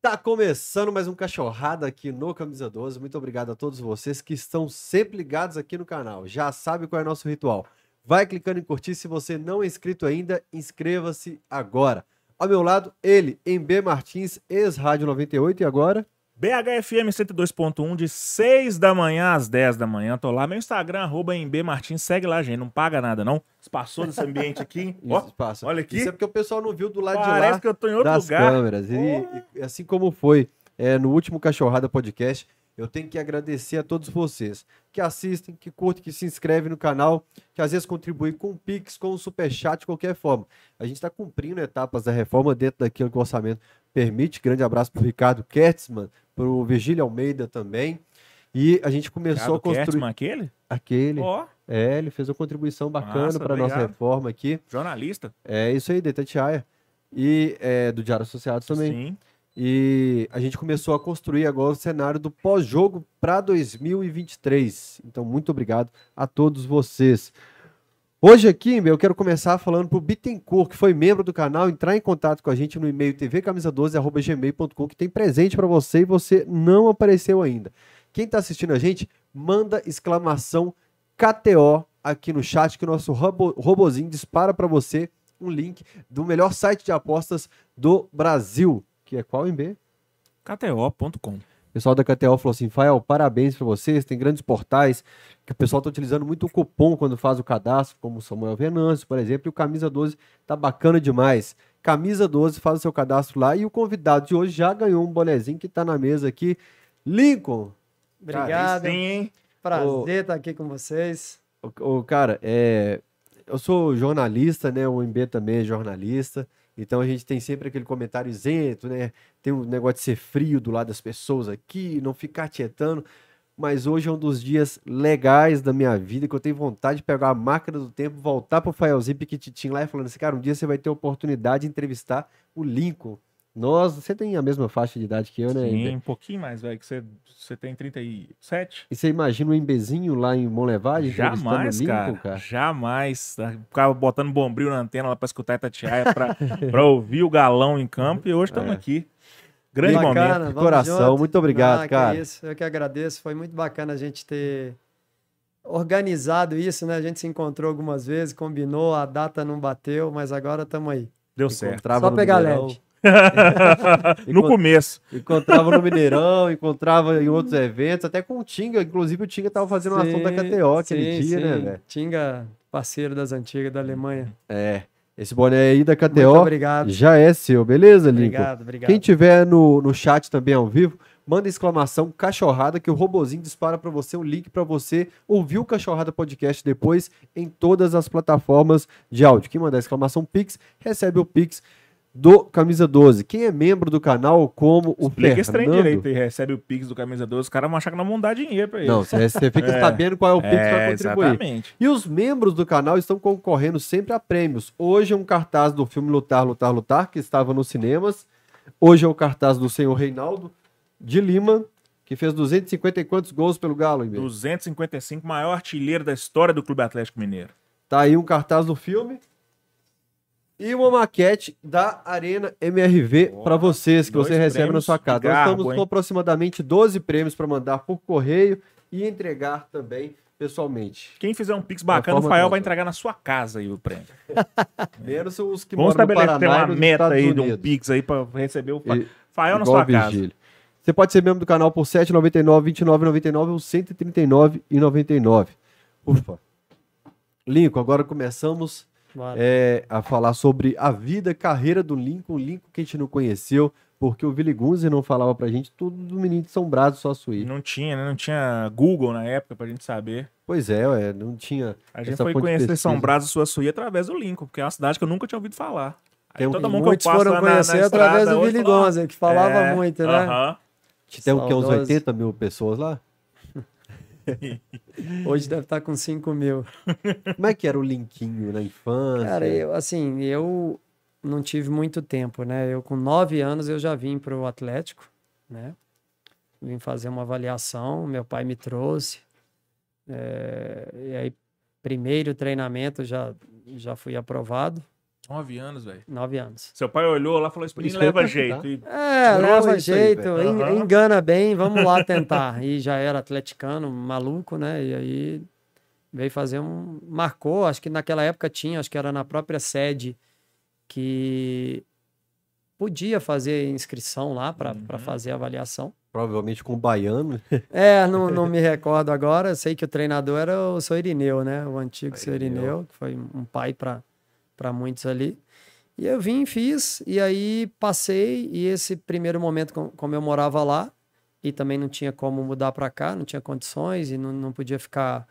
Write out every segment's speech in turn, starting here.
Tá começando mais um Cachorrada aqui no Camisa 12. Muito obrigado a todos vocês que estão sempre ligados aqui no canal. Já sabe qual é o nosso ritual. Vai clicando em curtir. Se você não é inscrito ainda, inscreva-se agora. Ao meu lado, ele, B Martins, ex-Rádio 98 e agora... BHFM 102.1 de 6 da manhã às 10 da manhã. Tô lá, meu Instagram, arroba Martins, segue lá, gente. Não paga nada, não. Espaçou desse ambiente aqui. Ó, Espaço. olha aqui. Isso é porque o pessoal não viu do lado Parece de lá que eu tô em outro das lugar. câmeras. E, e assim como foi é, no último Cachorrada Podcast, eu tenho que agradecer a todos vocês que assistem, que curtem, que se inscrevem no canal, que às vezes contribuem com o Pix, com o Superchat, de qualquer forma. A gente está cumprindo etapas da reforma dentro daquilo que o orçamento permite. Grande abraço para o Ricardo Kertzmann, para o Virgílio Almeida também. E a gente começou a construir Kertzmann, aquele? aquele. Ó, É, ele fez uma contribuição bacana para nossa obrigado. reforma aqui. jornalista. É isso aí, de Itatiaia. E é, do Diário Associados também. Sim. E a gente começou a construir agora o cenário do pós-jogo para 2023. Então, muito obrigado a todos vocês. Hoje aqui, meu, eu quero começar falando pro Bittencourt, que foi membro do canal, entrar em contato com a gente no e-mail tvcamisa12@gmail.com, que tem presente para você e você não apareceu ainda. Quem está assistindo a gente, manda exclamação KTO aqui no chat que o nosso robo, robozinho dispara para você um link do melhor site de apostas do Brasil, que é qual, MB? KTO.com. O pessoal da KTO falou assim: Fael, parabéns para vocês. Tem grandes portais que o pessoal está utilizando muito o cupom quando faz o cadastro, como o Samuel Venâncio, por exemplo. E o Camisa 12 tá bacana demais. Camisa 12, faz o seu cadastro lá. E o convidado de hoje já ganhou um bonezinho que está na mesa aqui. Lincoln. Obrigado. Sim, hein? Prazer estar aqui com vocês. O, o- cara, é, eu sou jornalista, né? O MB também é jornalista. Então a gente tem sempre aquele comentário isento, né? Tem um negócio de ser frio do lado das pessoas aqui, não ficar tietando. Mas hoje é um dos dias legais da minha vida, que eu tenho vontade de pegar a máquina do tempo, voltar pro Faelzinho Piquititinho lá e falando assim, cara, um dia você vai ter a oportunidade de entrevistar o Lincoln. Nós, você tem a mesma faixa de idade que eu, né? Sim, um pouquinho mais, velho. Que você, você tem 37? E você imagina o embezinho lá em Monlevade Jamais, o Lincoln, cara, Jamais. Ficava botando bombril na antena lá pra escutar Itatiaia, pra, pra ouvir o galão em campo. E hoje estamos É. aqui. Grande Bacana, momento. coração, junto. muito obrigado, Ah, que cara. isso, eu que agradeço. Foi muito bacana a gente ter organizado isso, né? A gente se encontrou algumas vezes, combinou, a data não bateu, mas agora estamos aí. Deu certo. Só pegar leve. no começo. Encontrava no Mineirão, encontrava em outros eventos, até com o Tinga. Inclusive, o Tinga tava fazendo uma ação da Sim, KTO aquele sim, dia, né, sim. velho? Tinga, parceiro das antigas da Alemanha. É. Esse boné aí da Muito KTO obrigado. já é seu, beleza, Lincoln? Obrigado, obrigado. Quem tiver no, no chat também ao vivo, manda exclamação cachorrada que o robozinho dispara pra você um link pra você ouvir o Cachorrada Podcast depois em todas as plataformas de áudio. Quem mandar exclamação Pix recebe o Pix do Camisa 12. Quem é membro do canal, como o Explica Fernando... direito e recebe o Pix do Camisa 12. Os caras vão achar que não vão dar dinheiro pra eles. Não, você fica É. sabendo qual é o Pix para é, contribuir. exatamente. E os membros do canal estão concorrendo sempre a prêmios. Hoje é um cartaz do filme Lutar, Lutar, Lutar, que estava nos cinemas. Hoje é o cartaz do senhor Reinaldo de Lima, que fez 250 e quantos gols pelo Galo, hein, Bê? 255, maior artilheiro da história do Clube Atlético Mineiro. Tá aí um cartaz do filme. E uma maquete da Arena MRV para vocês, que você recebe na prêmios sua casa. de Nós garbo, estamos hein? com aproximadamente 12 prêmios para mandar por correio e entregar também pessoalmente. Quem fizer um Pix bacana, o Fael toda. vai entregar na sua casa aí o prêmio. Menos os que Vamos moram no estabelecer Paraná e uma nos meta Estados aí de um Unidos. Pix aí pra receber o E- Fael na sua o casa. Você pode ser membro do canal por R$ 7,99, R$ 29,99 ou R$ 139,99. Ufa. Lincoln, agora começamos. É, a falar sobre a vida, carreira do Lincoln, Lincoln que a gente não conheceu, porque o Willi Gunze não falava pra gente tudo do menino de São Brás do Suaçuí. Não tinha, né? Não tinha Google na época pra gente saber. Pois é, ué, não tinha. A gente Essa foi conhecer. São Brás do Suaçuí através do Lincoln, porque é uma cidade que eu nunca tinha ouvido falar. Aí Tem todo mundo Muitos que eu passo foram lá na- na conhecer através estrada do fala, Gonza, que falava é, muito, né? aham. Tem o que, uns Saudoso. 80 mil pessoas lá? Hoje deve estar com 5 mil. Como é que era o Linquinho na infância? Cara, eu, assim, eu não tive muito tempo, né? Eu com nove anos eu já vim para o Atlético, né? Vim fazer uma avaliação, meu pai me trouxe. eh, e aí, primeiro treinamento já, já fui aprovado. Nove anos, velho. Nove anos. Seu pai olhou lá e falou: Isso eu ia leva jeito. E É, leva é isso aí, jeito, en- Aham. engana bem, vamos lá tentar. E já era atleticano, maluco, né? E aí veio fazer um. Marcou, acho que naquela época tinha, acho que era na própria sede que podia fazer inscrição lá para Uhum. fazer a avaliação. Provavelmente com o baiano. É, não, não me recordo agora. Sei que o treinador era o seu Irineu, né? O antigo seu Irineu. Irineu, que foi um pai para muitos ali. E eu vim, fiz, e aí passei. E esse primeiro momento, com- como eu morava lá, e também não tinha como mudar para cá, não tinha condições, e não, não podia ficar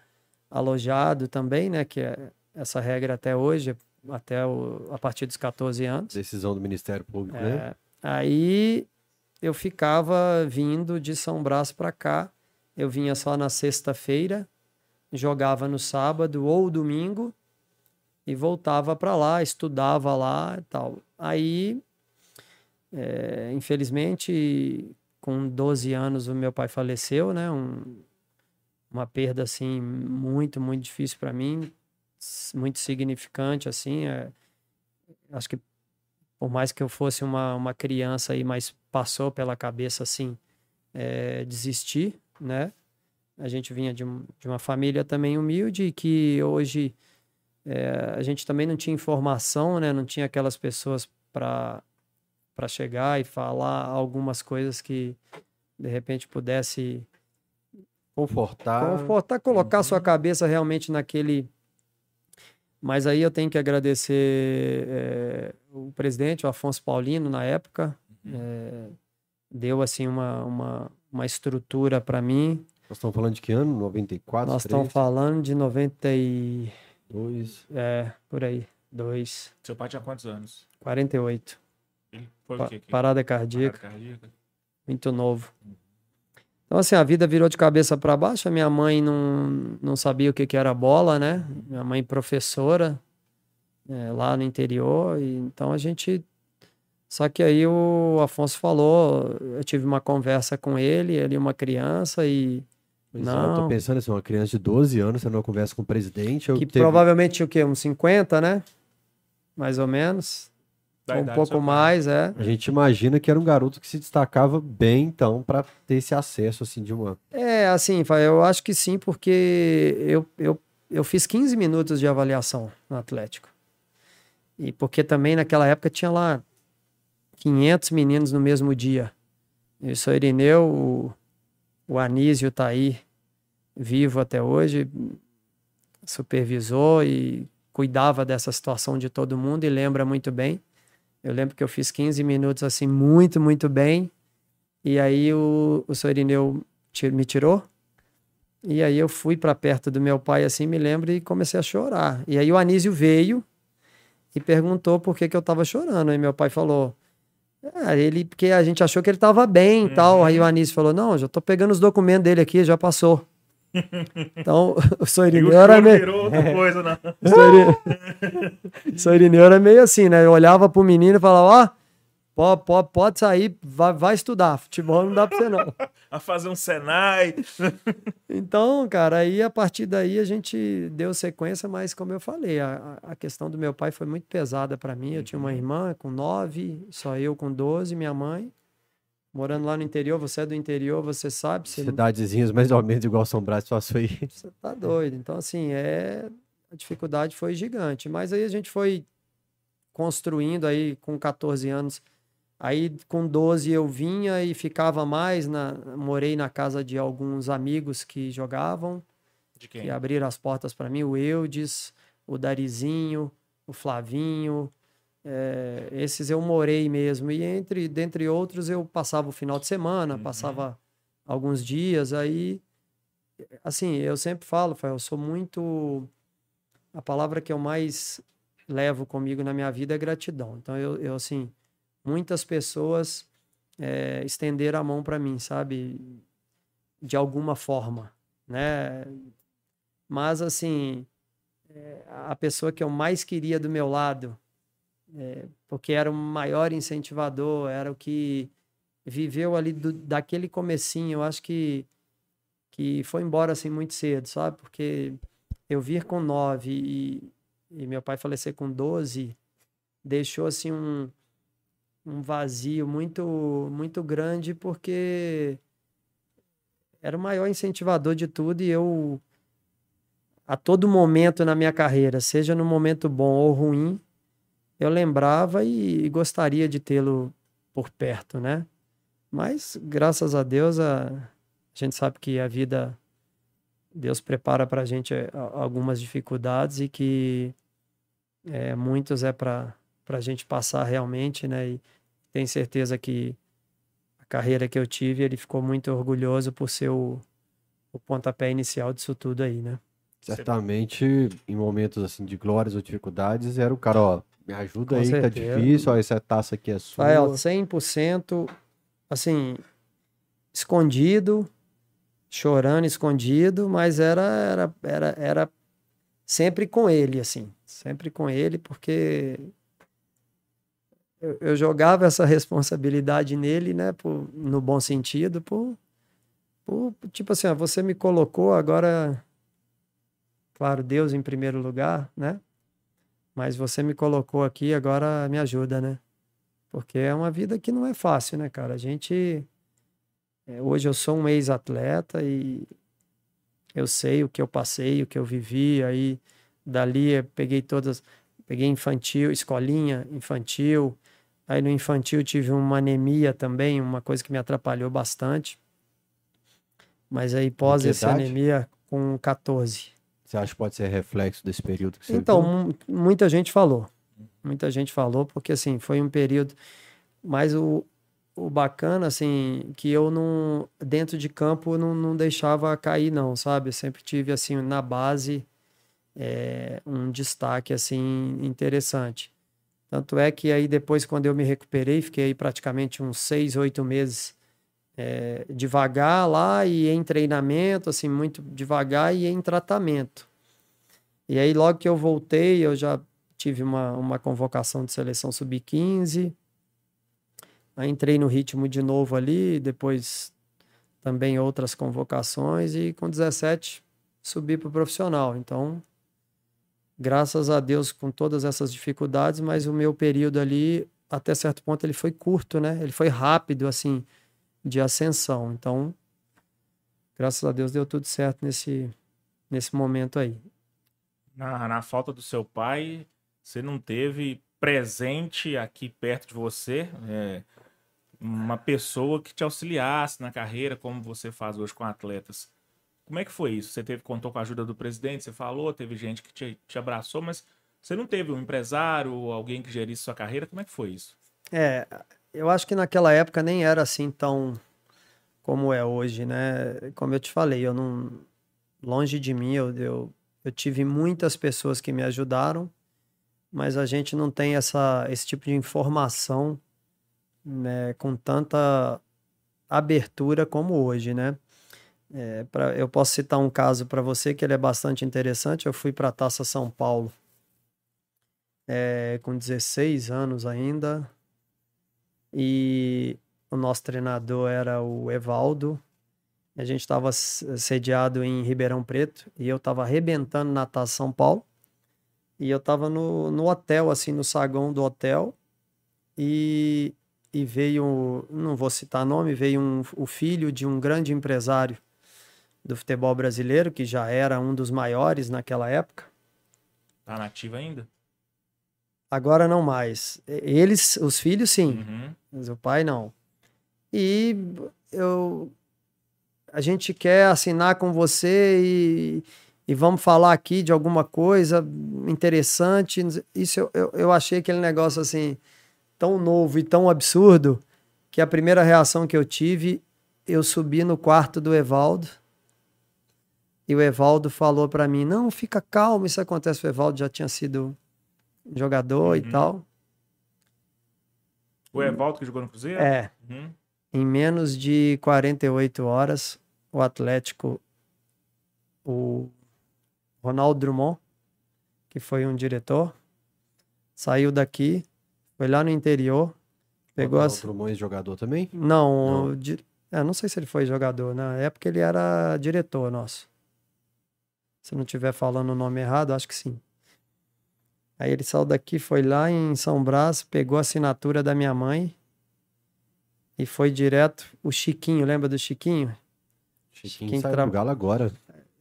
alojado também, né? Que é essa regra até hoje, até o, a partir dos 14 anos. Decisão do Ministério Público, né? É, aí eu ficava vindo de São Brás para cá. Eu vinha só na sexta-feira, jogava no sábado ou domingo e voltava para lá, estudava lá e tal. Aí, é, infelizmente, com 12 anos o meu pai faleceu, né? Um- uma perda assim muito, muito difícil para mim, muito significante assim. é, acho que por mais que eu fosse uma, uma criança aí, mas passou pela cabeça assim, é, desistir, né? A gente vinha de, de uma família também humilde que hoje é, a gente também não tinha informação, né? Não tinha aquelas pessoas para para chegar e falar algumas coisas que de repente pudesse Confortar. confortar, colocar sua cabeça realmente naquele. Mas aí eu tenho que agradecer eh, o presidente, o Afonso Paulino, na época. eh, deu assim uma, uma, uma estrutura para mim. Nós estamos falando de que ano? 94? Nós 3, estamos falando de 92, 2. é, por aí, 2, seu pai tinha quantos anos? 48. Ele foi o quê? Parada cardíaca. Parada cardíaca? muito novo. Então, assim, a vida virou de cabeça para baixo. A minha mãe não, não sabia o que, que era bola, né? Minha mãe, professora, é, lá no interior. E, então, a gente. Só que aí o Afonso falou, eu tive uma conversa com ele, ele é uma criança, e Pois é, eu tô Não. pensando assim, uma criança de 12 anos tendo uma conversa com o presidente. Eu que teve- provavelmente tinha o quê? Uns 50, né? Mais ou menos. Um pouco mais, é. A gente imagina que era um garoto que se destacava bem, então, para ter esse acesso, assim, de uma... É, assim, eu acho que sim, porque eu, eu, eu fiz 15 minutos de avaliação no Atlético. E porque também naquela época tinha lá 500 meninos no mesmo dia. E o Irineu, o, Anísio tá aí, vivo até hoje, supervisou e cuidava dessa situação de todo mundo e lembra muito bem. Eu lembro que eu fiz 15 minutos assim, muito, muito bem. E aí o, o ti- me tirou. E aí eu fui para perto do meu pai, assim, me lembro, e comecei a chorar. E aí o Anísio veio e perguntou por que, que eu tava chorando. Aí meu pai falou, ah, ele, porque a gente achou que ele tava bem e tal. Aí o Anísio falou, não, já tô pegando os documentos dele aqui, já passou. Então, o Irineu era meio... virou outra coisa, né? Era meio assim, né? Eu olhava pro menino e falava, ó, pode, pode, pode sair, vai, vai estudar. Futebol não dá pra você não. A fazer um Senai. Então, cara, aí a partir daí a gente deu sequência, mas como eu falei, a, a questão do meu pai foi muito pesada para mim. Eu tinha uma irmã com nove, só eu com 12, minha mãe. Morando lá no interior, você é do interior, você sabe, você, Cidadezinhas mais ou menos igual São Brás passou aí. você tá doido. Então, assim, é, a dificuldade foi gigante. Mas aí a gente foi construindo aí com 14 anos. Aí com 12 eu vinha e ficava mais, na, morei na casa de alguns amigos que jogavam. De que quem? abriram as portas para mim, o Eudes, o Darizinho, o Flavinho, eh, esses eu morei mesmo. E entre, dentre outros, eu passava o final de semana, Uhum. passava alguns dias, aí, assim, eu sempre falo, eu sou muito, a palavra que eu mais levo comigo na minha vida é gratidão. Então, eu, eu assim, muitas pessoas eh, estenderam a mão para mim, sabe? De alguma forma, né? Mas, assim, é, a pessoa que eu mais queria do meu lado, é, porque era o maior incentivador, era o que viveu ali do- daquele comecinho, eu acho que, que foi embora assim muito cedo, sabe? Porque eu vir com nove e, e meu pai falecer com 12, deixou assim um, um vazio muito muito grande porque era o maior incentivador de tudo e eu a todo momento na minha carreira, seja no momento bom ou ruim, eu lembrava e, e gostaria de tê-lo por perto, né? Mas graças a Deus a, a gente sabe que a vida Deus prepara para a gente eh, algumas dificuldades e que é, muitos é para a gente passar realmente, né? E tenho certeza que a carreira que eu tive, ele ficou muito orgulhoso por ser o, o pontapé inicial disso tudo aí, né? Certamente, em momentos assim de glórias ou dificuldades, era o cara, ó, me ajuda Com aí certeza. que tá difícil, ó, essa taça aqui é sua. Rafael, 100%, assim, escondido, chorando escondido, mas era, era, era, era sempre com ele, assim, sempre com ele, porque eu, eu jogava essa responsabilidade nele, né, por, no bom sentido, por, por tipo assim, ó, você me colocou, agora, claro, Deus em primeiro lugar, né, mas você me colocou aqui, agora me ajuda, né, porque é uma vida que não é fácil, né, cara, a gente, é, hoje eu sou um ex-atleta e eu sei o que eu passei, o que eu vivi, aí dali eu peguei todas, peguei infantil, escolinha infantil, aí no infantil tive uma anemia também, uma coisa que me atrapalhou bastante. Mas aí pós essa anemia com 14. Você acha que pode ser reflexo desse período que você Então, muita gente falou. Muita gente falou, porque assim, foi um período. Mas o, o bacana, assim, que eu não, dentro de campo, não, não deixava cair, não, sabe? Eu sempre tive, assim, na base, é, um destaque, assim, interessante. Tanto é que aí depois, quando eu me recuperei, fiquei praticamente uns seis, oito meses é, devagar lá e em treinamento, assim, muito devagar e em tratamento. E aí, logo que eu voltei, eu já tive uma, uma convocação de seleção sub-15, Aí entrei no ritmo de novo ali, depois também outras convocações e com 17 subi para o profissional. Então, graças a Deus com todas essas dificuldades, mas o meu período ali até certo ponto ele foi curto, né? Ele foi rápido assim de ascensão. Então, graças a Deus deu tudo certo nesse nesse momento aí. Na, na falta do seu pai, você não teve presente aqui perto de você, é, uma pessoa que te auxiliasse na carreira, como você faz hoje com atletas. Como é que foi isso? Você teve, contou com a ajuda do presidente, você falou, teve gente que te, te abraçou, mas você não teve um empresário alguém que gerisse sua carreira? Como é que foi isso? É, eu acho que naquela época nem era assim tão como é hoje, né? Como eu te falei, eu não. Longe de mim, eu, eu, eu tive muitas pessoas que me ajudaram, mas a gente não tem essa, esse tipo de informação né, com tanta abertura como hoje, né? É, pra, eu posso citar um caso para você que ele é bastante interessante. Eu fui para a Taça São Paulo é, com 16 anos ainda e o nosso treinador era o Evaldo. A gente estava sediado em Ribeirão Preto e eu estava arrebentando na Taça São Paulo. E eu estava no, no hotel, assim, no saguão do hotel. E e veio, não vou citar nome, veio um, o filho de um grande empresário do futebol brasileiro, que já era um dos maiores naquela época. Tá nativo ainda? Agora não mais. Eles, os filhos, sim, uhum. mas o pai não. E eu, a gente quer assinar com você e, e vamos falar aqui de alguma coisa interessante. Isso eu, eu, eu achei aquele negócio assim tão novo e tão absurdo que a primeira reação que eu tive, eu subi no quarto do Evaldo e o Evaldo falou para mim: "Não, fica calmo, isso acontece". O Evaldo já tinha sido jogador uhum. e tal. O Evaldo que jogou no Cruzeiro? É. Uhum. Em menos de 48 horas, o Atlético, o Ronaldo Drummond, que foi um diretor, saiu daqui foi lá no interior. Pegou as... O Drummond jogador também? Não, não. Di... É, não sei se ele foi jogador. Na época ele era diretor nosso. Se não estiver falando o nome errado, acho que sim. Aí ele saiu daqui, foi lá em São Brás, pegou a assinatura da minha mãe e foi direto. O Chiquinho, lembra do Chiquinho? Chiquinho Chiquinho saiu tra- do Galo agora.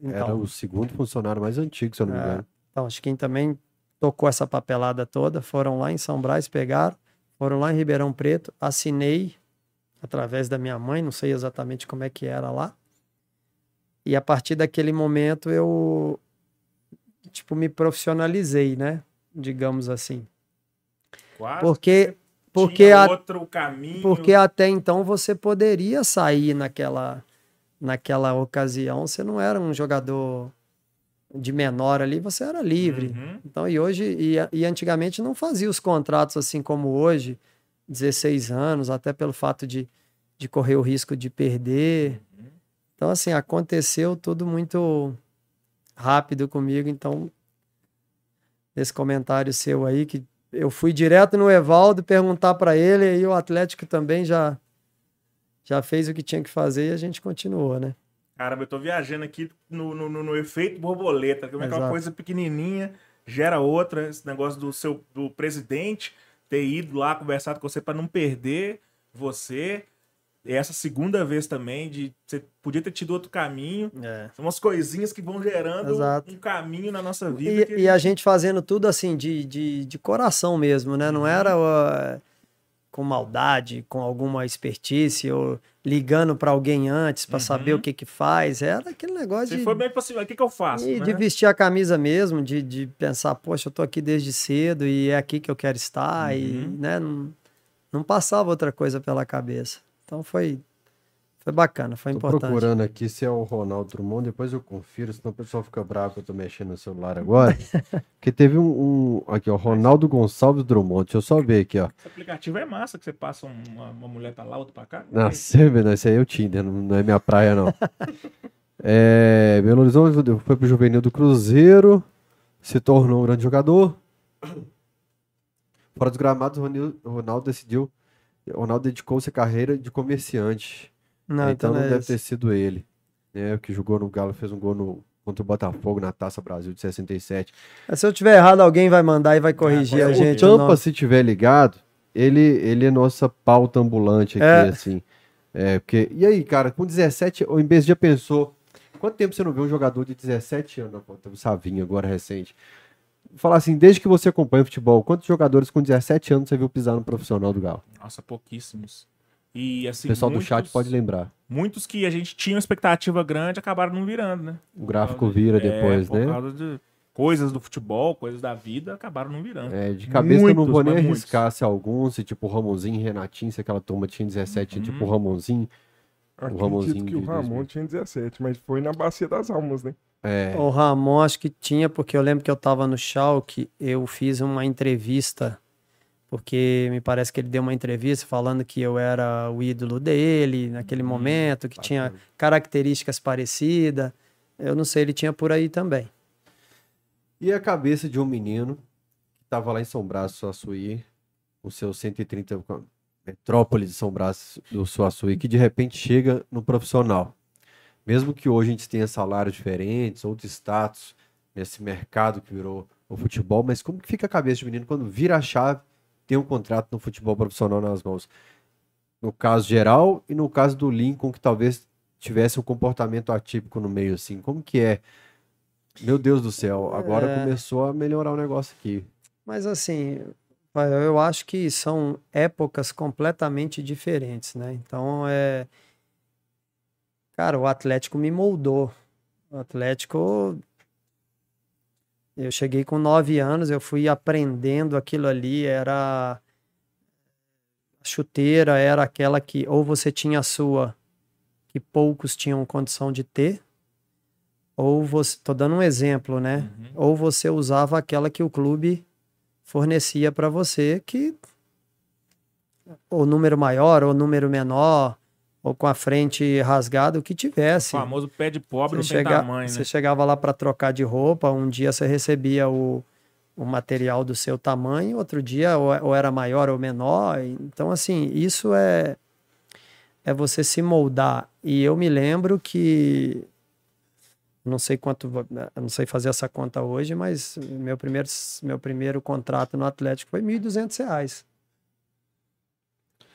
Era Então, o segundo funcionário mais antigo, se eu não me É. engano. então, o Chiquinho também tocou essa papelada toda. Foram lá em São Brás, pegaram. Foram lá em Ribeirão Preto, assinei através da minha mãe, não sei exatamente como é que era lá. E a partir daquele momento eu, tipo, me profissionalizei, né? Digamos assim. Quase Porque, porque, a- outro caminho. porque até então você poderia sair naquela, naquela ocasião, você não era um jogador de menor ali, você era livre. Uhum. Então, e hoje, e, e antigamente não fazia os contratos assim como hoje, 16 anos, até pelo fato de, de correr o risco de perder. Então, assim, aconteceu tudo muito rápido comigo. Então, esse comentário seu aí, que eu fui direto no Evaldo perguntar para ele, e o Atlético também já, já fez o que tinha que fazer e a gente continuou, né? Caramba, eu tô viajando aqui no, no, no- efeito borboleta, como é que uma coisa pequenininha gera outra. Esse negócio do seu do presidente ter ido lá conversado com você para não perder você. E essa segunda vez também de você podia ter tido outro caminho. É. São umas coisinhas que vão gerando Exato. um caminho na nossa vida. E, que e a gente fazendo tudo assim, de, de, de coração mesmo, né? Não era uh, com maldade, com alguma expertise, ou ligando para alguém antes para saber Uhum. o que que faz. Era aquele negócio Você de, foi bem assim, o que, que eu faço? e né? de vestir a camisa mesmo, de, de pensar, poxa, eu tô aqui desde cedo e é aqui que eu quero estar, e Uhum. né, não, não passava outra coisa pela cabeça. Então foi, foi bacana, foi Tô importante. procurando aqui se é o Ronaldo Drummond, depois eu confiro, senão o pessoal fica bravo que eu tô mexendo no celular agora. Porque teve um, um- Aqui, ó, Ronaldo Gonçalves Drummond. Deixa eu só ver aqui, ó. Esse aplicativo é massa, que você passa uma, uma mulher pra lá, outra pra cá. Não, você vê, não, esse aí é o Tinder, não, não é minha praia, não. É, Belo Horizonte foi pro Juvenil do Cruzeiro, se tornou um grande jogador. Fora dos gramados, Ronil- Ronaldo decidiu. Ronaldo dedicou-se à carreira de comerciante. Não, então então não é deve isso. ter sido ele. Né, o que jogou no Galo, fez um gol no, contra o Botafogo na Taça Brasil de 67. Mas Se eu tiver errado, alguém vai mandar e vai corrigir Ah, a gente. o Tampa, se tiver ligado, ele, ele é nossa pauta ambulante aqui, É. assim. É, porque, e aí, cara, com 17, o Embes já pensou, quanto tempo você não vê um jogador de 17 anos, teve o Savinho agora recente, falar assim, desde que você acompanha futebol, quantos jogadores com 17 anos você viu pisar no profissional do Galo? Nossa, pouquíssimos. E assim, o pessoal muitos, do chat pode lembrar. Muitos que a gente tinha uma expectativa grande acabaram não virando, né? O gráfico Por vira é, depois, por né? causa de coisas do futebol, coisas da vida, acabaram não virando. É, de cabeça eu não Muitos, vou nem mas muitos. arriscar se alguns, se tipo o Ramonzinho, Renatinho, se aquela turma tinha 17, Uhum. tipo o Ramonzinho. Ramonzinho Acredito que o Ramon 2000. tinha 17, mas foi na Bacia das Almas, né? É, O Ramon acho que tinha, porque eu lembro que eu tava no Schalke, eu fiz uma entrevista, porque me parece que ele deu uma entrevista falando que eu era o ídolo dele naquele Hum, momento, que tinha bacana. características parecidas. Eu não sei, ele tinha por aí também. E a cabeça de um menino que estava lá em São Brás do Suaçuí, com seus 130 com a metrópole de São Brás do Suaçuí, que de repente chega no profissional. Mesmo que hoje a gente tenha salários diferentes, outros status nesse mercado que virou o futebol, mas como que fica a cabeça do menino quando vira a chave, tem um contrato no futebol profissional nas mãos? No caso geral e no caso do Lincoln, que talvez tivesse um comportamento atípico no meio, assim, como que é? Meu Deus do céu, agora É. começou a melhorar o negócio aqui. Mas assim, eu acho que são épocas completamente diferentes, né? Então é. Cara, o Atlético me moldou. O Atlético. Eu cheguei com nove anos, eu fui aprendendo aquilo ali, era. A chuteira era aquela que ou você tinha a sua, que poucos tinham condição de ter, ou você. Tô dando um exemplo, né? Uhum. ou você usava aquela que o clube fornecia para você, que o número maior ou número menor, ou com a frente rasgada, o que O tivesse. famoso pé de pobre Você, não tem tamanho, você né? chegava lá para trocar de roupa, um dia você recebia o, o material do seu tamanho, outro dia ou, ou era maior ou menor. Então, assim, isso é, é você se moldar. E eu me lembro que Não sei quanto, não sei fazer essa conta hoje, mas meu primeiro, meu primeiro contrato no Atlético foi 1.200 reais.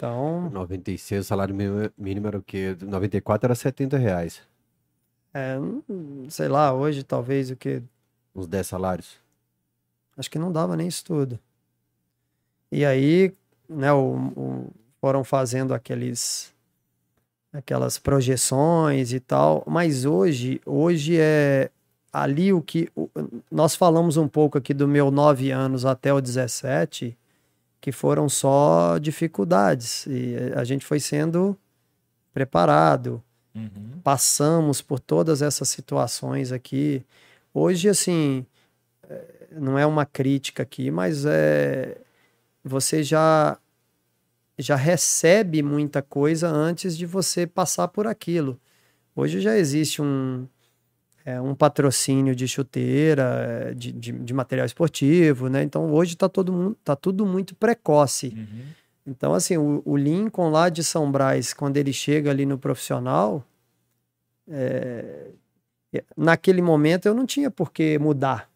Então, 96, o salário mínimo- mínimo era o quê? 94 era 70 reais. é, hum, sei lá, hoje talvez o que Uns 10 salários. Acho que não dava nem isso tudo. E aí, né, o, o- foram fazendo aqueles aquelas projeções e tal, mas hoje, hoje é ali o que o- nós falamos um pouco aqui do meu 9 anos até o 17, que foram só dificuldades e a gente foi sendo preparado, Uhum. passamos por todas essas situações aqui. Hoje, assim, é, não é uma crítica aqui, mas é você já já recebe muita coisa antes de você passar por aquilo. Hoje já existe um é, um patrocínio de chuteira, é, de, de, de material esportivo, né? Então hoje tá todo mundo tá tudo muito precoce. Uhum. Então, assim, o, o Lincoln lá de São Brás, quando ele chega ali no profissional, é, naquele momento eu não tinha por que mudar.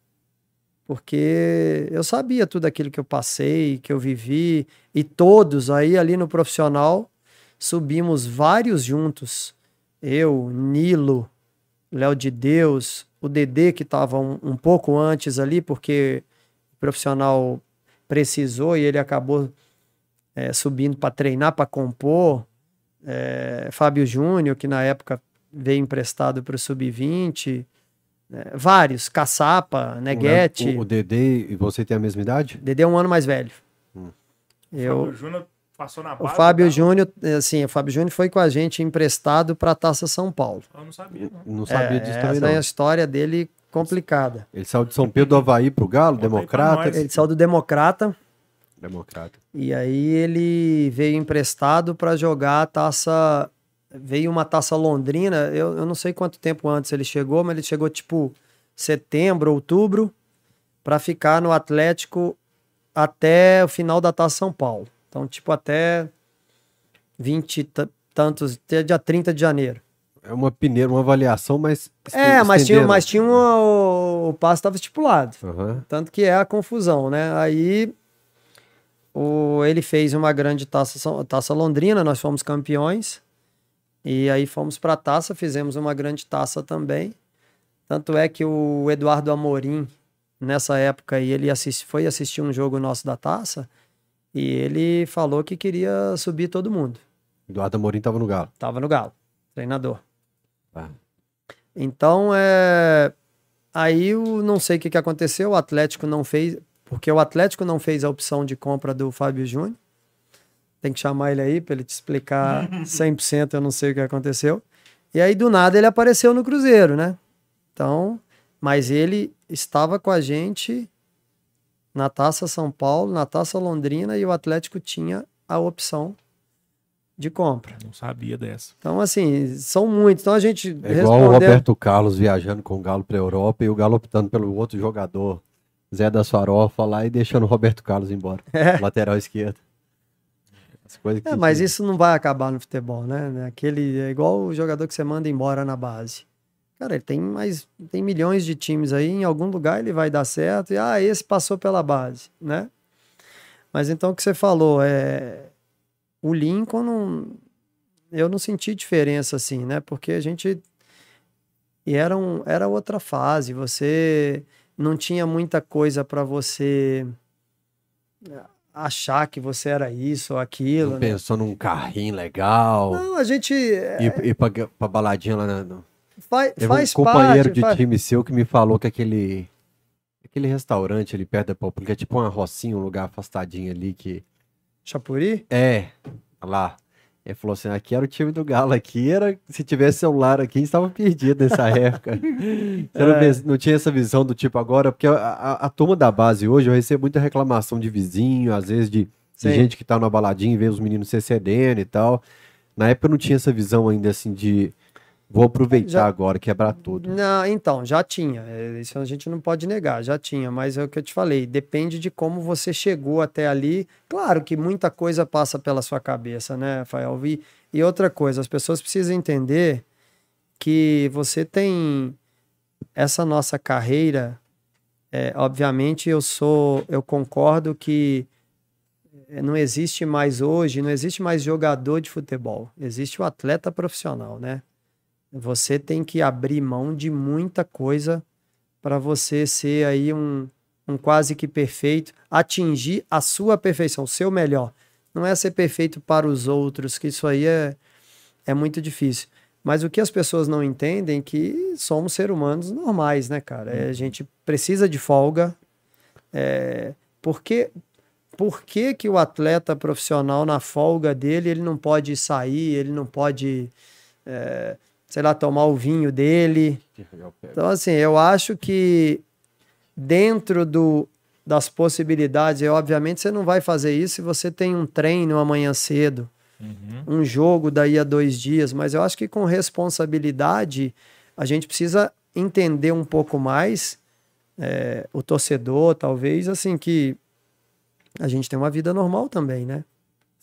Porque eu sabia tudo aquilo que eu passei, que eu vivi, e todos aí ali no profissional subimos vários juntos. Eu, Nilo, Léo de Deus, o Dedê que estava um, um pouco antes ali, porque o profissional precisou e ele acabou é, subindo para treinar, para compor. É, Fábio Júnior, que na época veio emprestado para o Sub-20. é, vários, Caçapa, Neguete. O, o Dedê e você tem a mesma idade? Dedê é um ano mais velho. Hum. Eu, Fábio Júnior passou na o base. Fábio tá? Júnior, assim, o Fábio Júnior foi com a gente emprestado para a Taça São Paulo. Eu não sabia, não. Não sabia É, disso também, essa não. é a história dele complicada. Ele saiu de São Pedro do Havaí pro Galo, Democrata. Ele saiu do Democrata Democrata. e aí ele veio emprestado para jogar a taça. Veio uma taça londrina, eu, eu não sei quanto tempo antes ele chegou, mas ele chegou tipo setembro, outubro, para ficar no Atlético até o final da taça São Paulo. Então, tipo, até 20 e ta- tantos, até dia 30 de janeiro. É uma peneira, uma avaliação, mas. É, mas tinha, mas tinha um, o, o passe estava estipulado. Aham. Tanto que é a confusão, né? Aí o, ele fez uma grande taça, taça Londrina, nós fomos campeões. E aí fomos para a taça, fizemos uma grande taça também. Tanto é que o Eduardo Amorim, nessa época aí, ele assis- foi assistir um jogo nosso da taça e ele falou que queria subir todo mundo. Eduardo Amorim tava no Galo. Tava no Galo, treinador. Tá. Então, é... aí eu não sei o que, que aconteceu, o Atlético não fez, porque o Atlético não fez a opção de compra do Fábio Júnior. Tem que chamar ele aí para ele te explicar 100%, eu não sei o que aconteceu. E aí, do nada, ele apareceu no Cruzeiro, né? Então, mas ele estava com a gente na Taça São Paulo, na Taça Londrina, e o Atlético tinha a opção de compra. Não sabia dessa. Então, assim, são muitos. Então a gente É igual o Roberto Carlos viajando com o Galo pra Europa e o Galo optando pelo outro jogador, Zé da Farofa lá e deixando o Roberto Carlos embora. É. Lateral esquerdo. As coisas que É, mas isso não vai acabar no futebol, né? Aquele é igual o jogador que você manda embora na base. Cara, ele tem mais tem milhões de times aí, em algum lugar ele vai dar certo e ah, esse passou pela base, né? Mas então o que você falou é o Lincoln não, eu não senti diferença assim, né? Porque a gente e era, um, era outra fase, você não tinha muita coisa para você achar que você era isso ou aquilo. Não né? pensou num carrinho legal, Não, a gente ir, ir pra, pra baladinha lá na. Faz, Teve faz um companheiro parte. de faz- time seu que me falou que aquele. Aquele restaurante ali perto da Paulista, que é tipo uma rocinha, um lugar afastadinho ali que. Chapuri? É, lá. Ele falou assim: aqui era o time do Galo, aqui era. Se tivesse celular aqui, a gente estava perdido nessa época. Não, É. vê- não tinha essa visão do tipo agora, porque a, a- a turma da base hoje, eu recebo muita reclamação de vizinho, às vezes de, gente que tá numa baladinha e vê os meninos se cedendo e tal. Na época eu não tinha essa visão ainda assim de vou aproveitar Já- agora, quebrar tudo. Não, então, já tinha. É, Isso a gente não pode negar, já tinha. Mas é o que eu te falei, depende de como você chegou até ali. Claro que muita coisa passa pela sua cabeça, né, Rafael? E, e outra coisa, as pessoas precisam entender que você tem essa nossa carreira, é, obviamente eu sou, eu concordo que é, não existe mais hoje, não existe mais jogador de futebol, existe o atleta profissional, né? Você tem que abrir mão de muita coisa para você ser aí um, um quase que perfeito, atingir a sua perfeição, o seu melhor. Não é ser perfeito para os outros, que isso aí é, é muito difícil. Mas o que as pessoas não entendem é que somos seres humanos normais, né, cara? É, a gente precisa de folga. É, por que, por que, que o atleta profissional, na folga dele, ele não pode sair, ele não pode, é, sei lá, tomar o vinho dele? Então, assim, eu acho que dentro do, das possibilidades, e obviamente você não vai fazer isso se você tem um treino amanhã cedo uhum. um jogo daí a dois dias, mas eu acho que com responsabilidade a gente precisa entender um pouco mais é, o torcedor, talvez, assim, que a gente tem uma vida normal também, né?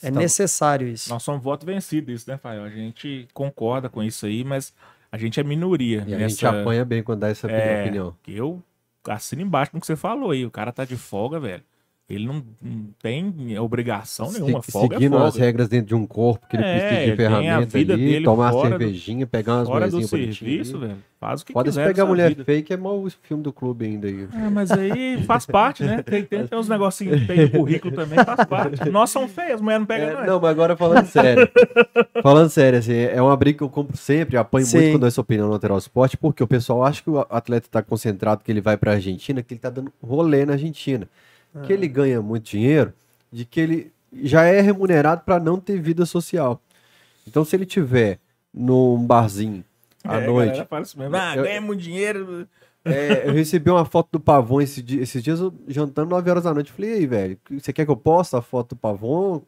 É então, necessário isso. Nós somos voto vencido isso, né, Fael? A gente concorda com isso aí, mas a gente é minoria. E nessa... a gente apanha bem quando dá essa é, opinião. Eu assino embaixo no que você falou aí. O cara tá de folga, velho. Ele não, não tem obrigação nenhuma. Folga é seguindo é folga. as regras dentro de um corpo que ele é, precisa de ferramenta ali, tomar uma cervejinha, do, pegar umas fora do serviço, velho. Faz o que Pode quiser. Pode pegar mulher vida. fake, é mal o filme do clube ainda aí. É, mas aí faz parte, né? Tem, tem, tem uns negocinhos que tem no currículo também, faz parte. Nós somos feios, mulher não pega é, Não, mas agora falando sério. falando sério, assim, é uma briga que eu compro sempre, apanho Sim. muito quando eu essa opinião no lateral esporte, porque o pessoal acha que o atleta tá concentrado, que ele vai pra Argentina, que ele tá dando rolê na Argentina que ele ganha muito dinheiro, de que ele já é remunerado para não ter vida social. Então, se ele tiver num barzinho à é, noite. Fala isso mesmo. Ah, eu, ganha muito dinheiro. É, eu recebi uma foto do Pavon esse esses dias, eu, jantando 9 horas da noite. Eu falei, aí, velho, você quer que eu poste a foto do Pavon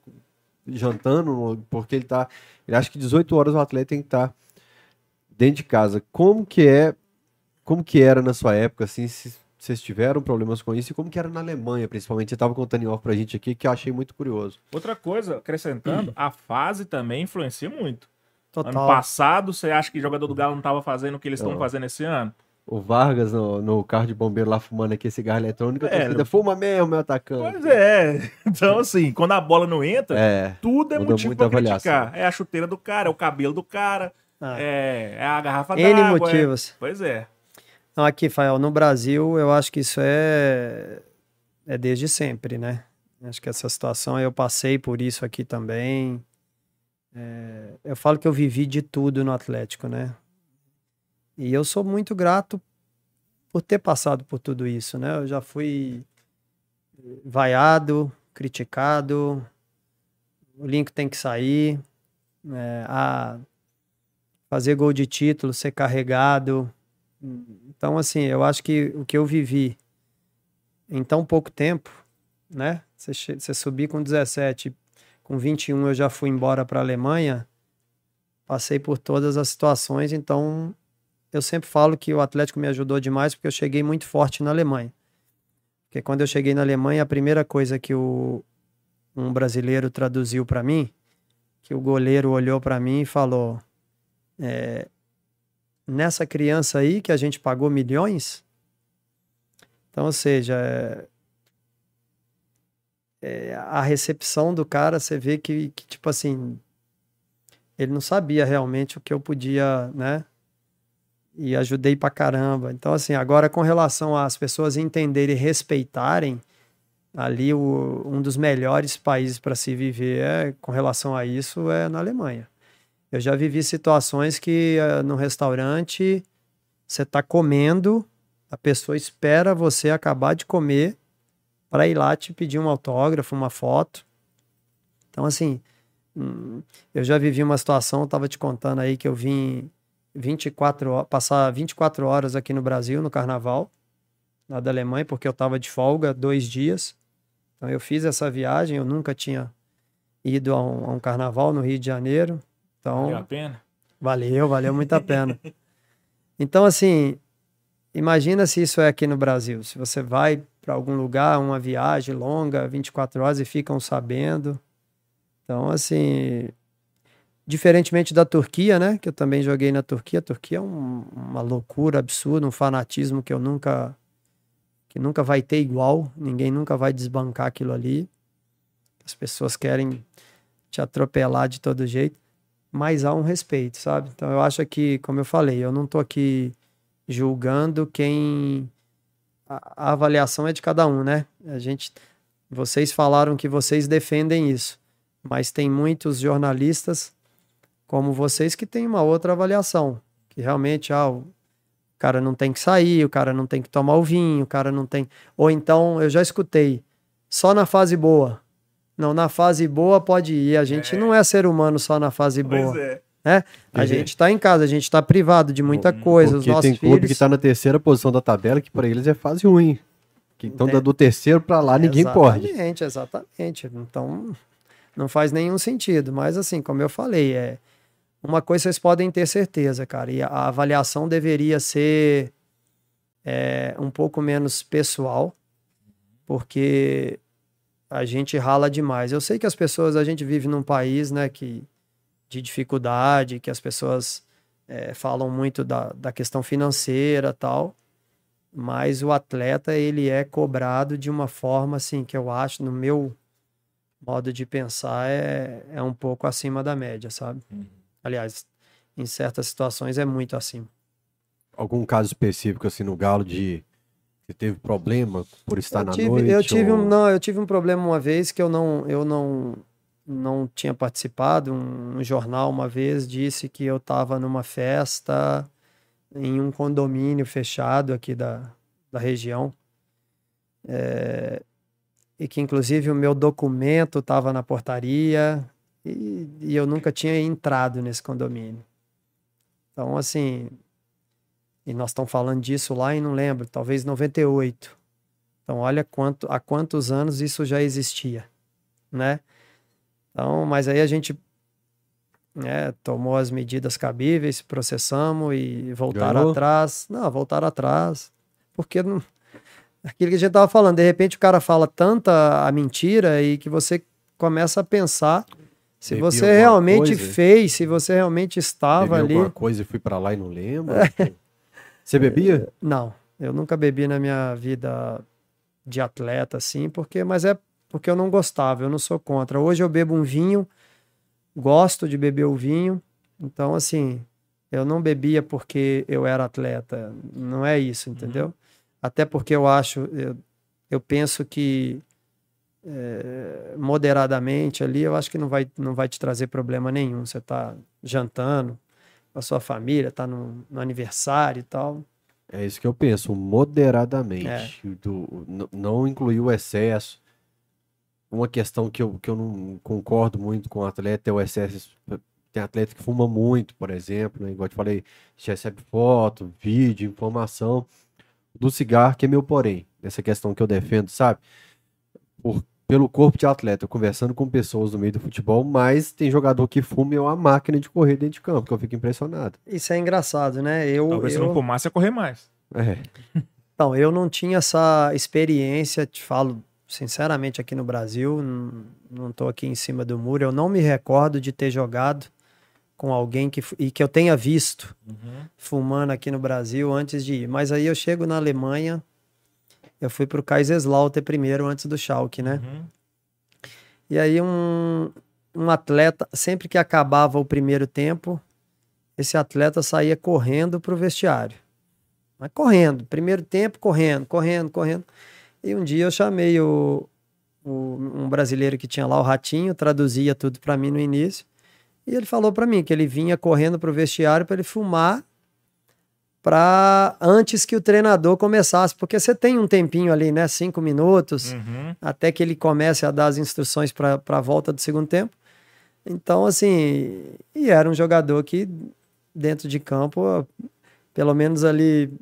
jantando? Porque ele tá. Ele acha que 18 horas o atleta tem que estar tá dentro de casa. Como que é. Como que era na sua época, assim, se vocês tiveram problemas com isso e como que era na Alemanha, principalmente. Você estava contando em off pra gente aqui, que eu achei muito curioso. Outra coisa, acrescentando, hum. a fase também influencia muito. Total. Ano passado, você acha que o jogador do Galo não estava fazendo o que eles estão fazendo esse ano? O Vargas no, no, carro de bombeiro lá fumando aqui cigarro eletrônico, é, torcida, fuma mesmo, meu atacante. Pois é. Então, assim, quando a bola não entra, é, tudo é motivo pra criticar. É a chuteira do cara, é o cabelo do cara, ah. é, é, a garrafa d'água. N é motivos. É... Pois é. Não, aqui, Fael, no Brasil, eu acho que isso é, é desde sempre, né? Acho que essa situação, eu passei por isso aqui também. É, eu falo que eu vivi de tudo no Atlético, né? E eu sou muito grato por ter passado por tudo isso, né? Eu já fui vaiado, criticado, o link tem que sair, é, a fazer gol de título, ser carregado, então, assim, eu acho que o que eu vivi em tão pouco tempo, né? Você, subir com 17, com 21 eu já fui embora para a Alemanha, passei por todas as situações, então eu sempre falo que o Atlético me ajudou demais porque eu cheguei muito forte na Alemanha. Porque quando eu cheguei na Alemanha, a primeira coisa que o, um brasileiro traduziu para mim, que o goleiro olhou para mim e falou: é, nessa criança aí que a gente pagou milhões. Então, ou seja, é, é, a recepção do cara, você vê que, que, tipo assim, ele não sabia realmente o que eu podia, né? E ajudei pra caramba. Então, assim, agora com relação às pessoas entenderem e respeitarem, ali o, um dos melhores países para se viver é, com relação a isso é na Alemanha. Eu já vivi situações que uh, no restaurante você está comendo, a pessoa espera você acabar de comer para ir lá te pedir um autógrafo, uma foto. Então, assim, hum, eu já vivi uma situação, eu estava te contando aí que eu vim 24 horas, passar 24 horas aqui no Brasil, no carnaval, lá da Alemanha, porque eu estava de folga dois dias. Então, eu fiz essa viagem, eu nunca tinha ido a um, a um carnaval no Rio de Janeiro. Então, valeu a pena? Valeu, valeu muito a pena. então, assim, imagina se isso é aqui no Brasil. Se você vai para algum lugar, uma viagem longa, 24 horas e ficam sabendo. Então, assim, diferentemente da Turquia, né? Que eu também joguei na Turquia. A Turquia é um- uma loucura absurda, um fanatismo que eu nunca que nunca vai ter igual. Ninguém nunca vai desbancar aquilo ali. As pessoas querem te atropelar de todo jeito, mas há um respeito, sabe? Então eu acho que, como eu falei, eu não tô aqui julgando quem a, avaliação é de cada um, né? A gente vocês falaram que vocês defendem isso, mas tem muitos jornalistas como vocês que têm uma outra avaliação, que realmente ah, o cara não tem que sair, o cara não tem que tomar o vinho, o cara não tem. Ou então, eu já escutei, só na fase boa. Não, na fase boa pode ir. A gente É. não é ser humano só na fase boa. Pois é. A Uhum. gente tá em casa, a gente tá privado de muita coisa. Os Porque nossos tem clube filhos. que tá na terceira posição da tabela, que para eles é fase ruim. Que então É. do terceiro para lá ninguém pode. Exatamente, exatamente. Então, não faz nenhum sentido. Mas, assim, como eu falei, é uma coisa vocês podem ter certeza, cara. E a avaliação deveria ser é, um pouco menos pessoal, porque a gente rala demais. Eu sei que as pessoas, a gente vive num país, né, que de dificuldade, que as pessoas é, falam muito da, da questão financeira tal mas o atleta ele é cobrado de uma forma assim que eu acho no meu modo de pensar é, é um pouco acima da média, sabe? Uhum. Aliás, em certas situações é muito acima. Algum caso específico assim no Galo de que teve problema por estar eu na tive, noite? eu tive ou- um, não, eu tive um problema uma vez que eu não eu não não tinha participado. Um, um jornal uma vez disse que eu estava numa festa em um condomínio fechado aqui da, da região. É, e que inclusive o meu documento estava na portaria e, e eu nunca tinha entrado nesse condomínio. Então, assim, e nós estamos falando disso lá e não lembro, talvez 98. Então, olha quanto, há quantos anos isso já existia, né? Então, mas aí a gente né, tomou as medidas cabíveis, processamos e voltaram Ganhou? atrás. Não, voltaram atrás. Porque não... aquilo que a gente tava falando, de repente o cara fala tanta a mentira e que você começa a pensar se Bebia você realmente coisa? fez, se você realmente Bebi estava ali. alguma coisa e fui para lá e não lembro. Você bebia? Não, eu nunca bebi na minha vida de atleta, assim, porque, mas é porque eu não gostava, eu não sou contra. Hoje eu bebo um vinho, gosto de beber o vinho, então, assim, eu não bebia porque eu era atleta, não é isso, entendeu? Até porque eu acho, eu, eu penso que eh, moderadamente ali, eu acho que não vai, não vai te trazer problema nenhum. Você tá jantando a sua família, tá no, no aniversário e tal. É isso que eu penso, moderadamente. É. Do, não incluir o excesso. Uma questão que eu, que eu não concordo muito com o atleta é o excesso. Tem atleta que fuma muito, por exemplo, né? Igual eu te falei, já recebe foto, vídeo, informação. Do cigarro, que é meu porém, nessa questão que eu defendo, sabe? Por, pelo corpo de atleta, conversando com pessoas no meio do futebol, mas tem jogador que fuma e é uma máquina de correr dentro de campo, que eu fico impressionado. Isso é engraçado, né? Eu, Talvez se eu, não fumasse, ia correr mais. É. Então, eu não tinha essa experiência, te falo sinceramente aqui no Brasil, não estou aqui em cima do muro, eu não me recordo de ter jogado com alguém que, e que eu tenha visto Uhum. fumando aqui no Brasil antes de ir. Mas aí eu chego na Alemanha, eu fui para o Kaiserslautern primeiro, antes do Schalke, né? Uhum. E aí um, um atleta, sempre que acabava o primeiro tempo, esse atleta saía correndo para o vestiário. Mas correndo, primeiro tempo correndo, correndo, correndo. E um dia eu chamei o, o- um brasileiro que tinha lá, o Ratinho, traduzia tudo para mim no início. E ele falou para mim que ele vinha correndo para o vestiário para ele fumar para antes que o treinador começasse, porque você tem um tempinho ali, né, cinco minutos, Uhum. até que ele comece a dar as instruções para a volta do segundo tempo. Então, assim, e era um jogador que dentro de campo, pelo menos ali,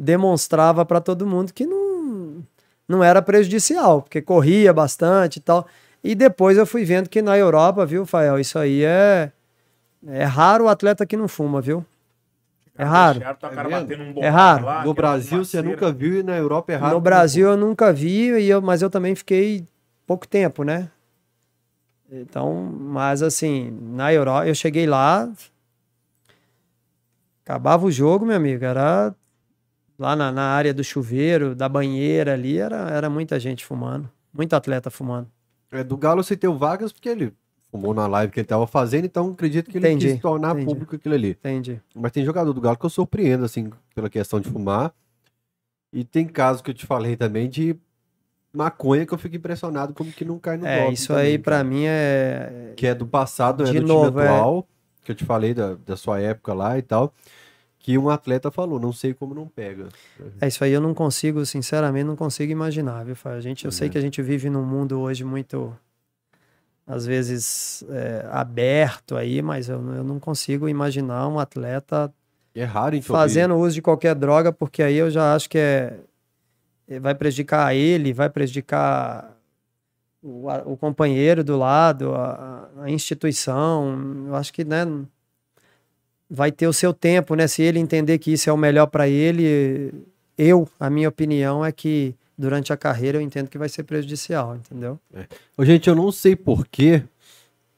demonstrava para todo mundo que não, não era prejudicial, porque corria bastante e tal. E depois eu fui vendo que na Europa, viu, Fael, isso aí é, é raro o atleta que não fuma, viu? É raro. Deixaram, tá É um É raro. lá, No aquela Brasil você nunca viu e na Europa é raro. No Brasil eu nunca vi, e eu, mas eu também fiquei pouco tempo, né? Então, mas assim, na Europa, eu cheguei lá, acabava o jogo, meu amigo, era lá na, na área do chuveiro, da banheira ali, era, era muita gente fumando, muito atleta fumando. É, do Galo você tem o Vargas porque ele fumou na live que ele tava fazendo, então acredito que ele Entendi, quis tornar entendi. público aquilo ali. Entendi. Mas tem jogador do Galo que eu surpreendo, assim, pela questão de fumar. E tem casos que eu te falei também de maconha que eu fico impressionado como que não cai no É, isso também, aí pra cara. mim é. Que é do passado, é De do novo, time é. atual, que eu te falei da, da sua época lá e tal. Que um atleta falou, não sei como não pega. É isso aí, eu não consigo, sinceramente, não consigo imaginar, viu? A gente, eu sei É. que a gente vive num mundo hoje muito, às vezes, é, aberto aí, mas eu, eu não consigo imaginar um atleta É raro em fazendo uso de qualquer droga, porque aí eu já acho que é, é- vai prejudicar ele, vai prejudicar o, a- o companheiro do lado, a, a instituição. Eu acho que, né, vai ter o seu tempo, né? Se ele entender que isso é o melhor para ele, eu, a minha opinião é que durante a carreira eu entendo que vai ser prejudicial, entendeu? Ô, gente, eu não sei porquê.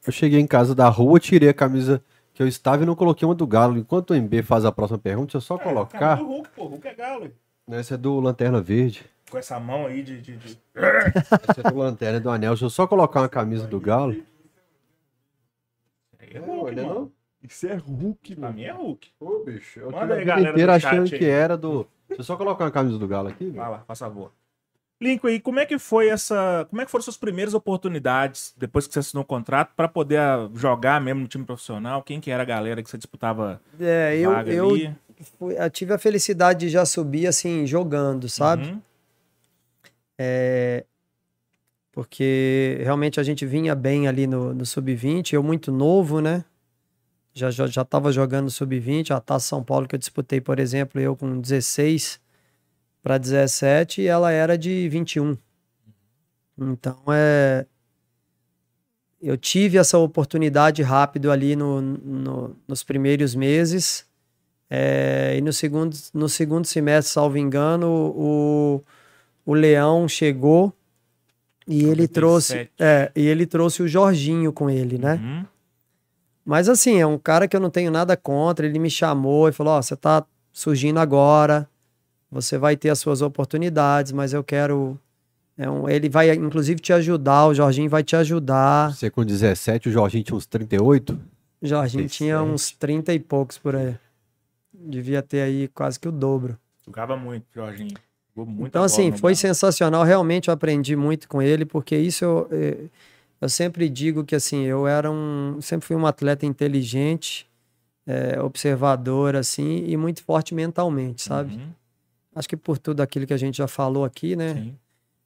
Eu cheguei em casa da rua, tirei a camisa que eu estava e não coloquei uma do Galo. Enquanto o MB faz a próxima pergunta, deixa eu só colocar. do Hulk, pô. Hulk é galo. hein? Essa é do Lanterna Verde. Com essa mão aí de. de, de... Essa é do Lanterna é do Anel. Deixa eu só colocar uma camisa do Galo. Aí é Hulk, mano. Isso é Hulk, Pra mano. mim é Hulk. Ô, bicho, eu Manda tive a vida inteira achando que era do... Deixa eu só colocar uma camisa do Galo aqui. Vai lá, faz favor. Lincoln, aí, como é que foi essa. Como é que foram suas primeiras oportunidades depois que você assinou o contrato para poder ah, jogar mesmo no time profissional? Quem que era a galera que você disputava É, eu, eu, fui- eu tive a felicidade de já subir assim, jogando, sabe? Uhum. É, porque realmente a gente vinha bem ali no, no sub-20, eu muito novo, né? Já já já estava jogando sub-20, a Taça São Paulo que eu disputei, por exemplo, eu com 16 para 17 e ela era de 21. Então é eu tive essa oportunidade rápido ali no, no- nos primeiros meses. é, e no segundo, no segundo semestre, salvo engano, o, o Leão chegou e ele 97. trouxe é, e ele trouxe o Jorginho com ele, né? Uhum. Mas assim, é um cara que eu não tenho nada contra. Ele me chamou e falou: Ó, você tá surgindo agora, você vai ter as suas oportunidades, mas eu quero. é um- ele vai, inclusive, te ajudar. O Jorginho vai te ajudar. Você com 17, o Jorginho tinha uns 38. O Jorginho tinha 37. uns 30 e poucos por aí. Devia ter aí quase que o dobro. Jogava muito, Jorginho. Jogou muita Então, assim, foi sensacional. Realmente eu aprendi muito com ele, porque isso eu, eh, eu sempre digo que, assim, eu era um. Sempre fui um atleta inteligente, eh, observador, assim, e muito forte mentalmente, sabe? Uhum, Acho que por tudo aquilo que a gente já falou aqui, né? sim.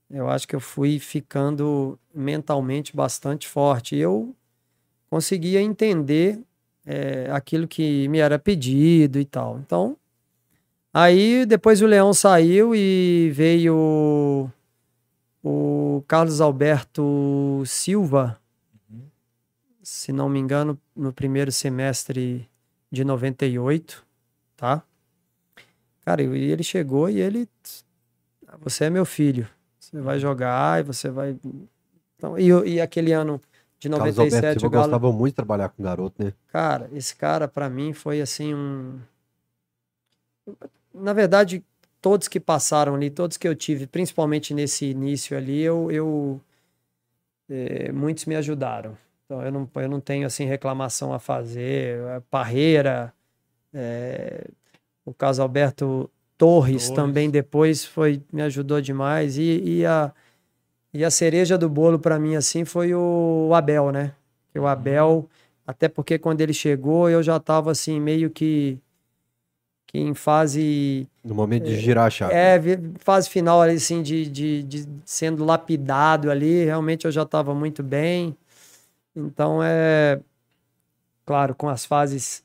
Eu acho que eu fui ficando mentalmente bastante forte. E eu conseguia entender eh, aquilo que me era pedido e tal. Então, aí depois o Leão saiu e veio o Carlos Alberto Silva, Uhum. se não me engano, no primeiro semestre de 98, tá? Cara, e ele chegou e ele. "Ah, Você é meu filho. Você vai jogar e você vai. Então, e, e aquele ano de Carlos Alberto 97, o Galo. gostava muito de trabalhar com garoto, né? Cara, esse cara pra mim foi assim um. Na verdade, todos que passaram ali, todos que eu tive, principalmente nesse início ali, eu, eu eh, muitos me ajudaram. Então eu não, eu não tenho assim reclamação a fazer. A Parreira, eh, o caso Alberto Torres, Torres. também depois foi me ajudou demais e, e a e a cereja do bolo pra mim assim foi o Abel, né? O Abel até porque quando ele chegou, eu já estava assim, meio que, que em fase. No momento de girar a chave. É, fase final ali, assim, de, de, de sendo lapidado ali. Realmente eu já estava muito bem. Então é. Claro, com as fases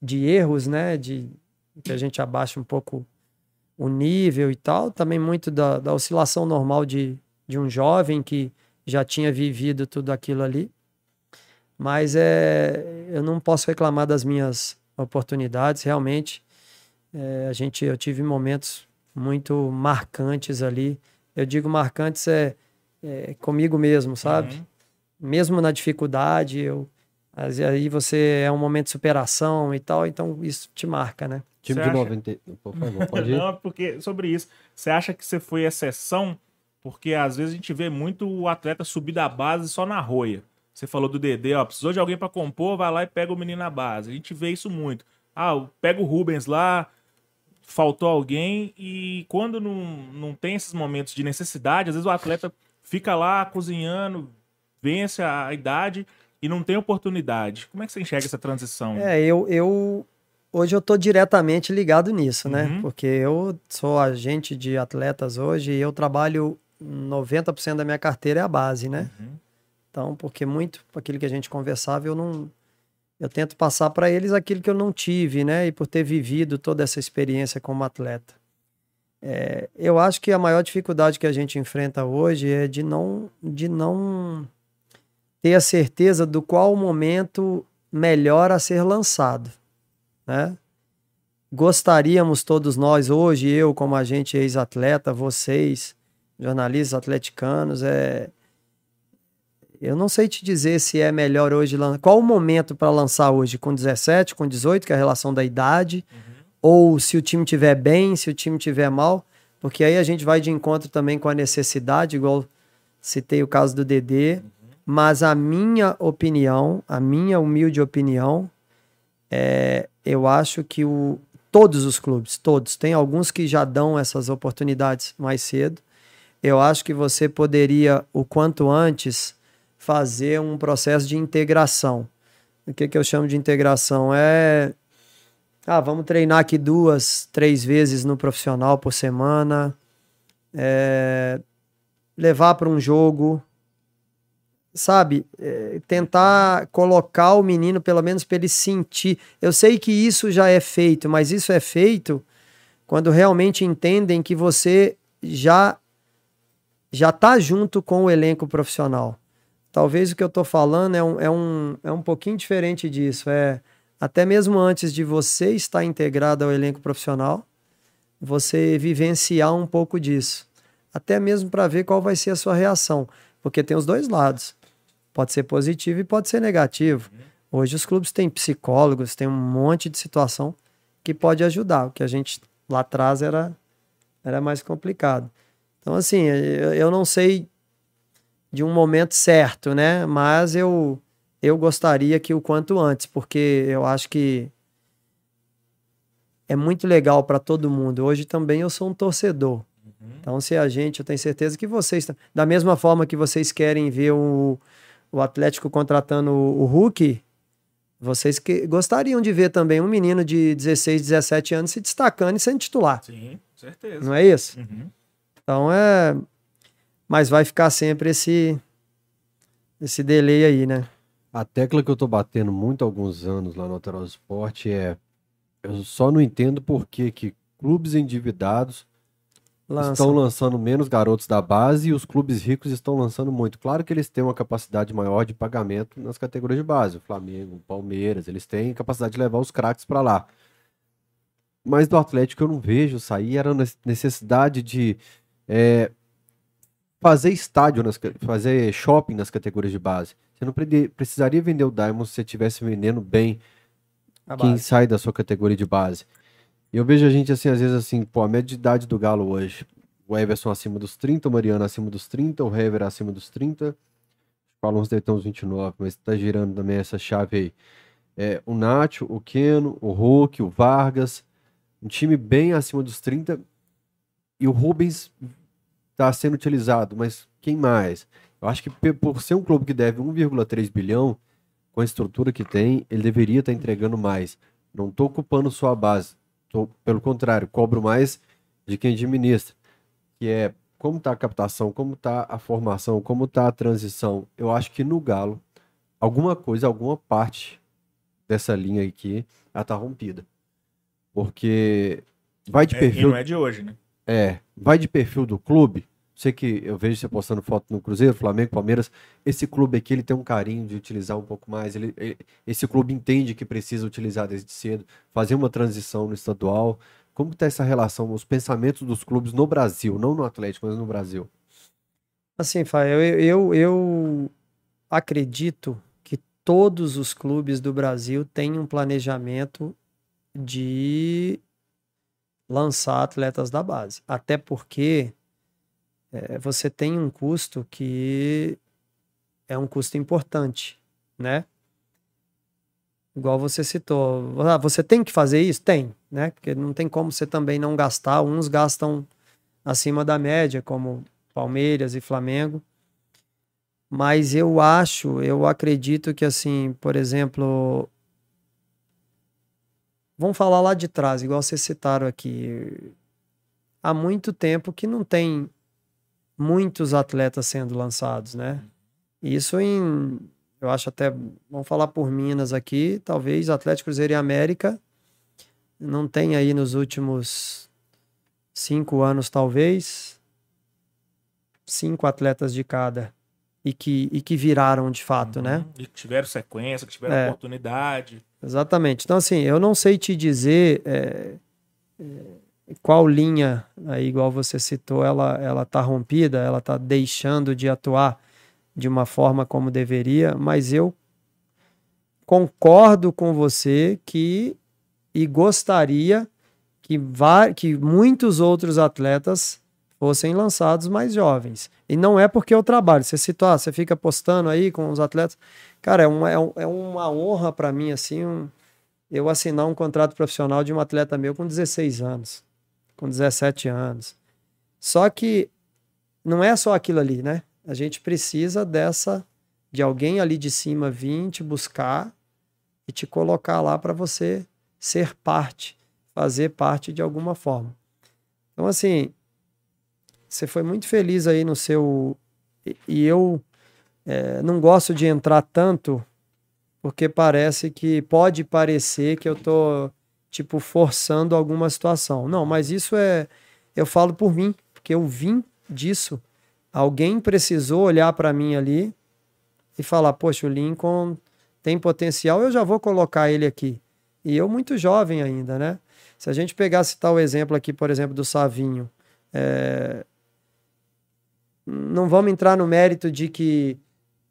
de erros, né? De que a gente abaixa um pouco o nível e tal. Também muito da, da oscilação normal de, de um jovem que já tinha vivido tudo aquilo ali. Mas é, eu não posso reclamar das minhas oportunidades, realmente. É, a gente, eu tive momentos muito marcantes ali. Eu digo marcantes é, é comigo mesmo, sabe? Uhum. mesmo na dificuldade, eu, aí você é um momento de superação e tal, então isso te marca, né? Time Você de acha? 90. Por favor, pode ir. Não, porque sobre isso. Você acha que você foi exceção? Porque às vezes a gente vê muito o atleta subir da base só na roia. Você falou do Dedê, ó, precisou de alguém pra compor, vai lá e pega o menino na base. A gente vê isso muito. Ah, pega o Rubens lá, faltou alguém e quando não, não tem esses momentos de necessidade, às vezes o atleta fica lá cozinhando, vence a, a idade e não tem oportunidade. Como é que você enxerga essa transição? É, eu, eu hoje eu tô diretamente ligado nisso, né? Uhum. Porque eu sou agente de atletas hoje e eu trabalho 90% da minha carteira é a base, né? Uhum. Então, porque muito aquilo que a gente conversava, eu não eu tento passar para eles aquilo que eu não tive, né? E por ter vivido toda essa experiência como atleta. É, eu acho que a maior dificuldade que a gente enfrenta hoje é de não de não ter a certeza do qual momento melhor a ser lançado, né? Gostaríamos todos nós hoje, eu como agente ex-atleta, vocês, jornalistas atleticanos, é eu não sei te dizer se é melhor hoje qual o momento para lançar hoje? Com 17, com 18, que é a relação da idade, ou se o time tiver bem, se o time tiver mal, porque aí a gente vai de encontro também com a necessidade, igual citei o caso do Dedê, mas a minha opinião, a minha humilde opinião, é, eu acho que o, todos os clubes, todos, tem alguns que já dão essas oportunidades mais cedo. Eu acho que você poderia, o quanto antes, fazer um processo de integração. O que, que eu chamo de integração? É. Ah, vamos treinar aqui duas, três vezes no profissional por semana. É, levar para um jogo. Sabe? É, tentar colocar o menino, pelo menos para ele sentir. Eu sei que isso já é feito, mas isso é feito quando realmente entendem que você já já está junto com o elenco profissional. Talvez o que eu estou falando é um, é, um, é um pouquinho diferente disso. É até mesmo antes de você estar integrado ao elenco profissional, você vivenciar um pouco disso. Até mesmo para ver qual vai ser a sua reação. Porque tem os dois lados. Pode ser positivo e pode ser negativo. Hoje os clubes têm psicólogos, tem um monte de situação que pode ajudar. O que a gente lá atrás era, era mais complicado. Então, assim, eu, eu não sei de um momento certo, né? Mas eu, eu gostaria que o quanto antes, porque eu acho que é muito legal para todo mundo. Hoje também eu sou um torcedor. Então, se a gente, eu tenho certeza que vocês, da mesma forma que vocês querem ver o, o Atlético contratando o, o Hulk, vocês que gostariam de ver também um menino de 16, 17 anos se destacando e sendo titular. Sim, certeza. Não é isso? Uhum. Então é. Mas vai ficar sempre esse. Esse delay aí, né? A tecla que eu tô batendo muito há alguns anos lá no Alterosa Esporte é. Eu só não entendo por que, que clubes endividados Estão lançando menos garotos da base e os clubes ricos estão lançando muito. Claro que eles têm uma capacidade maior de pagamento nas categorias de base. O Flamengo, o Palmeiras, eles têm capacidade de levar os craques para lá. Mas do Atlético eu não vejo sair, era ne- necessidade de é, fazer estádio, nas, fazer shopping nas categorias de base. Você não pre- precisaria vender o Diamond se você estivesse vendendo bem quem sai da sua categoria de base. Eu vejo a gente assim, às vezes assim, pô, a média de idade do Galo hoje, o Everson acima dos 30, o Mariano acima dos 30, o Hever acima dos 30, o Alonso deve ter uns 29, mas tá girando também essa chave aí. É, o Nacho, o Keno, o Hulk, o Vargas, um time bem acima dos 30, e o Rubens tá sendo utilizado, mas quem mais? Eu acho que por ser um clube que deve 1,3 bilhão, com a estrutura que tem, ele deveria estar entregando mais. Não estou ocupando só a base. Pelo contrário, cobro mais de quem administra. Que é como está a captação, como está a formação, como está a transição. Eu acho que no Galo, alguma coisa, alguma parte dessa linha aqui, ela tá rompida. Porque vai de É, e perfil. não é de hoje, né? É, vai de perfil do clube. Sei que eu vejo você postando foto no Cruzeiro, Flamengo, Palmeiras. Esse clube aqui ele tem um carinho de utilizar um pouco mais. Ele, ele- esse clube entende que precisa utilizar desde cedo, fazer uma transição no estadual. Como está essa relação, os pensamentos dos clubes no Brasil, não no Atlético, mas no Brasil? Assim, Fá, eu, eu, eu acredito que todos os clubes do Brasil têm um planejamento de lançar atletas da base. Até porque é, você tem um custo que é um custo importante, né? Igual você citou. Ah, você tem que fazer isso? Tem, né? Porque não tem como você também não gastar. Uns gastam acima da média, como Palmeiras e Flamengo. Mas eu acho, eu acredito que, assim, por exemplo. Vamos falar lá de trás, igual vocês citaram aqui. Há muito tempo que não tem muitos atletas sendo lançados, né? Isso em eu acho até, vamos falar por Minas aqui, talvez Atlético Cruzeiro e América não tem aí nos últimos cinco anos, talvez, cinco atletas de cada e que, e que viraram de fato, uhum. né? E que tiveram sequência, que tiveram é. oportunidade. Exatamente. Então, assim, eu não sei te dizer é, é, qual linha, aí, igual você citou, ela, ela tá rompida, ela tá deixando de atuar de uma forma como deveria, mas eu concordo com você que e gostaria que, que muitos outros atletas fossem lançados mais jovens. E não é porque eu trabalho. Você citou, ah, você fica postando aí com os atletas. Cara, é uma, é, é uma honra para mim, assim, um, eu assinar um contrato profissional de um atleta meu com 16 anos, com 17 anos. Só que não é só aquilo ali, né? A gente precisa dessa de alguém ali de cima vir te buscar e te colocar lá para você ser parte, fazer parte de alguma forma. Então assim, você foi muito feliz aí no seu e eu é, não gosto de entrar tanto porque parece que pode parecer que eu tô tipo forçando alguma situação. Não, mas isso é eu falo por mim, porque eu vim disso Alguém precisou olhar para mim ali e falar: Poxa, o Lincoln tem potencial, eu já vou colocar ele aqui. E eu, muito jovem ainda, né? Se a gente pegasse tal exemplo aqui, por exemplo, do Savinho, é... não vamos entrar no mérito de que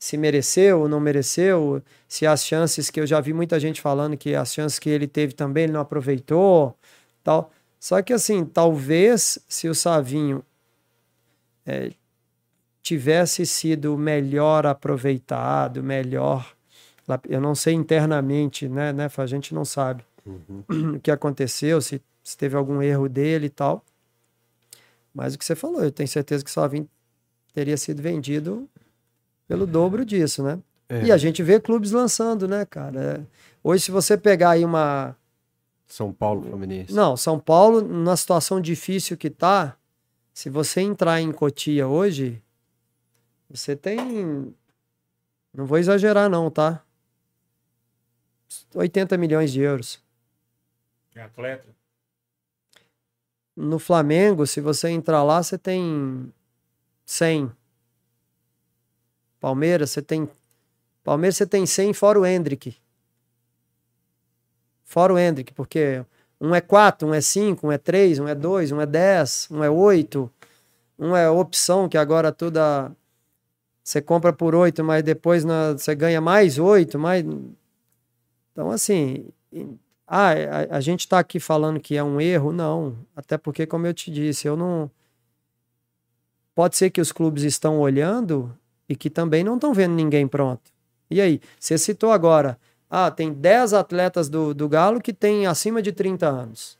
se mereceu ou não mereceu, se as chances que eu já vi muita gente falando que as chances que ele teve também ele não aproveitou, tal. Só que assim, talvez se o Savinho é, tivesse sido melhor aproveitado, melhor. Eu não sei internamente, né, né a gente não sabe uhum. o que aconteceu, se, se, teve algum erro dele e tal. Mas o que você falou, eu tenho certeza que o Salvin teria sido vendido pelo dobro disso, né? É. E a gente vê clubes lançando, né, cara? Hoje, se você pegar aí uma. São Paulo Fluminense. Não, São Paulo, na situação difícil que tá, se você entrar em Cotia hoje, você tem. Não vou exagerar, não, tá? 80 milhões de euros. É atleta? No Flamengo, se você entrar lá, você tem 100. Palmeiras, você tem. Palmeiras, você tem 100 fora o Hendrick. Fora o Hendrick, porque um é 4, um é 5, um é 3, um é 2, um é 10, um é 8. Um é opção, que agora toda você compra por oito, mas depois na, você ganha mais oito, mais. Então, assim, ah, a gente está aqui falando que é um erro, não. Até porque, como eu te disse, eu não. Pode ser que os clubes estão olhando e que também não estão vendo ninguém pronto. E aí, você citou agora, ah, tem 10 atletas do, do Galo que tem acima de 30 anos.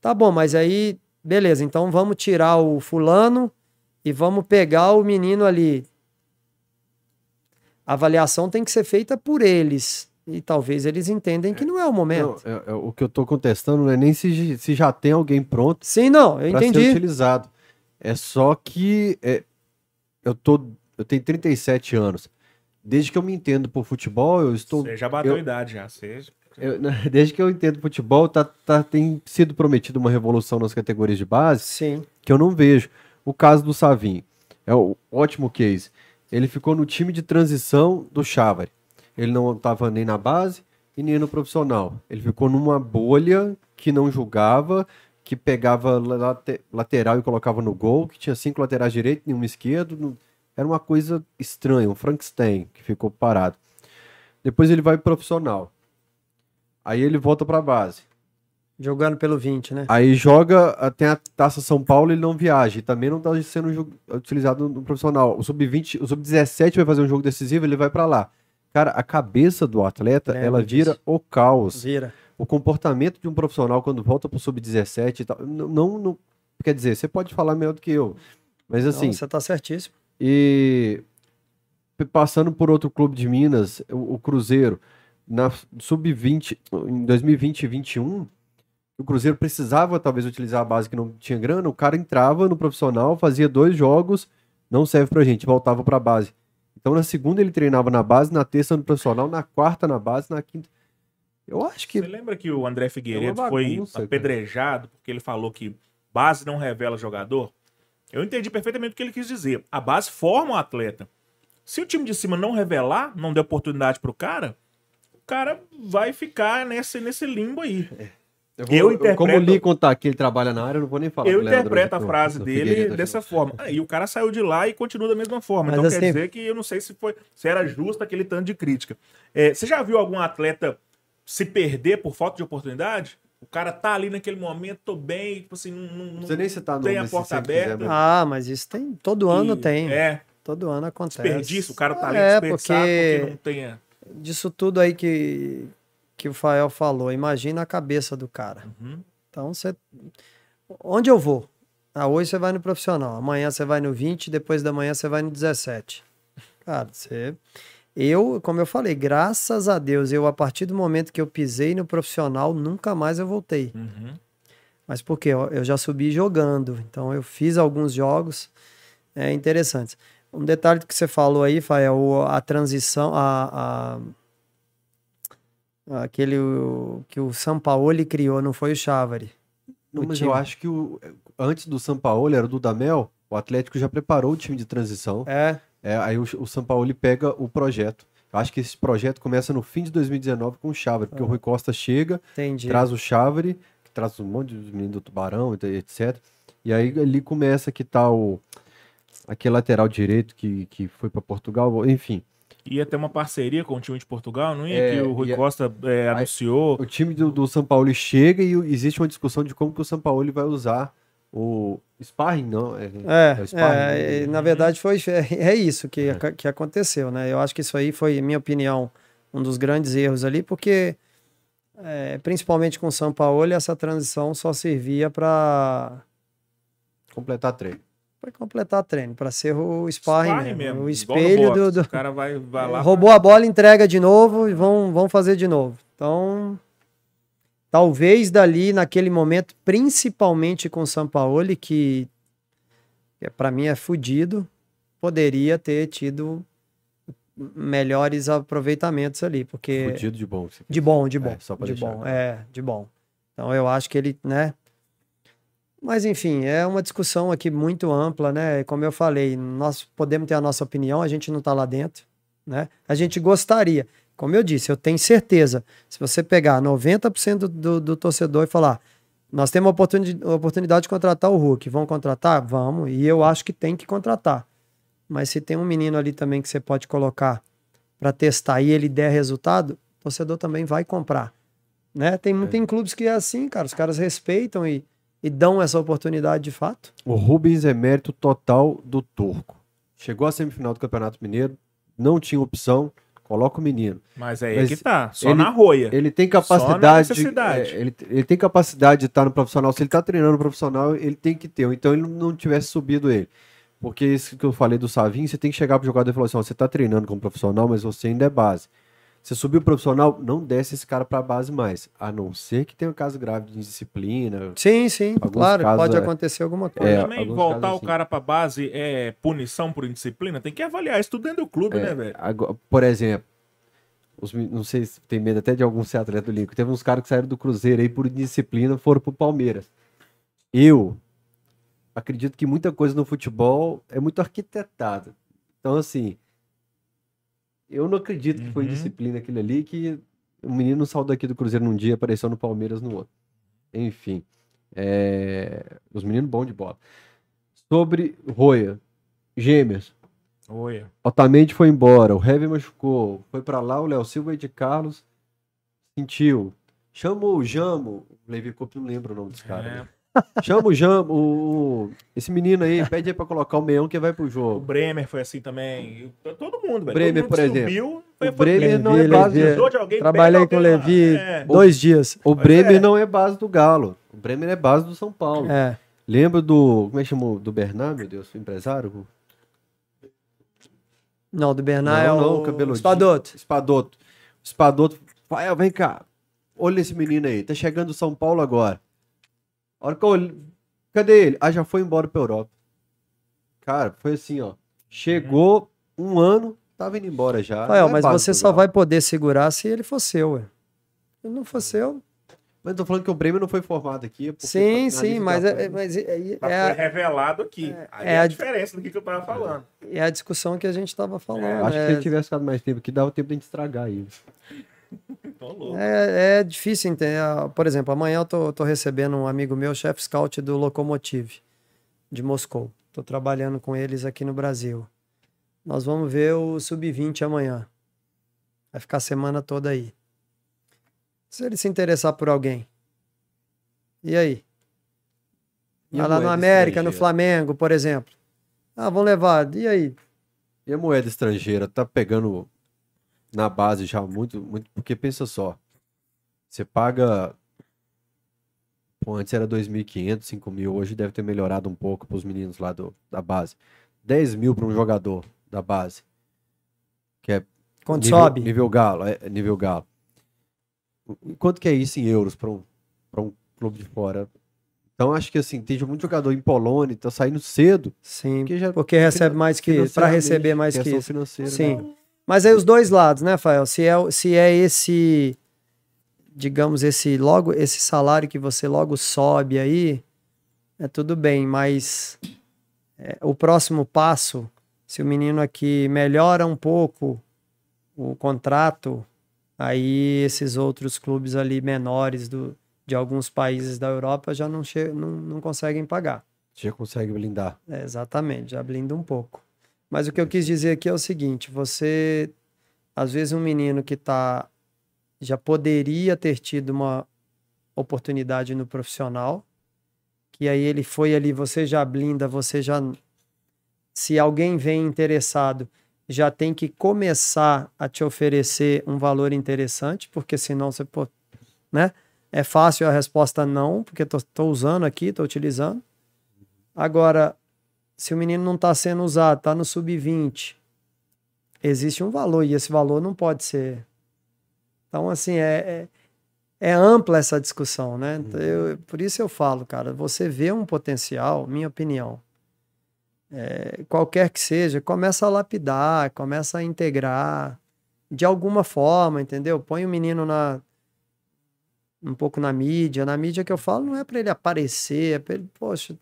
Tá bom, mas aí, beleza, então vamos tirar o fulano e vamos pegar o menino ali, a avaliação tem que ser feita por eles. E talvez eles entendem que não é o momento. Não, é, é, o que eu estou contestando não é nem se, se já tem alguém pronto. Sim, não, eu entendi. ser utilizado. É só que é, eu tô, eu tenho 37 anos. Desde que eu me entendo por futebol, eu estou. Você já bateu eu, idade, já. Seja. Eu, desde que eu entendo futebol, tá, tá, tem sido prometido uma revolução nas categorias de base Sim. que eu não vejo. O caso do Savinho é um ótimo case. Ele ficou no time de transição do Chávari. Ele não estava nem na base e nem no profissional. Ele ficou numa bolha que não julgava, que pegava late lateral e colocava no gol, que tinha cinco laterais direito, nenhum esquerdo. Era uma coisa estranha, um Frankenstein que ficou parado. Depois ele vai pro profissional. Aí ele volta pra base. Jogando pelo 20, né? Aí joga, tem a Taça São Paulo, ele não viaja. E também não tá sendo utilizado no profissional. O sub-20, o sub-17 vai fazer um jogo decisivo, ele vai pra lá. Cara, a cabeça do atleta, Lembro ela vira disso. o caos. Vira. O comportamento de um profissional quando volta pro sub-17 e tal, não, não, não- quer dizer, você pode falar melhor do que eu. Mas assim, Não, você tá certíssimo. E passando por outro clube de Minas, o, o Cruzeiro, na sub-20, em 2020 e 2021, o Cruzeiro precisava talvez utilizar a base que não tinha grana, o cara entrava no profissional, fazia dois jogos, não serve pra gente, voltava pra base. Então na segunda ele treinava na base, na terça no profissional, na quarta na base, na quinta. Eu acho que Você lembra que o André Figueiredo É uma foi bagunça, cara. apedrejado porque ele falou que base não revela jogador? Eu entendi perfeitamente o que ele quis dizer. A base forma o atleta. Se o time de cima não revelar, não der oportunidade pro cara, o cara vai ficar nesse, nesse limbo aí. Eu interpreto- Como o Lincoln tá aqui, ele trabalha na área, eu não vou nem falar. Eu Leandro interpreto a frase do dele dessa forma. E o cara saiu de lá e continua da mesma forma. Mas então assim- quer dizer que eu não sei se foi se era justo aquele tanto de crítica. É, você já viu algum atleta se perder por falta de oportunidade? O cara tá ali naquele momento, tô bem, tipo assim, não, não, Não nem citar tem a se porta você quiser, aberta. mas- Ah, mas isso tem. Todo ano e- tem. É, Todo ano acontece. desperdício, o cara tá ali É, desperdiçado porque... porque não tenha. disso tudo aí que, que o Fael falou, imagina a cabeça do cara. Uhum. Então você. Onde eu vou? Ah, hoje você vai no profissional, amanhã você vai no 20, depois da manhã você vai no 17. Cara, você. Eu, como eu falei, graças a Deus, eu, a partir do momento que eu pisei no profissional, nunca mais eu voltei. Uhum. Mas por quê? Eu já subi jogando, então eu fiz alguns jogos é, interessantes. Um detalhe que você falou aí, Fael, a transição, a, a- aquele o- que o Sampaoli criou, não foi o Chávari. Não, o mas time. eu acho que o, antes do São Paulo, era o Dudamel, o Atlético já preparou o time de transição. É, É, aí o, o São Paulo pega o projeto. Eu acho que esse projeto começa no fim de 2019 com o Chávari, porque o Rui Costa chega, entendi. traz o Chávari, que traz um monte de menino do Tubarão, etc. E aí ali começa que tá o aquele lateral direito que, que foi para Portugal, enfim. Ia ter uma parceria com o time de Portugal, não ia? É, que o Rui ia- Costa é, anunciou. O time do, do São Paulo chega e existe uma discussão de como que o São Paulo vai usar o sparring, não? É, É, o sparring, é, né? e, na verdade foi é, é isso que, aca- que aconteceu, né? Eu acho que isso aí foi, em minha opinião, um dos grandes erros ali, porque é, principalmente com o São Paulo, essa transição só servia para completar treino. completar treino, para ser o sparring, Sparring mesmo, o espelho do, do- O cara vai, vai lá. roubou a bola, entrega de novo e vão, vão fazer de novo. Então, talvez dali, naquele momento, principalmente com o Sampaoli, que, que para mim é fudido, poderia ter tido melhores aproveitamentos ali, porque Fudido de bom. de bom, de bom, É, só pra de deixar bom, é, de bom. Então eu acho que ele, né? Mas enfim, é uma discussão aqui muito ampla, né? Como eu falei, nós podemos ter a nossa opinião, a gente não está lá dentro, né? A gente gostaria, como eu disse, eu tenho certeza, se você pegar 90% do, do, do torcedor e falar, nós temos a oportuni- a oportunidade de contratar o Hulk, vão contratar? Vamos, e eu acho que tem que contratar. Mas se tem um menino ali também que você pode colocar para testar e ele der resultado, o torcedor também vai comprar. Né? Tem, É. tem clubes que é assim, cara. Os caras respeitam e, e dão essa oportunidade de fato. O Rubens é mérito total do Turco. Chegou à semifinal do Campeonato Mineiro, não tinha opção, coloca o menino. Mas aí Mas é que tá, só ele- na roia. Ele tem Só na capacidade. de- necessidade. é, ele, ele tem capacidade de estar no profissional. Se ele está treinando no profissional, ele tem que ter. Então ele não tivesse subido ele. Porque isso que eu falei do Savinho, você tem que chegar pro jogador e falar assim: ó, você está treinando como profissional, mas você ainda é base. Você subiu o profissional, não desce esse cara para a base mais. A não ser que tenha um caso grave de indisciplina. Sim, sim, claro, casos, pode é. acontecer alguma Mas coisa. É, também voltar casos o assim. cara pra base é punição por indisciplina? Tem que avaliar isso tudo dentro do clube, É, né, velho? agora, por exemplo, os não sei se tem medo até de algum ser atleta do Lincoln. Teve uns caras que saíram do Cruzeiro aí por indisciplina foram pro Palmeiras. Eu acredito que muita coisa no futebol é muito arquitetada. Então, assim, eu não acredito que foi Uhum. indisciplina aquilo ali, que o menino saiu daqui do Cruzeiro num dia, apareceu no Palmeiras no outro. Enfim, é, os meninos bons de bola. Sobre Roya, gêmeos. Oi. Otamendi foi embora, o Heavy machucou, foi pra lá o Léo Silva e de Carlos sentiu. Chama o Jamo, o Levi Coupe não lembra o nome desse cara. É, né? Chama o Jamo, o, o- esse menino aí, pede aí pra colocar o meião que vai pro o jogo. Bremer foi assim também. Todo mundo, velho. Bremer, Todo mundo por exemplo. Subiu, foi, O Bremer não é base. Levi. de alguém, Trabalhei com o. Levi É. dois dias. O Pois Bremer é. não é base do Galo. O Bremer é base do São Paulo. É. Lembra do. Como é que chamou? Do Bernard, meu Deus, o empresário? Não, do Bernard Não, é não, o cabeludinho. Espadoto. Espadoto. Espadoto. Rafael, vem cá. Olha esse menino aí. Tá chegando do São Paulo agora. A hora que eu olhei- Cadê ele? Ah, já foi embora pra Europa. Cara, foi assim, ó. Chegou um ano, tava indo embora já. Rafael, é mas você só vai poder segurar se ele for seu, ué. Se ele não for seu. Mas tô falando que o Bremer não foi formado aqui. é porque Sim, sim, lista mas é, é- mas é, é- Mas é foi a, revelado aqui. Aí é é, a- a diferença do que, que eu tava falando. é a discussão que a gente estava falando. Acho que se é, ele tivesse ficado mais tempo aqui, dava tempo de gente estragar ele. É, é difícil entender. Por exemplo, amanhã eu tô, tô recebendo um amigo meu, chefe scout do Lokomotiv, de Moscou. Tô trabalhando com eles aqui no Brasil. Nós vamos ver o Sub-20 amanhã. Vai ficar a semana toda aí. Se ele se interessar por alguém. E aí? E Vai lá no América, no? Flamengo, por exemplo. Ah, vão levar. E aí? E a moeda estrangeira tá pegando na base já muito, muito, porque pensa só, você paga, pô, antes era 2.500, 5.000, hoje deve ter melhorado um pouco para os meninos lá do, da base. 10 mil para um jogador da base, que é Quando nível, sobe? nível galo, é, nível galo. Quanto que é isso em euros para um, pra um clube de fora? Então acho que assim, tem muito jogador em Polônia, tá saindo cedo, Sim, porque já porque recebe mais que. Para receber mais que isso. financeira, Sim. né? Mas aí os dois lados, né, Fael? Se é, se é esse, digamos, esse logo esse salário que você logo sobe aí, é tudo bem, mas é, o próximo passo, se o menino aqui melhora um pouco o contrato, aí esses outros clubes ali menores do, de alguns países da Europa já não, che não, não conseguem pagar. Já consegue blindar. É, exatamente, já blinda um pouco. Mas o que eu quis dizer aqui é o seguinte: você, às vezes, um menino que tá, já poderia ter tido uma oportunidade no profissional, que aí ele foi ali, você já blinda, você já. Se alguém vem interessado, já tem que começar a te oferecer um valor interessante, porque senão você, pô, né? É fácil a resposta não, porque tô usando aqui, tô utilizando. Agora, se o menino não está sendo usado, está no sub-20, existe um valor e esse valor não pode ser. Então, assim, é, é, é ampla essa discussão, né? Então, eu- por isso eu falo, cara, você vê um potencial, minha opinião, é, qualquer que seja, começa a lapidar, começa a integrar de alguma forma, entendeu? Põe o menino na um pouco na mídia. Na mídia que eu falo não é para ele aparecer, é para ele, poxa,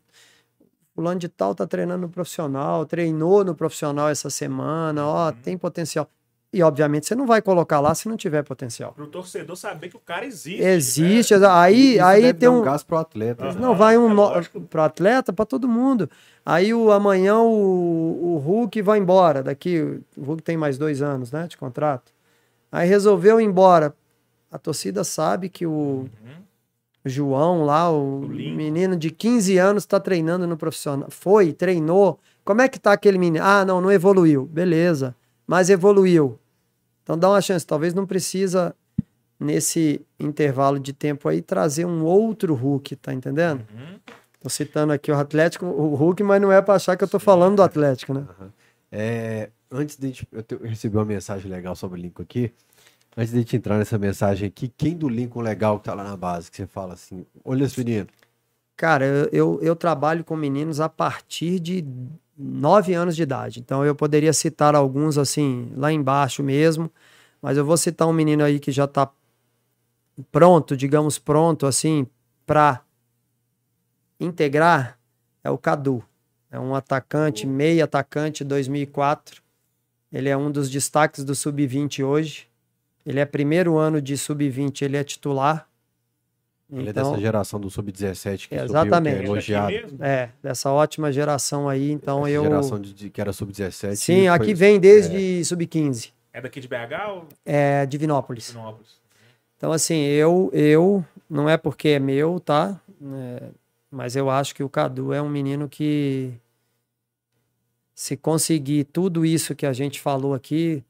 fulano de tal tá treinando no profissional, treinou no profissional essa semana, ó, tem potencial. E obviamente você não vai colocar lá se não tiver potencial. Pro torcedor saber que o cara existe. Existe, né? aí, Isso aí deve tem dar um, gasto pro atleta. Aham. não, vai um é no... lógico. pro atleta, para todo mundo. Aí o amanhã o, o Hulk vai embora. Daqui, o Hulk tem mais dois anos, né, de contrato. Aí resolveu ir embora. A torcida sabe que o Uhum. João lá, o O menino de 15 anos, está treinando no profissional. Foi, treinou. Como é que tá aquele menino? Ah, não, não evoluiu. Beleza, mas evoluiu. Então dá uma chance. Talvez não precisa, nesse intervalo de tempo aí, trazer um outro Hulk, tá entendendo? Uhum. Tô citando aqui o Atlético, o Hulk, mas não é para achar que eu tô falando do Atlético, né? É, antes de a gente, eu, te- eu recebi uma mensagem legal sobre o Lincoln aqui. Antes de a gente entrar nessa mensagem aqui, quem do Lincoln legal que tá lá na base, que você fala assim, olha esse menino. Cara, eu, eu, eu trabalho com meninos a partir de 9 anos de idade. Então eu poderia citar alguns assim, lá embaixo mesmo, mas eu vou citar um menino aí que já tá pronto, digamos pronto assim, para integrar, é o Cadu. É um atacante, meio atacante 2004. Ele é um dos destaques do sub-20 hoje. Ele é primeiro ano de sub-20, ele é titular. Ele é Então, dessa geração do Sub-17 que É, subiu, que exatamente. é elogiado. mesmo? é, dessa ótima geração aí, então Essa eu... geração de, de- que era Sub-17. Sim, foi- aqui vem desde sub-15, É daqui de BH ou é Divinópolis. Sinópolis? Então, assim, eu, eu, não é porque é meu, tá? É, mas eu acho que o Cadu é um menino que, se conseguir tudo isso que a gente falou aqui,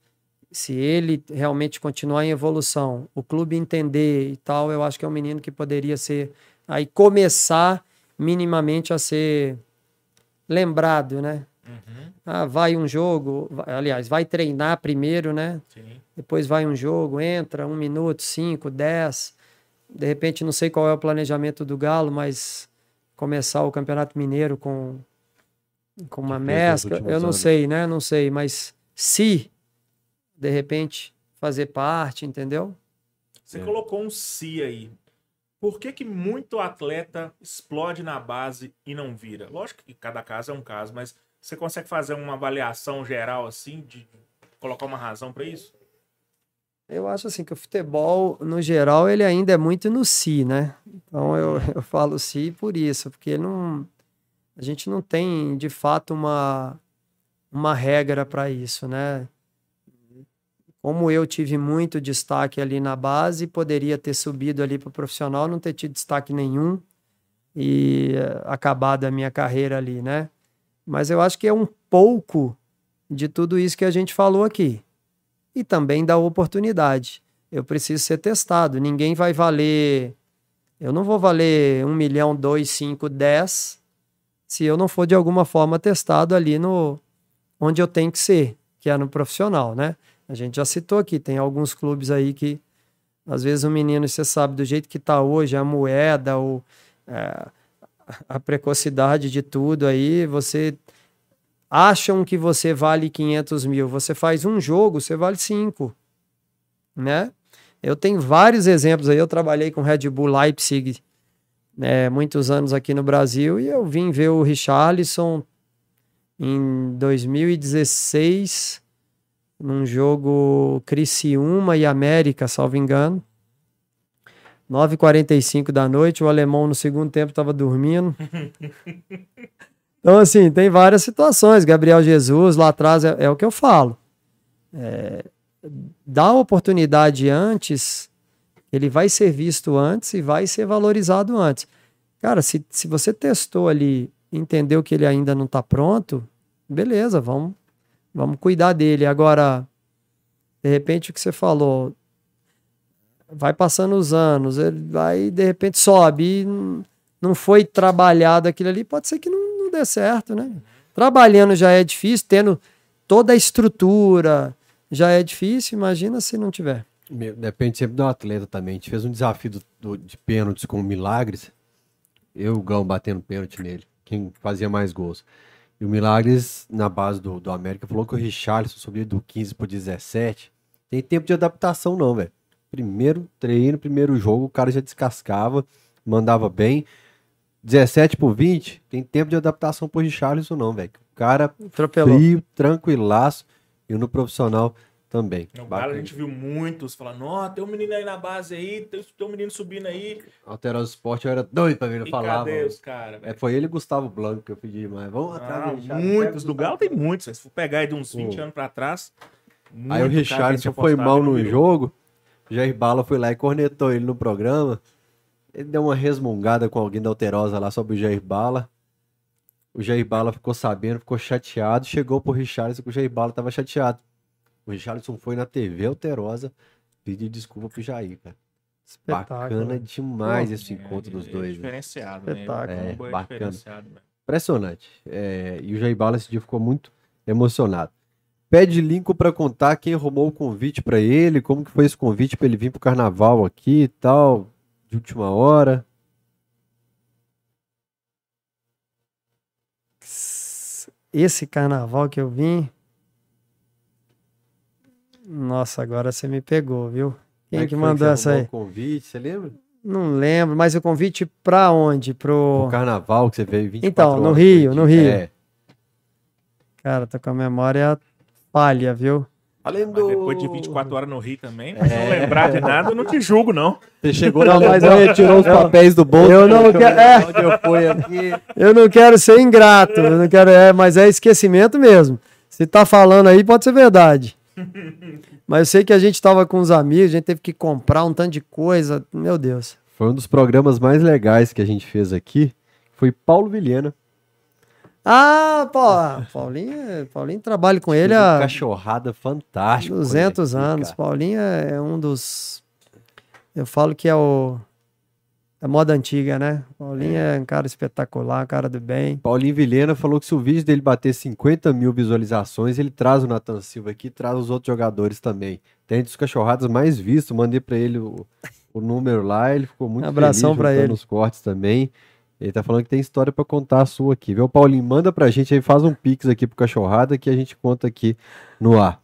se ele realmente continuar em evolução, o clube entender e tal, eu acho que é um menino que poderia ser, aí começar minimamente a ser lembrado, né? Uhum, Ah, vai um jogo, aliás, vai treinar primeiro, né? sim. depois vai um jogo, entra um minuto, cinco, dez. De repente, não sei qual é o planejamento do Galo, mas começar o Campeonato Mineiro com, com uma mescla, eu não anos. sei, né? Não sei, mas se de repente fazer parte, entendeu? Você É. colocou um si aí. Por que, que muito atleta explode na base e não vira? Lógico que cada caso é um caso, mas você consegue fazer uma avaliação geral assim, de colocar uma razão para isso? Eu acho assim que o futebol, no geral, ele ainda é muito no si, né? Então eu, eu falo si por isso, porque não, a gente não tem de fato uma, uma regra para isso, né? Como eu tive muito destaque ali na base, poderia ter subido ali para o profissional, não ter tido destaque nenhum e eh, acabado a minha carreira ali, né? Mas eu acho que é um pouco de tudo isso que a gente falou aqui e também da oportunidade. Eu preciso ser testado. Ninguém vai valer. Eu não vou valer um milhão, dois, cinco, dez, se eu não for de alguma forma testado ali no onde eu tenho que ser, que é no profissional, né? A gente já citou aqui, tem alguns clubes aí que às vezes o menino, você sabe, do jeito que está hoje, a moeda, o, é, a precocidade de tudo aí, você acham que você vale 500 mil. Você faz um jogo, você vale 5. Né? Eu tenho vários exemplos aí. Eu trabalhei com Red Bull Leipzig né, muitos anos aqui no Brasil e eu vim ver o Richarlison em 2016 num jogo Criciúma e América, salvo engano. 9h45 da noite, o alemão no segundo tempo estava dormindo. Então, assim, tem várias situações. Gabriel Jesus lá atrás é, é o que eu falo. É, dá oportunidade antes, ele vai ser visto antes e vai ser valorizado antes. Cara, se, se você testou ali, entendeu que ele ainda não está pronto, beleza, vamos, vamos cuidar dele. Agora, de repente, o que você falou, vai passando os anos, ele vai, de repente, sobe e não- foi trabalhado aquilo ali, pode ser que não, não dê certo, né? Trabalhando já é difícil, tendo toda a estrutura já é difícil, imagina se não tiver. Depende sempre do atleta também. A gente fez um desafio do- do- de pênaltis com Milagres. Eu e o Gão batendo pênalti nele. Quem fazia mais gols. E o Milagres, na base do, do América, falou que o Richarlison subiu do 15 pro 17. Tem tempo de adaptação, não, velho. Primeiro treino, primeiro jogo, o cara já descascava, mandava bem. 17 por 20, tem tempo de adaptação pro Richarlison, não, velho. O cara Atropelou. frio, tranquilaço. E no profissional também. No Galo Bacana. a gente viu muitos falando, ó, tem um menino aí na base aí, tem tem um menino subindo aí. Alterosa Esporte, eu era doido pra ver ele falar. cadê os caras? É, foi ele e Gustavo Blanco que eu pedi, mas vamos atrás Ah, muitos. Do o Galo tem muitos. Se for pegar aí de uns 20 Pô. anos pra trás. Aí o cara Richardson foi mal não no jogo. O Jair Bala foi lá e cornetou ele no programa. Ele deu uma resmungada com alguém da Alterosa lá sobre o Jair Bala. O Jair Bala ficou sabendo, ficou chateado. Chegou pro Richardson que o Jair Bala tava chateado. O Richardson foi na TV Alterosa pedir desculpa pro Jair, cara. Bacana Espetáculo. demais É, esse encontro dos é dois. né? Diferenciado, né? Espetáculo. É, é bacana. diferenciado, velho. Impressionante. É, e o Jair Bala esse dia ficou muito emocionado. Pede Lincoln para contar quem arrumou o convite para ele, como que foi esse convite para ele vir pro carnaval aqui e tal, de última hora. Esse carnaval que eu vim. Nossa, agora você me pegou, viu? Quem é que foi mandou você essa aí? o convite, você lembra? Não lembro, mas o convite pra onde? Pro. O carnaval que você veio 24 Então, no horas Rio, no. Rio. É, Cara, tô com a memória falha, viu? Valendo! Mas depois de 24 horas no Rio também, É. se não lembrar de nada, eu não te julgo, não. Você chegou Não, mas montanha, tirou os papéis do bolso. eu não quero- é. Onde eu fui aqui. Eu não quero ser ingrato, eu não quero, é, mas é esquecimento mesmo. Se tá falando aí, pode ser verdade. Mas eu sei que a gente tava com os amigos, a gente teve que comprar um tanto de coisa. Meu Deus. Foi um dos programas mais legais que a gente fez aqui. Foi Paulo Vilhena. Ah, pô, Paulinho, Paulinho trabalha com ele há cachorrada fantástica. 200 com ele aqui, anos. cara. Paulinho é um dos. Eu falo que é o. É moda antiga, né? Paulinho é um cara espetacular, um cara do bem. Paulinho Vilhena falou que se o vídeo dele bater 50 mil visualizações, ele traz o Nathan Silva aqui, traz os outros jogadores também. Tem dos cachorradas mais vistos, mandei pra ele o, o número lá, ele ficou muito Abração feliz pra juntando ele. os cortes também. Ele tá falando que tem história pra contar a sua aqui, viu? Paulinho, manda pra gente aí, faz um pix aqui pro cachorrada que a gente conta aqui no ar.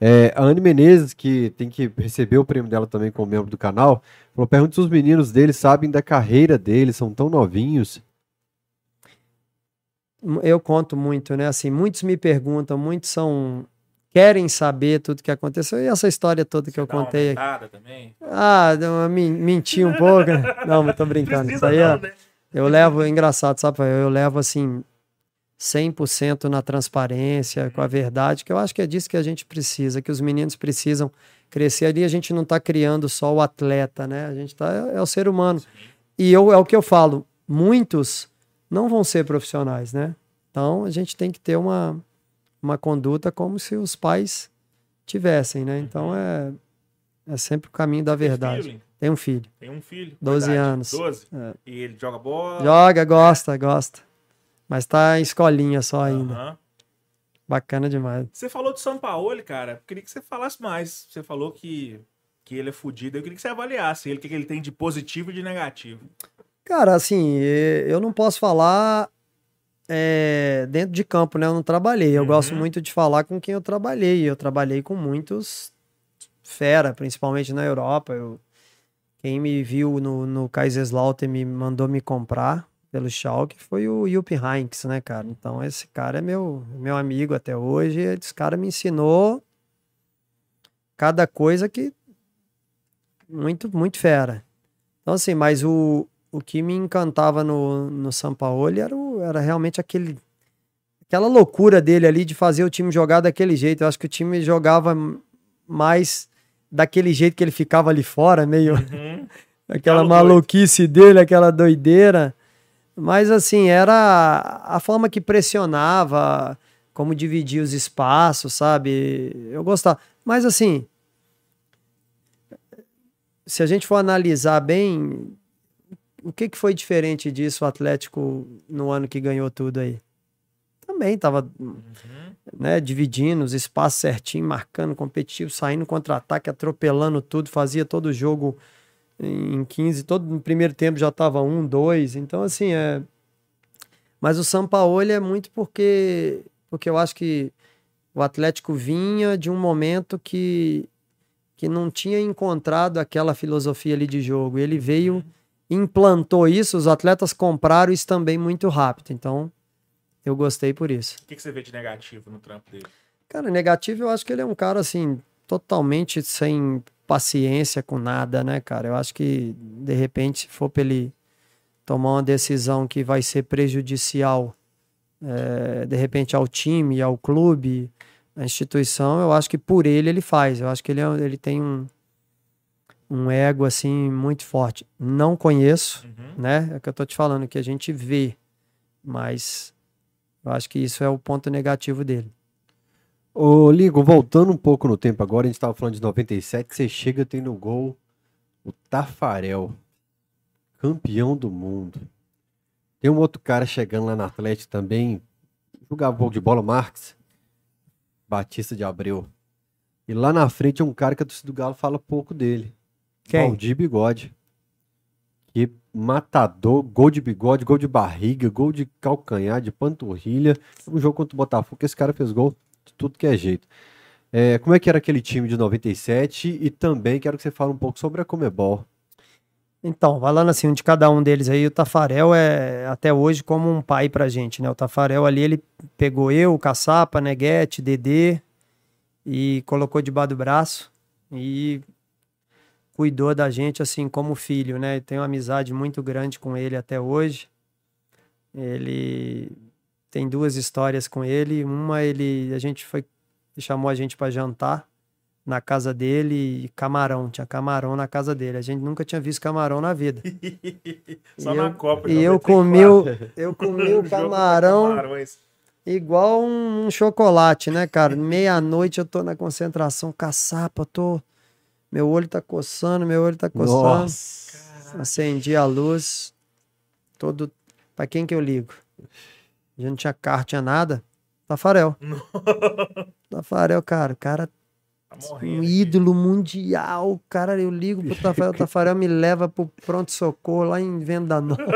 É, a Anne Menezes, que tem que receber o prêmio dela também como membro do canal, falou: pergunta se os meninos dele sabem da carreira deles, são tão novinhos. eu conto muito, né? Assim, muitos me perguntam, muitos são querem saber tudo que aconteceu e essa história toda que eu contei aqui. também. Ah, men- menti um pouco. né? Não, mas tô brincando. Isso aí é, né? eu levo, é engraçado, sabe? Eu levo assim 100% na transparência, com a verdade, que eu acho que é disso que a gente precisa, que os meninos precisam crescer ali. A gente não está criando só o atleta, né? A gente tá é, é o ser humano. E eu é o que eu falo, muitos não vão ser profissionais, né? Então a gente tem que ter uma uma conduta como se os pais tivessem, né? Então é é sempre o caminho da Tem verdade. hein? Tem um filho. Tem um filho. 12 verdade. anos. 12? É. E ele joga bola. Joga, gosta, gosta. Mas tá em escolinha só ainda. Aham. Bacana demais. Você falou do São Paulo, cara. Eu queria que você falasse mais. Você falou que, que ele é fudido. Eu queria que você avaliasse ele, o que que ele tem de positivo e de negativo. Cara, assim, eu não posso falar eh, dentro de campo, né? Eu não trabalhei. Eu Uhum. gosto muito de falar com quem eu trabalhei. Eu trabalhei com muitos fera, principalmente na Europa. Eu, quem me viu no, no Kaiserslautern me mandou me comprar pelo Schalke foi o Jupp Heynckes, né, cara? Então esse cara é meu, meu amigo até hoje. Esse cara me ensinou cada coisa que muito, muito fera. Então, assim, mas o, o que me encantava no, no Sampaoli era, o- era realmente aquele, aquela loucura dele ali de fazer o time jogar daquele jeito. Eu acho que o time jogava mais daquele jeito que ele ficava ali fora, meio Uhum. aquela maluquice dele, aquela doideira. Mas assim, era a forma que pressionava, como dividia os espaços, sabe? Eu gostava. Mas assim, se a gente for analisar bem, o que, que foi diferente disso o Atlético no ano que ganhou tudo aí? Também tava Uhum. né, dividindo os espaços certinho, marcando competitivo, saindo contra-ataque, atropelando tudo, fazia todo o jogo em 15, todo no primeiro tempo já estava um, dois, então assim, é mas o Sampaoli é muito porque porque eu acho que o Atlético vinha de um momento que que não tinha encontrado aquela filosofia ali de jogo. Ele veio, implantou isso, os atletas compraram isso também muito rápido. Então, eu gostei por isso. O que, que você vê de negativo no trampo dele? Cara, negativo, eu acho que ele é um cara assim, totalmente sem paciência com nada, né, cara? Eu acho que, de repente, se for pra ele tomar uma decisão que vai ser prejudicial, eh, de repente, ao time, ao clube, à instituição, eu acho que por ele ele faz. Eu acho que ele, é- ele tem um, um ego, assim, muito forte. Não conheço, Uhum. né? É o que eu tô te falando, que a gente vê, mas eu acho que isso é o ponto negativo dele. Ô, Lincoln, voltando um pouco no tempo agora, a gente tava falando de 97, você chega, tem no gol o Tafarel, campeão do mundo. Tem um outro cara chegando lá no Atlético também, jogava um pouco de bola, Marques, Batista de Abreu. E lá na frente é um cara que a torcida do Galo fala pouco dele. Quem? Valdir Bigode. Que matador, gol de bigode, gol de barriga, gol de calcanhar, de panturrilha. Um jogo contra o Botafogo, que esse cara fez gol de tudo que é jeito. É, como é que era aquele time de 97? E também quero que você fale um pouco sobre a Comebol. Então, falando assim, de cada um deles aí, o Tafarel é até hoje como um pai pra gente, né? O Tafarel ali, ele pegou eu, o Caçapa, Neguete, Dedê e colocou debaixo do braço e cuidou da gente assim como filho, né? Tenho uma amizade muito grande com ele até hoje. Ele tem duas histórias com ele. Uma ele a gente foi chamou a gente para jantar na casa dele e camarão, tinha camarão na casa dele. A gente nunca tinha visto camarão na vida. Só E na eu- Copa. E eu 94. comi o, eu comi o camarão igual um chocolate, né, cara? Meia-noite eu tô na concentração, caçapa, tô. Meu olho tá coçando, meu olho tá coçando. Nossa. Acendi a luz. Todo. Pra quem que eu ligo? Já não tinha carro, tinha nada. Tafarel. Tafarel, cara. O cara Tá um morrendo. ídolo mundial. Cara, eu ligo pro Tafarel. O Tafarel me leva pro pronto-socorro lá em Venda Nova.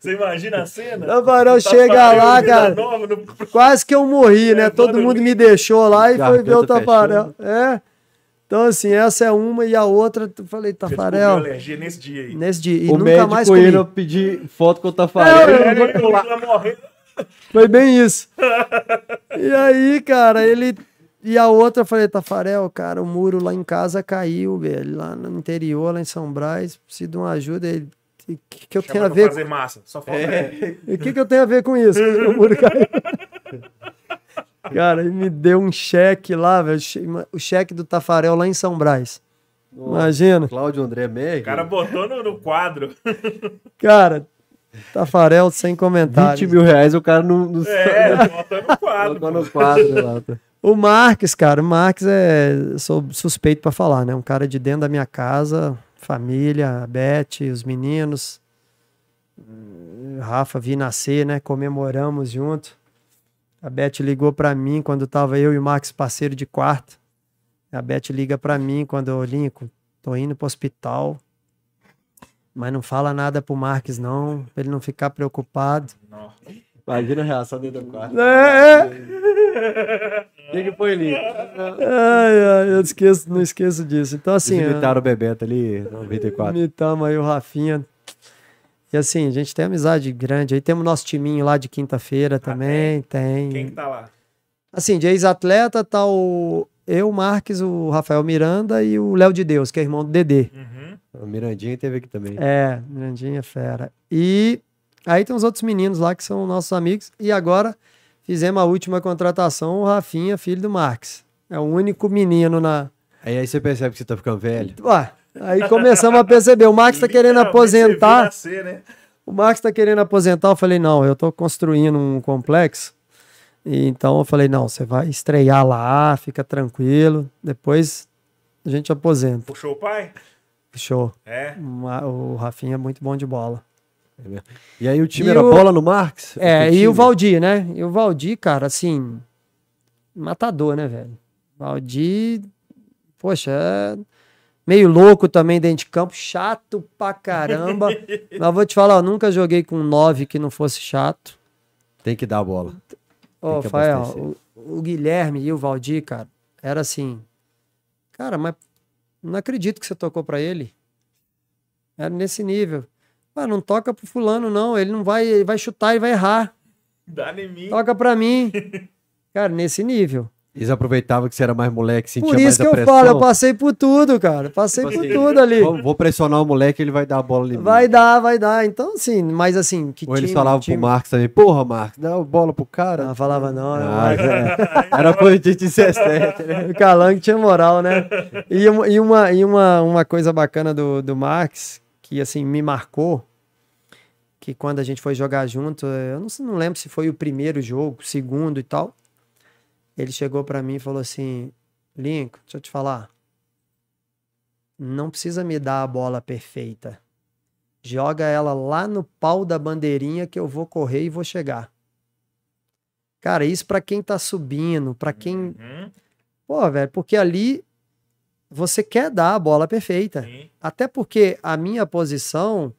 Você imagina a cena? Tafarel chega falando lá, cara. Nova no- Quase que eu morri, né? É, Todo mano, mundo me deixou lá e foi ver o Tafarel. É. Então, assim, essa é uma e a outra, eu falei, Tafarel, alergia nesse dia aí. nesse dia. E o nunca médico mais comi. indo pedir foto com o Tafarel. É, morrendo. Foi bem isso. e aí, cara, ele. E a outra, eu falei, Tafarel, cara, o muro lá em casa caiu, velho. Lá no interior, lá em São Brás, preciso de uma ajuda. Ele. O que, que eu tenho Chama a pra ver fazer massa. Só falta É. O que, que eu tenho a ver com isso? O muro caiu. Cara, ele me deu um cheque lá, velho. O cheque do Tafarel lá em São Brás. Imagina. Cláudio André Merck. O cara botou no, no quadro. Cara, Tafarel sem comentários. 20 mil reais o cara não. não É, botou no quadro. pô. no quadro lá. tá. O Marques, cara, o Marques é. eu Sou suspeito pra falar, né? Um cara de dentro da minha casa, família, a Beth, os meninos. Rafa vi nascer, né? Comemoramos junto. A Beth ligou pra mim quando tava eu e o Marques parceiro de quarto. A Beth liga pra mim quando eu, Lincoln, tô indo pro hospital. Mas não fala nada pro Marques, não, pra ele não ficar preocupado. Imagina a reação dentro do quarto. É, é. O que, que foi ali? Ai, ai, eu esqueço, não esqueço disso. Então, assim. Eles é- imitaram o Bebeto ali, 94. Imitamos aí o Rafinha. E assim, a gente tem amizade grande. Aí temos nosso timinho lá de quinta-feira também. Tem. Quem que tá lá? Assim, de ex-atleta tá o eu, o Marques, o Rafael Miranda e o Léo de Deus, que é irmão do Dedê. Uhum. O Mirandinha teve aqui também. É, Mirandinha é fera. E aí tem os outros meninos lá que são nossos amigos. E agora fizemos a última contratação, o Rafinha, filho do Marques. É o único menino na. Aí, aí você percebe que você tá ficando velho. Ué, aí começamos a perceber. O Marques tá querendo aposentar. nascer, né? O Marcos tá querendo aposentar, eu falei, não, eu tô construindo um complexo. E então eu falei, não, você vai estrear lá, fica tranquilo, depois a gente aposenta. Puxou o pai? Show. É. O Rafinha é muito bom de bola. E aí o time E era o- bola no Marx? É, e o? Valdir, né? E o Valdir, cara, assim, matador, né, velho? Valdir, poxa, é meio louco também dentro de campo, chato pra caramba. Mas vou te falar, eu nunca joguei com um nove que não fosse chato. Tem que dar a bola. Ô, que Fael, o, o Guilherme e o Valdir, cara, era assim. Cara, mas não acredito que você tocou pra ele. Era nesse nível. Ah, não toca pro fulano, não. Ele não vai, ele vai chutar e vai errar. Dá em mim. Toca pra mim. Cara, nesse nível. Eles aproveitavam que você era mais moleque, sentia Por mais isso a que eu falo, eu passei por tudo, cara. Passei Tipo por assim, tudo ali. Vou, vou pressionar o moleque, ele vai dar a bola ali. Vai dar, vai dar. Então, assim, mas assim, que Ou eles time, falavam time... pro Marcos também, porra, Marcos, dá a bola pro cara. Não, falava não. Ah, é. Era coisa de 17, né? O Calango tinha moral, né? E, uma- e, uma, e uma, uma coisa bacana do, do Max, que assim, me marcou, que quando a gente foi jogar junto, eu não, não lembro se foi o primeiro jogo, o segundo e tal, ele chegou pra mim e falou assim, Lincoln, deixa eu te falar, não precisa me dar a bola perfeita. Joga ela lá no pau da bandeirinha que eu vou correr e vou chegar. Cara, isso pra quem tá subindo, pra quem Uhum. Pô, velho, porque ali você quer dar a bola perfeita. Sim. Até porque a minha posição,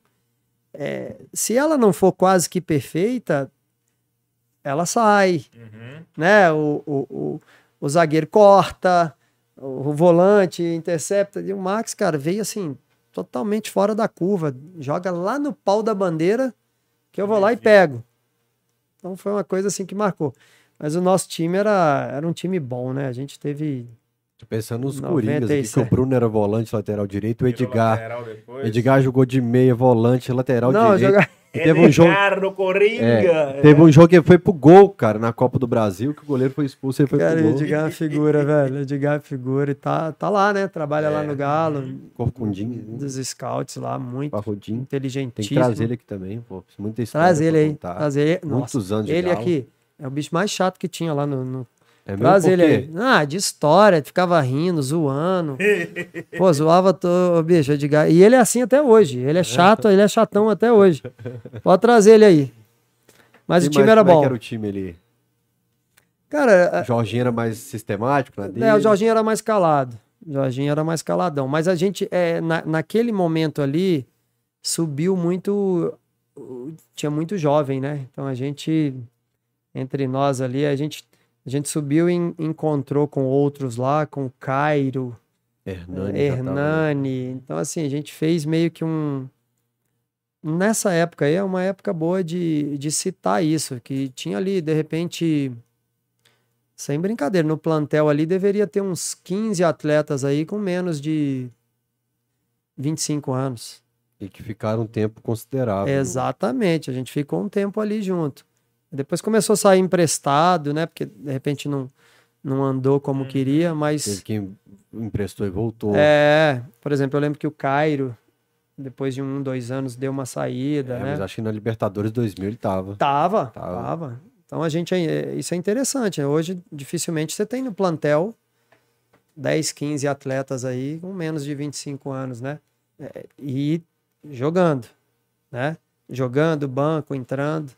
é, se ela não for quase que perfeita, ela sai, Uhum. né? O, o, o, o zagueiro corta, o, volante intercepta. E o Max, cara, veio assim, totalmente fora da curva. Joga lá no pau da bandeira que eu vou lá e pego. Então foi uma coisa assim que marcou. Mas o nosso time era, era um time bom, né? A gente teve. Tô pensando nos 97. Coringas aqui, que o Bruno era volante, lateral direito, o Edgar. Edgar jogou de meia, volante, lateral não, direito. jogar. E teve um jogo. Coringa. Teve um jogo que ele foi pro gol, cara, na Copa do Brasil, que o goleiro foi expulso e ele foi Cara, pro gol. Edgar é uma figura, velho. Edgar é uma figura. E tá, tá lá, né? Trabalha lá É. no Galo. Corcundinho, Dos scouts lá, muito parrudinho. Tem que inteligentíssimo. trazer ele aqui também, pô. Muita história Traz ele aí. contar. Traz ele. Nossa, Muitos anos de ele Galo. aqui é o bicho mais chato que tinha lá no. no... É Traz ele aí. Ah, de história, ficava rindo, zoando. Pô, zoava todo, bicho, Edgar. E ele é assim até hoje. Ele é chato, ele é chatão até hoje. Pode trazer ele aí. Mas E o time mais era como é bom. que era o time ali? Cara, O Jorginho era mais sistemático na dele? É, o Jorginho era mais calado. O Jorginho era mais caladão. Mas a gente, é, na, naquele momento ali, subiu muito. Tinha muito jovem, né? Então a gente, entre nós ali, a gente, a gente subiu e en- encontrou com outros lá, com o Cairo, Hernani. Hernani. Então, assim, a gente fez meio que um. Nessa época aí é uma época boa de, de citar isso, que tinha ali, de repente, sem brincadeira, no plantel ali deveria ter uns 15 atletas aí com menos de 25 anos. E que ficaram um tempo considerável. Exatamente, a gente ficou um tempo ali junto. Depois começou a sair emprestado, né? Porque de repente não, não andou como queria, mas. Teve quem emprestou e voltou. É, por exemplo, eu lembro que o Cairo, depois de um, dois anos, deu uma saída, É, né? Mas acho que na Libertadores 2000 ele tava. Tava, Tava. tava. Então a gente, é- isso é interessante. né? Hoje, dificilmente você tem no plantel 10, 15 atletas aí com menos de 25 anos, né? É, e jogando, né? Jogando, banco, entrando.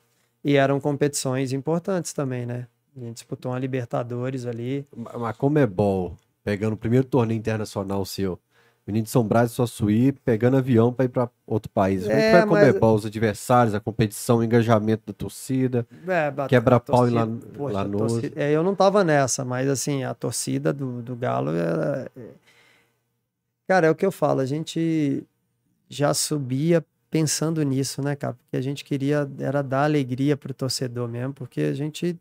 E eram competições importantes também, né? A gente disputou uma Libertadores ali. Mas como é bom, pegando o primeiro torneio internacional seu, menino de São Brás e Suaçuí, pegando avião para ir para outro país. Como é É, a mas- Comebol, os adversários, a competição, o engajamento da torcida? É, Quebra pau poxa, a Lanús. torcida- é, eu não tava nessa, mas assim, a torcida do, do Galo era. é- Cara, é o que eu falo, a gente já subia pensando nisso, né, cara? Porque a gente queria era dar alegria pro torcedor mesmo, porque a gente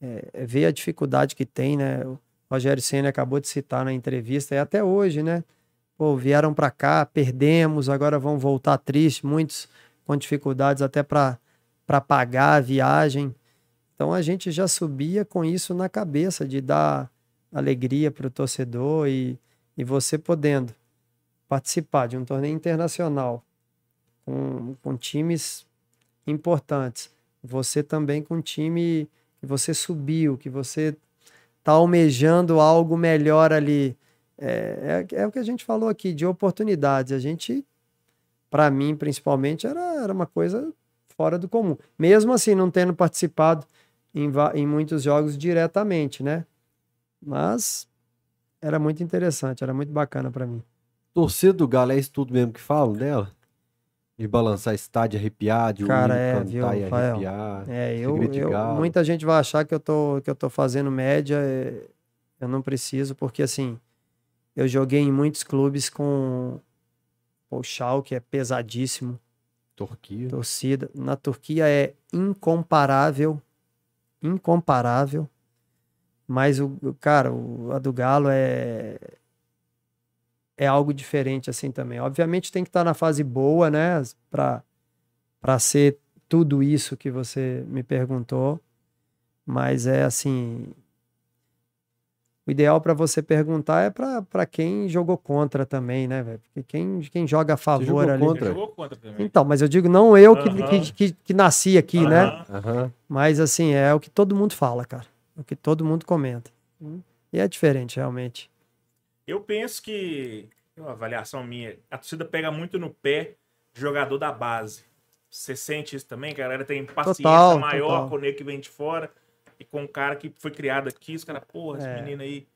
é, vê a dificuldade que tem, né? O Rogério Senna acabou de citar na entrevista, e até hoje, né? Pô, vieram para cá, perdemos, agora vão voltar tristes, muitos com dificuldades até para para pagar a viagem. Então a gente já subia com isso na cabeça de dar alegria para o torcedor e, e você podendo participar de um torneio internacional com, com times importantes, você também com um time que você subiu, que você está almejando algo melhor ali. É, é, é o que a gente falou aqui, de oportunidades. A gente, para mim principalmente, era, era uma coisa fora do comum. Mesmo assim, não tendo participado em, em muitos jogos diretamente, né? Mas era muito interessante, era muito bacana para mim. Torcida do Galo é isso tudo mesmo que falam dela? De balançar estádio, arrepiar, de Cara, é, cantar viu, e Rafael? arrepiar. É, eu, eu- muita gente vai achar que eu tô, que eu tô fazendo média, é, eu não preciso, porque assim, eu joguei em muitos clubes com o Schalke, é pesadíssimo, Turquia. torcida. Na Turquia é incomparável, incomparável, mas o, o- cara, o, a do Galo é é algo diferente assim também. Obviamente tem que estar na fase boa, né, para para ser tudo isso que você me perguntou, mas é assim, o ideal para você perguntar é para quem jogou contra também, né, velho? Porque quem, quem joga a favor jogou ali. contra? Jogou contra também. Então, mas eu digo não eu que, que, que, que nasci aqui, né? Mas assim, é o que todo mundo fala, cara. É o que todo mundo comenta. E é diferente, realmente. Eu penso que, é uma avaliação minha, a torcida pega muito no pé de jogador da base. Você sente isso também? Que a galera tem paciência Total, maior total. com o nego que vem de fora e com o cara que foi criado aqui. Os caras, porra, esse É. menino aí.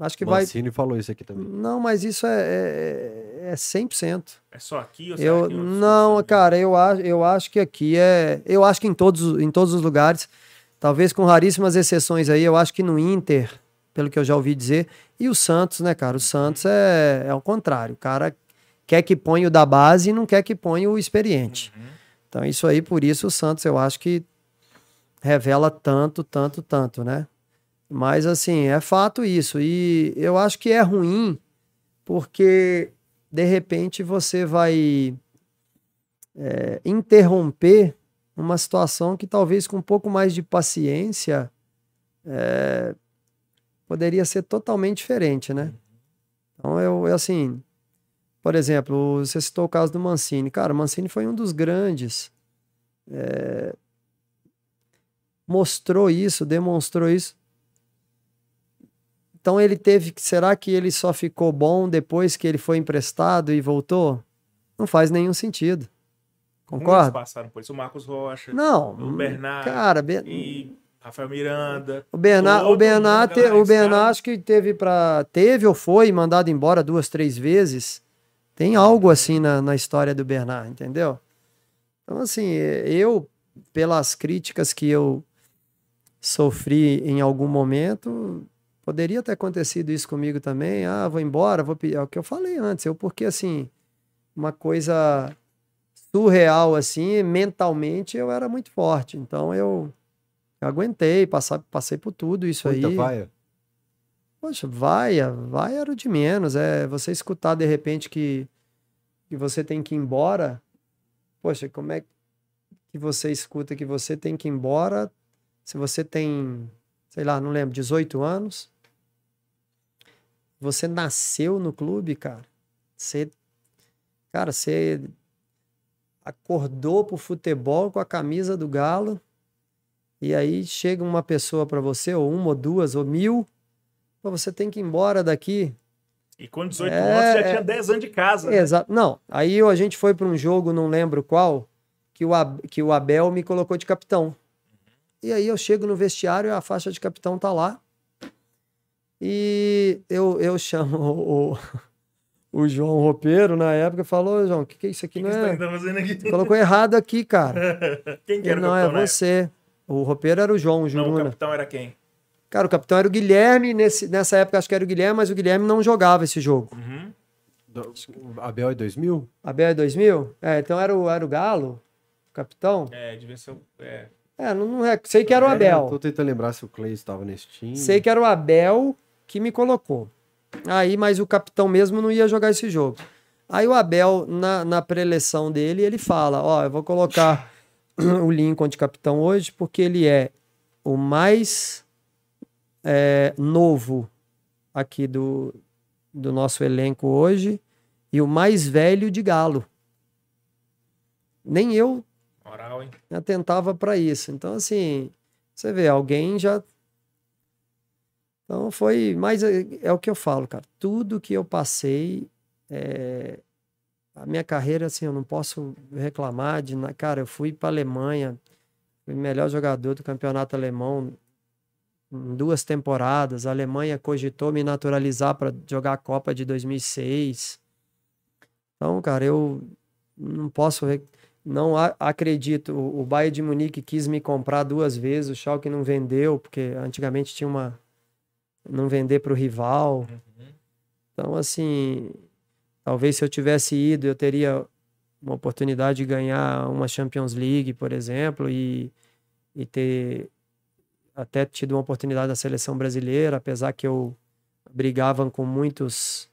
Acho que vai. Mancini falou isso aqui também. Não, mas isso é, é, é 100%. É só aqui? Ou Eu, outros não, cara, eu acho, eu acho que aqui é. Eu acho que em todos, em todos os lugares, talvez com raríssimas exceções aí, eu acho que no Inter, pelo que eu já ouvi dizer, e o Santos, né, cara? O Santos é, é o contrário. O cara quer que ponha o da base e não quer que ponha o experiente. Uhum. Então, isso aí, por isso, o Santos, eu acho que revela tanto, tanto, tanto, né? Mas assim, é fato isso. E eu acho que é ruim porque de repente você vai é, interromper uma situação que talvez com um pouco mais de paciência é, poderia ser totalmente diferente, né? Então eu, assim, por exemplo, você citou o caso do Mancini. Cara, o Mancini foi um dos grandes. É, mostrou isso, demonstrou isso. Então ele teve. Será que ele só ficou bom depois que ele foi emprestado e voltou? Não faz nenhum sentido. Concorda? Muitos passaram por isso. O Marcos Rocha. Não. O Bernardo. Cara, Be... e Rafael Miranda. O Bernard, o Bernard, te, o Bernard acho que teve para teve ou foi mandado embora duas, três vezes. Tem algo assim na, na história do Bernard, entendeu? Então assim, eu pelas críticas que eu sofri em algum momento, poderia ter acontecido isso comigo também. Ah, vou embora, vou É o que eu falei antes. Eu porque assim, uma coisa surreal assim, mentalmente eu era muito forte. Então eu, eu aguentei, passar, passei por tudo isso Muita aí. Vaia. Poxa, vaia, vaia era o de menos. É você escutar de repente que, que você tem que ir embora. Poxa, como é que você escuta que você tem que ir embora se você tem, sei lá, não lembro, 18 anos, você nasceu no clube, cara. Você, cara, você acordou pro futebol com a camisa do Galo. E aí chega uma pessoa para você, ou uma, ou duas, ou mil, você tem que ir embora daqui. E com 18 é, anos já tinha 10 anos de casa. Né? Exato. Não, aí a gente foi para um jogo, não lembro qual, que o, que o Abel me colocou de capitão. E aí eu chego no vestiário e a faixa de capitão tá lá. E eu, eu chamo o, o João Roupeiro na época e falou, João, o que, que é isso aqui? Que não que é... Você tá aqui? Colocou errado aqui, cara. quem que era Não, é você. O roupeiro era o João, o Juruna. Não, o capitão era quem? Cara, o capitão era o Guilherme. Nesse, nessa época acho que era o Guilherme, mas o Guilherme não jogava esse jogo. Uhum. Do, Abel é 2000? Abel é 2000? É, então era o, era o Galo, o capitão. É, devia ser o... É. É, não, não é. Sei que era o Abel. É, tô tentando lembrar se o Clay estava nesse time. Sei que era o Abel que me colocou. Aí, mas o capitão mesmo não ia jogar esse jogo. Aí o Abel, na, na preleção dele, ele fala: Ó, eu vou colocar o Lincoln de capitão hoje, porque ele é o mais é, novo aqui do, do nosso elenco hoje e o mais velho de Galo. Nem eu Moral, hein? atentava para isso. Então, assim, você vê, alguém já. Então foi. Mas é, é, o que eu falo, cara. Tudo que eu passei. É... A minha carreira, assim, eu não posso reclamar de. Cara, eu fui para Alemanha, fui melhor jogador do campeonato alemão em duas temporadas. A Alemanha cogitou me naturalizar para jogar a Copa de 2006. Então, cara, eu não posso não acredito. O Bayern de Munique quis me comprar duas vezes, o Schalke não vendeu, porque antigamente tinha uma não vender para o rival. Uhum. Então, assim, talvez se eu tivesse ido, eu teria uma oportunidade de ganhar uma Champions League, por exemplo, e, e ter até tido uma oportunidade da seleção brasileira, apesar que eu brigava com muitos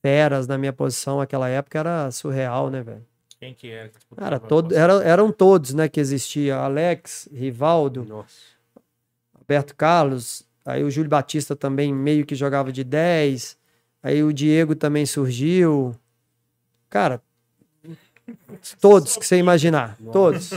feras na minha posição naquela época, era surreal, né, velho? Quem que era? Que Cara, todo, era, eram todos, né, que existia. Alex, Rivaldo, Nossa. Alberto Carlos, aí o Júlio Batista também meio que jogava de 10, aí o Diego também surgiu. Cara, todos que você imaginar, todos,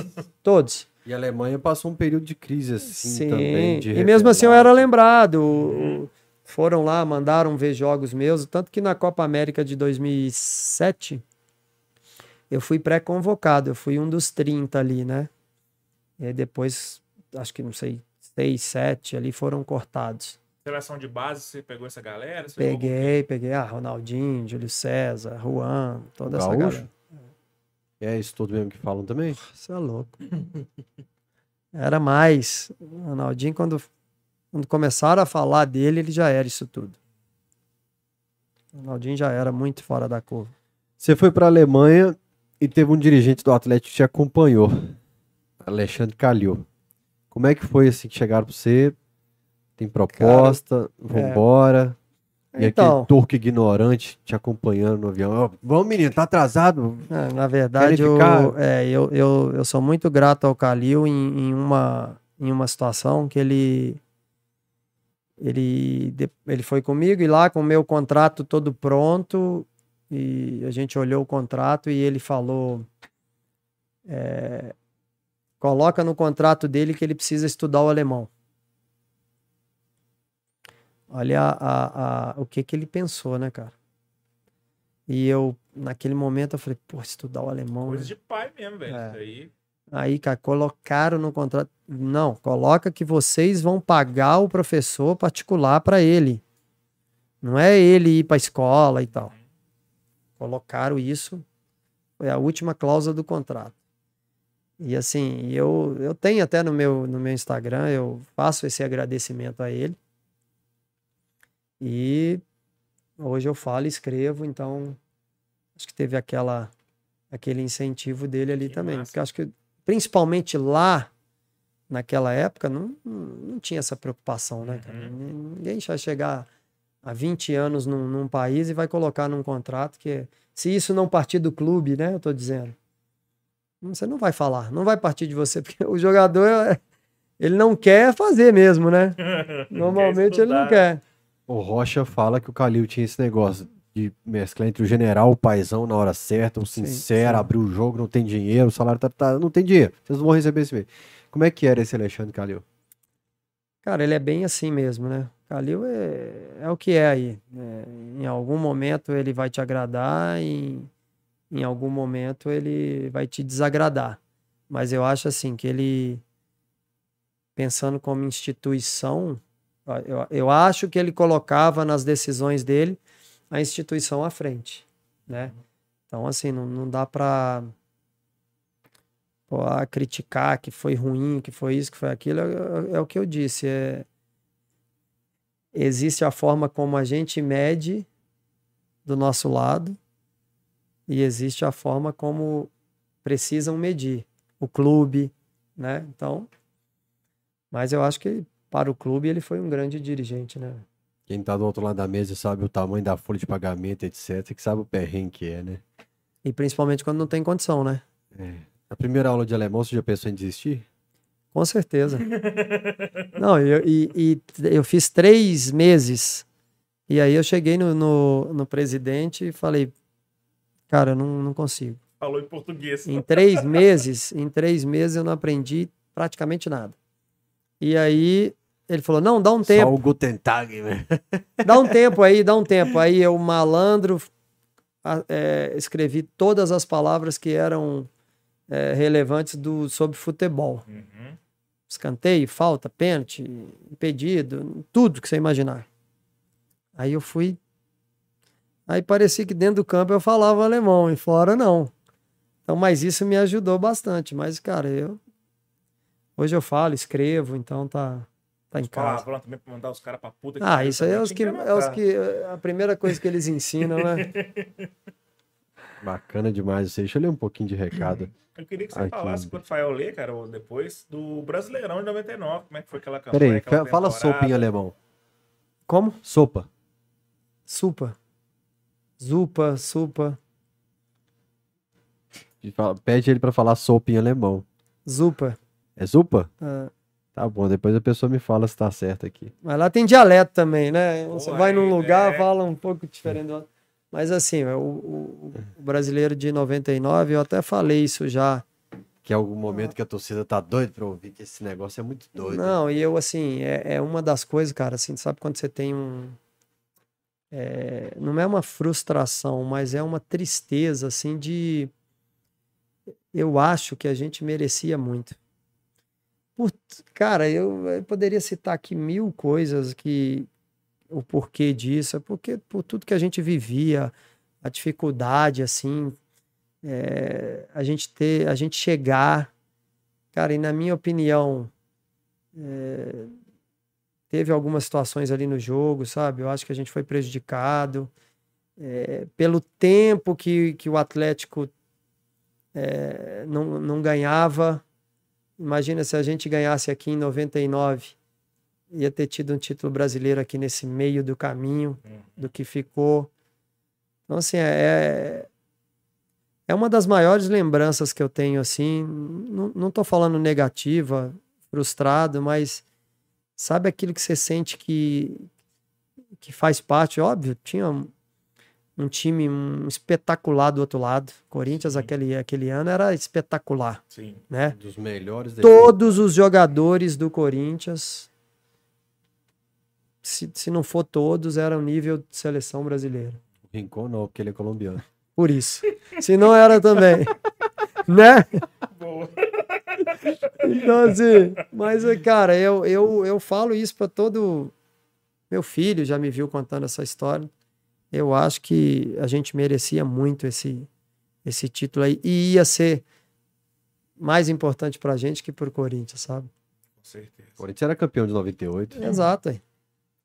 todos. E a Alemanha passou um período de crise assim Sim. também. e mesmo assim eu era lembrado. Uhum. Foram lá, mandaram ver jogos meus, tanto que na Copa América de 2007 eu fui pré-convocado, eu fui um dos 30 ali, né? E aí depois, acho que não sei, 6, 7 ali foram cortados. Seleção de base, você pegou essa galera? peguei, peguei. Ah, Ronaldinho, Júlio César, Juan, toda Gaúcho? essa galera. É isso tudo mesmo que falam também? Você é louco. era mais. O Ronaldinho, quando, quando começaram a falar dele, ele já era isso tudo. O Ronaldinho já era muito fora da curva. Você foi para a Alemanha e teve um dirigente do Atlético que te acompanhou, Alexandre Calil. Como é que foi assim que chegaram pra você? Tem proposta, vambora. E Então. aquele turco ignorante te acompanhando no avião. Vamos, menino, tá atrasado. É, na verdade, eu, é, eu, eu, eu sou muito grato ao Calil em, em uma, em uma situação que ele, ele, ele foi comigo e lá com o meu contrato todo pronto e a gente olhou o contrato e ele falou é, coloca no contrato dele que ele precisa estudar o alemão. Olha a, a- o que que ele pensou, né, cara? E eu, naquele momento, eu falei, pô, estudar o alemão. Coisa né? de pai mesmo, velho. É. Aí. Aí, cara, colocaram no contrato. Não, coloca que vocês vão pagar o professor particular para ele. Não é ele ir para escola e tal. Colocaram isso. Foi a última cláusula do contrato. E assim, eu, eu tenho até no meu, no meu Instagram, eu faço esse agradecimento a ele. E hoje eu falo e escrevo, então acho que teve aquela aquele incentivo dele ali Que também. massa. Porque acho que principalmente lá naquela época não, não tinha essa preocupação, né, cara? Uhum. Ninguém vai chegar há 20 anos num, num país e vai colocar num contrato que se isso não partir do clube, né, eu tô dizendo. Você não vai falar, não vai partir de você, porque o jogador ele não quer fazer mesmo, né? Normalmente ele não quer. O Rocha fala que o Calil tinha esse negócio de mesclar entre o general e o paizão na hora certa, o sincero, sim. abrir o jogo, não tem dinheiro, o salário tá, tá- não tem dinheiro, vocês não vão receber esse mês. Como é que era esse Alexandre Calil? Cara, ele é bem assim mesmo, né? Calil é, é o que é aí. né? Em algum momento ele vai te agradar e em algum momento ele vai te desagradar. Mas eu acho assim que ele, pensando como instituição, eu, eu acho que ele colocava nas decisões dele a instituição à frente, né? Então, assim, não, não dá pô, ah, criticar que foi ruim, que foi isso, que foi aquilo. É, é- é o que eu disse. É, existe a forma como a gente mede do nosso lado e existe a forma como precisam medir o clube, né? Então, mas eu acho que para o clube ele foi um grande dirigente, né? Quem tá do outro lado da mesa sabe o tamanho da folha de pagamento, etc, que sabe o perrengue que é, né? E principalmente quando não tem condição, né? Na primeira aula de alemão, você já pensou em desistir? Com certeza. Não, eu, e, e eu fiz três meses. E aí eu cheguei no, no, no presidente e falei, cara, eu não, não consigo. Falou em português. Em três meses, em três meses eu não aprendi praticamente nada. E aí ele falou, não, dá um Só tempo, o Guten Tag, né? dá um tempo aí, dá um tempo. Aí eu, malandro, é, escrevi todas as palavras que eram é, relevantes do, sobre futebol. Uhum. escanteio, falta, pênalti, impedido, tudo que você imaginar. Aí eu fui. Aí parecia que dentro do campo eu falava alemão e fora não. Então, mas isso me ajudou bastante. Mas, cara, eu. Hoje eu falo, escrevo, então tá, tá em casa. Palavrão também pra mandar os caras pra puta que Ah, isso aí é os que, é os que. A primeira coisa que eles ensinam, né? Bacana demais isso aí. Deixa eu ler um pouquinho de recado. Eu queria que você Aqui. falasse, quando o Fael ler, cara, ou depois, do Brasileirão de 99. Como é que foi aquela campanha? Peraí, aquela fa- fala sopa em alemão. Como? Sopa. Supa. Zupa, supa, fala- Pede ele pra falar sopa em alemão. zupa. É zupa? Ah, Tá bom, depois a pessoa me fala se tá certo aqui. Mas lá tem dialeto também, né? Você vai num lugar, né? fala um pouco diferente do outro. Mas assim, o, o- o brasileiro de 99, eu até falei isso já. Que é algum momento que a torcida tá doida pra ouvir que esse negócio é muito doido. Não, e eu assim, é, é uma das coisas, cara, assim, sabe quando você tem um. é, não é uma frustração, mas é uma tristeza, assim, de. Eu acho que a gente merecia muito. Por- cara, eu, eu poderia citar aqui mil coisas que. O porquê disso, é porque por tudo que a gente vivia, a dificuldade, assim, é, a gente ter, a gente chegar, cara, e na minha opinião, é, teve algumas situações ali no jogo, sabe? Eu acho que a gente foi prejudicado é, pelo tempo que, que o Atlético não, não ganhava. Imagina se a gente ganhasse aqui em 99, ia ter tido um título brasileiro aqui nesse meio do caminho do que ficou. Então, assim, é, é uma das maiores lembranças que eu tenho, assim. Não, não tô falando negativa, frustrado, mas sabe aquilo que você sente que, que faz parte? Óbvio, tinha um, time um espetacular do outro lado. Corinthians, aquele, aquele ano, era espetacular, Sim. né? Um dos melhores Todos os jogadores do Corinthians, se, se não for todos, eram nível de seleção brasileira. Rincon não, porque ele é colombiano. Por isso. Se não era também. né? Boa. Então, assim, mas, cara, eu, eu, eu falo isso para todo. Meu filho já me viu contando essa história. Eu acho que a gente merecia muito esse, esse título aí. E ia ser mais importante pra gente que pro Corinthians, sabe? Com certeza. O Corinthians era campeão de 98. Exato. aí.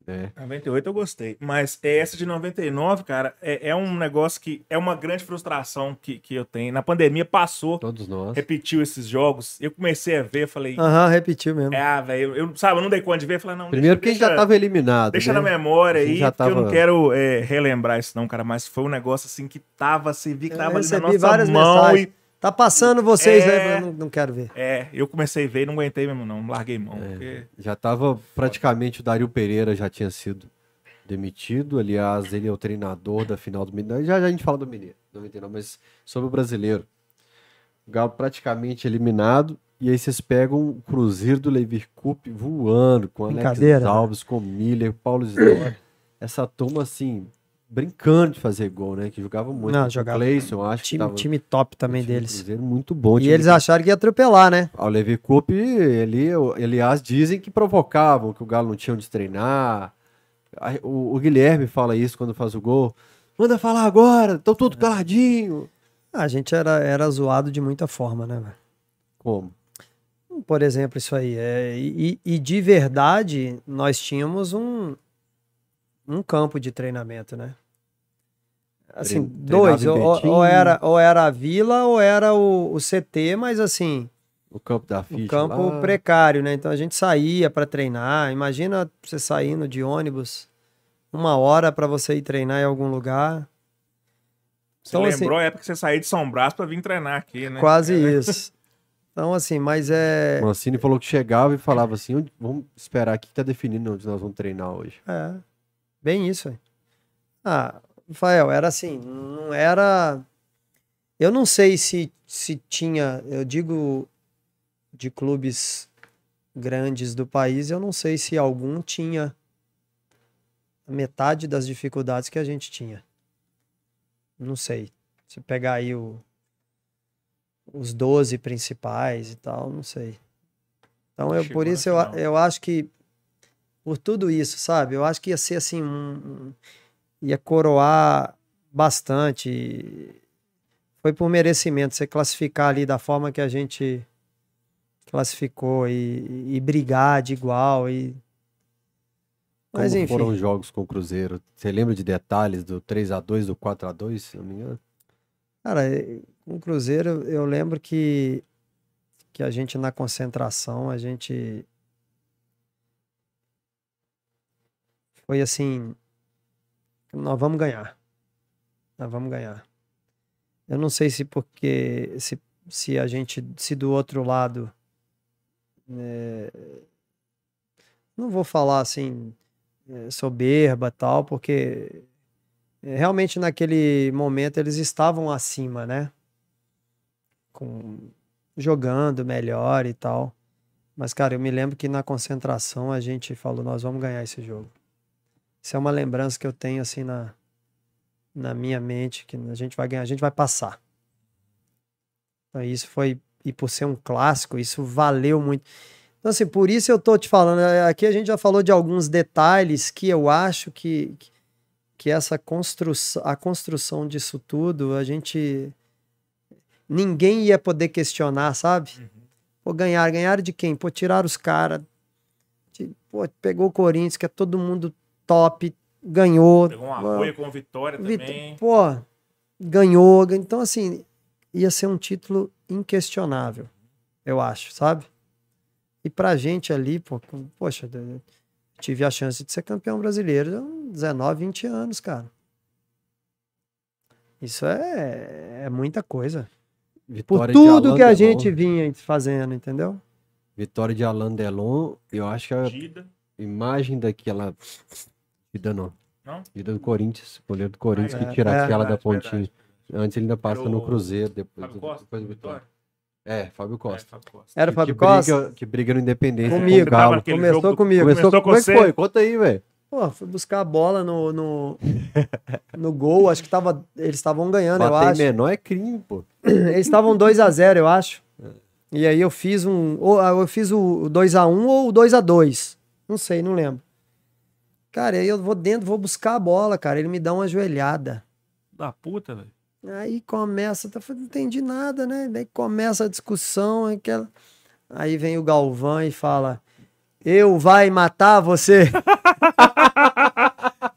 É. 98 eu gostei. Mas essa de 99, cara, é, é um negócio que é uma grande frustração que, que eu tenho. Na pandemia passou, Todos nós. repetiu esses jogos. Eu comecei a ver, falei, Aham, repetiu mesmo. é, ah, velho, eu, sabe, eu não dei conta de ver. Falei, não, Primeiro porque a gente já tava eliminado. Deixa né? na memória aí, já porque eu não tava- quero é, relembrar isso não, cara, mas foi um negócio assim que tava, assim, vi que Eu tava ali na nossa várias mão mensagens. e... Tá passando vocês, É. né? Eu não, não quero ver. É, eu comecei a ver e não aguentei mesmo não, larguei mão, É. porque... Já tava praticamente o Dario Pereira já tinha sido demitido. Aliás, ele é o treinador da final do Mineiro. Já, já a gente fala do Mineiro, 99, mas sobre o brasileiro. O Galo praticamente eliminado. E aí vocês pegam o Cruzeiro do Levi Cup voando com Alex né? Alves, com Miller, Paulo Isidoro. Essa turma, assim, brincando de fazer gol, né? Que jogava muito. Não, O jogava. Cleison, acho que Time, tava time top também o time deles. Cruzeiro muito bom. E eles acharam que ia atropelar, né? ao Levi Cup, ele, aliás, dizem que provocavam, que o Galo não tinha onde treinar. O, o Guilherme fala isso quando faz o gol. Manda falar agora, estão É. tudo caladinho. A gente era, era zoado de muita forma, né? Como? Por exemplo, isso aí. É, e, e de verdade, nós tínhamos um, um campo de treinamento, né? Assim, dois. Ou, ou era, ou era a vila ou era o, o CT, mas assim, O campo da o ficha campo lá. precário, né? Então a gente saía para treinar. Imagina você saindo de ônibus uma hora para você ir treinar em algum lugar. Você Então, assim- lembrou a época que você saiu de São Brás pra vir treinar aqui, né? Quase É, isso. Então, assim, mas é. O Mancini falou que chegava e falava assim: "Onde- vamos esperar aqui que tá definindo onde nós vamos treinar hoje. É, bem isso. aí. Ah, Rafael, era assim, não era. Eu não sei se, se tinha, eu digo de clubes grandes do país, eu não sei se algum tinha metade das dificuldades que a gente tinha. Não sei. Se pegar aí o, os 12 principais e tal, não sei. Então, eu, por isso eu, eu acho que por tudo isso, sabe? Eu acho que ia ser assim um, um- ia coroar bastante. Foi por merecimento você classificar ali da forma que a gente classificou e, e brigar de igual e mas Como enfim. foram os jogos com o Cruzeiro? Você lembra de detalhes do 3 a 2 do 4 a 2 se não me engano? Cara, com o Cruzeiro, eu lembro que, que a gente na concentração, a gente foi assim, nós vamos ganhar. Nós vamos ganhar. Eu não sei se porque se, se a gente se do outro lado eh, não vou falar assim eh, soberba tal, porque é, realmente naquele momento eles estavam acima, né? Com, jogando melhor e tal. Mas, cara, eu me lembro que na concentração a gente falou, nós vamos ganhar esse jogo. Isso é uma lembrança que eu tenho assim na, na minha mente, que a gente vai ganhar, a gente vai passar. Então, isso foi, e por ser um clássico, isso valeu muito. Então, assim, por isso eu tô te falando, é, aqui a gente já falou de alguns detalhes que eu acho que, que essa construção, a construção disso tudo, a gente ninguém ia poder questionar, sabe? Pô, ganhar, ganhar de quem? Pô, tirar os caras. Pô, pegou o Corinthians, que é todo mundo top, ganhou. Pegou Pô, apoio com vitória Vit- também. Pô, ganhou. gan- Então, assim, ia ser um título inquestionável, eu acho, sabe? E pra gente ali, pô, poxa, tive a chance de ser campeão brasileiro com 19, 20 anos, cara. Isso é, é muita coisa. Por Vitória de tudo que a Delon. gente vinha fazendo, entendeu? Vitória de Alain Delon, eu acho que a Dida. imagem daquela. Vida não. Não? Vida do Corinthians, goleiro do Corinthians, Ah, que tira é. aquela da Verdade, pontinha. verdade. Antes ele ainda passa Era no o Cruzeiro, depois, Fábio Costa, depois do Vitória. Vitória? É, Fábio Costa. É, Fábio Costa. Era o Que- Fábio que briga- Costa? Que briga no Independência Comigo. com o Galo. Começou jogo do- comigo. Começou, Começou como é com que você? foi? Conta aí, velho. Pô, fui buscar a bola no, no, no gol, acho que tava, eles estavam ganhando, eu Bater em acho. menor é crime, pô. Eles estavam 2 a 0 eu acho. E aí eu fiz um. Ou eu fiz o 2x1 ou o 2x2. Não sei, não lembro. Cara, aí eu vou dentro, vou buscar a bola, cara. Ele me dá uma joelhada. Da puta, velho. Aí começa, tá, não entendi nada, né? Daí começa a discussão, aquela. Aí vem o Galvão e fala: Eu vai matar você.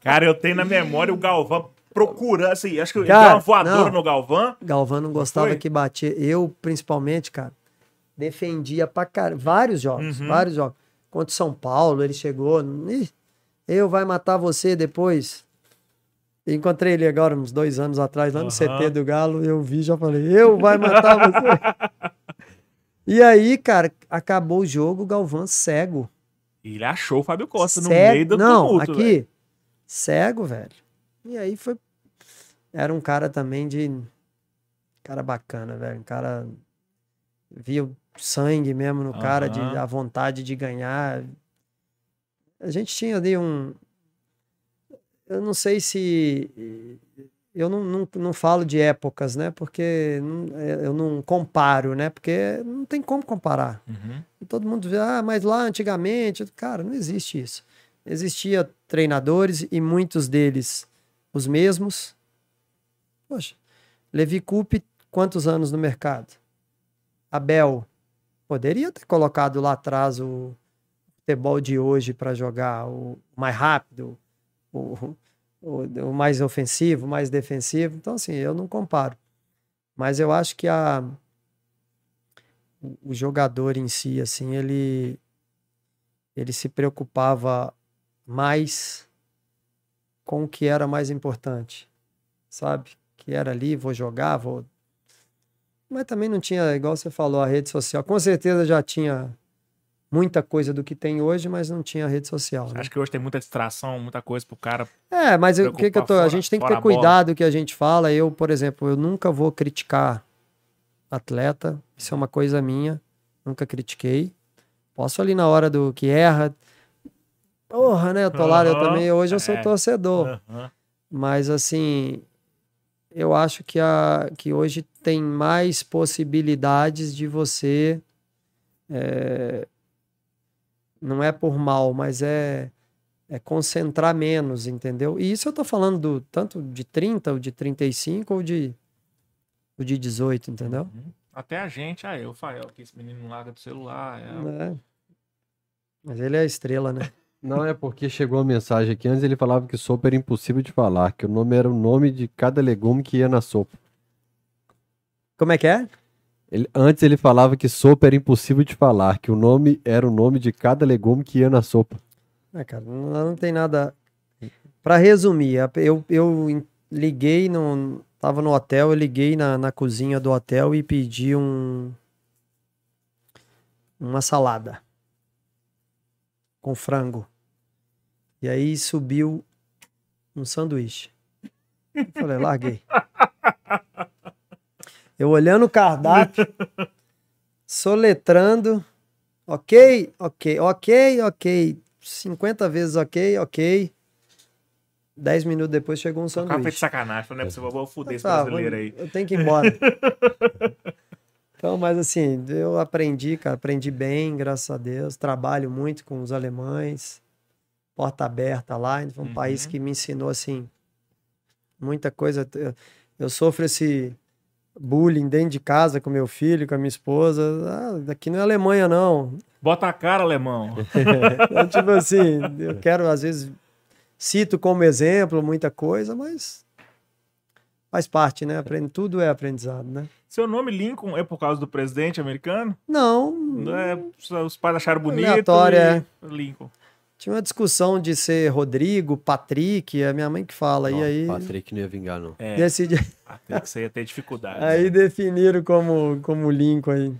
Cara, eu tenho na memória o Galvão procurando, assim, acho que ele Cara, deu uma voadora não. no Galvão. Galvão não gostava foi? que batia. Eu, principalmente, cara, defendia pra caralho. Vários jogos, Uhum. vários jogos. Contra o São Paulo, ele chegou. "Ih, eu vai matar você depois. Encontrei ele agora, uns dois anos atrás, lá no Aham. CT do Galo. Eu vi já falei, eu vai matar você. e aí, cara, acabou o jogo, o Galvão cego. Ele achou o Fábio Costa no Cego- meio do Não, tumulto, aqui, velho. cego, velho. E aí foi. Era um cara também de. Cara bacana, velho. Um cara. Via o sangue mesmo no cara, de, a vontade de ganhar. A gente tinha ali um. Eu não sei se. Eu não, não, não falo de épocas, né? Porque não- eu não comparo, né? Porque não tem como comparar. Uhum. Todo mundo vê, ah, mas lá antigamente, cara, não existe isso. Existia treinadores e muitos deles os mesmos. Poxa, Levi Coupe, quantos anos no mercado? Abel, poderia ter colocado lá atrás o futebol de hoje para jogar o mais rápido, o, o, o mais ofensivo, o mais defensivo. Então, assim, eu não comparo. Mas eu acho que a, o- jogador em si, assim, ele ele se preocupava mais com o que era mais importante, sabe? Que era ali, vou jogar, vou. Mas também não tinha, igual você falou, a rede social. Com certeza já tinha muita coisa do que tem hoje, mas não tinha rede social. né? Acho que hoje tem muita distração, muita coisa pro cara. É, mas o que, que eu tô. preocupar a fora- gente tem que fora ter cuidado o que a gente fala. Eu, por exemplo, eu nunca vou criticar atleta. Isso é uma coisa minha. Nunca critiquei. Posso ali na hora do que erra. Porra, né? Eu tô lá, eu também. Hoje eu sou é. torcedor. Aham. Mas assim, eu acho que, a, que hoje tem mais possibilidades de você. é, não é por mal, mas é, é concentrar menos, entendeu? E isso eu tô falando do, tanto de 30, ou de 35, ou de, ou de 18, entendeu? Uhum. Até a gente, ah, eu, Fael, que esse menino não larga do celular. é- É. Mas ele é a estrela, né? Não, é porque chegou a mensagem aqui. Antes ele falava que sopa era impossível de falar, que o nome era o nome de cada legume que ia na sopa. Como é que é? Ele- antes ele falava que sopa era impossível de falar, que o nome era o nome de cada legume que ia na sopa. É, cara, não, não tem nada. Pra resumir, eu, eu liguei no. Tava no hotel, eu liguei na, na cozinha do hotel e pedi um. Uma salada. Com frango. E aí subiu um sanduíche. Eu falei, larguei. Eu olhando o cardápio, soletrando. Ok, ok, ok, ok. 50 vezes ok, ok. 10 minutos depois chegou um cara fez de sanduíche. sacanagem. Não é possível, vou foder esse Tá, brasileiro aí. Eu tenho que ir embora. então, mas assim, eu aprendi, cara, aprendi bem, graças a Deus. Trabalho muito com os alemães. Porta aberta lá. Foi um Uhum. país que me ensinou, assim, muita coisa. Eu sofro esse bullying dentro de casa com meu filho, com a minha esposa. Ah, daqui não é Alemanha, não. Bota a cara, alemão. Então, tipo assim, eu quero, às vezes, cito como exemplo muita coisa, mas faz parte, né? Aprende, tudo é aprendizado, né? Seu nome Lincoln é por causa do presidente americano? Não, Não é, os pais acharam bonito. Aleatório, e- é. Lincoln. Tinha uma discussão de ser Rodrigo, Patrick, é minha mãe que fala. Não, e aí Patrick não ia vingar, não. É, decidi, que você ia ter dificuldade. aí definiram como, como Lincoln aí.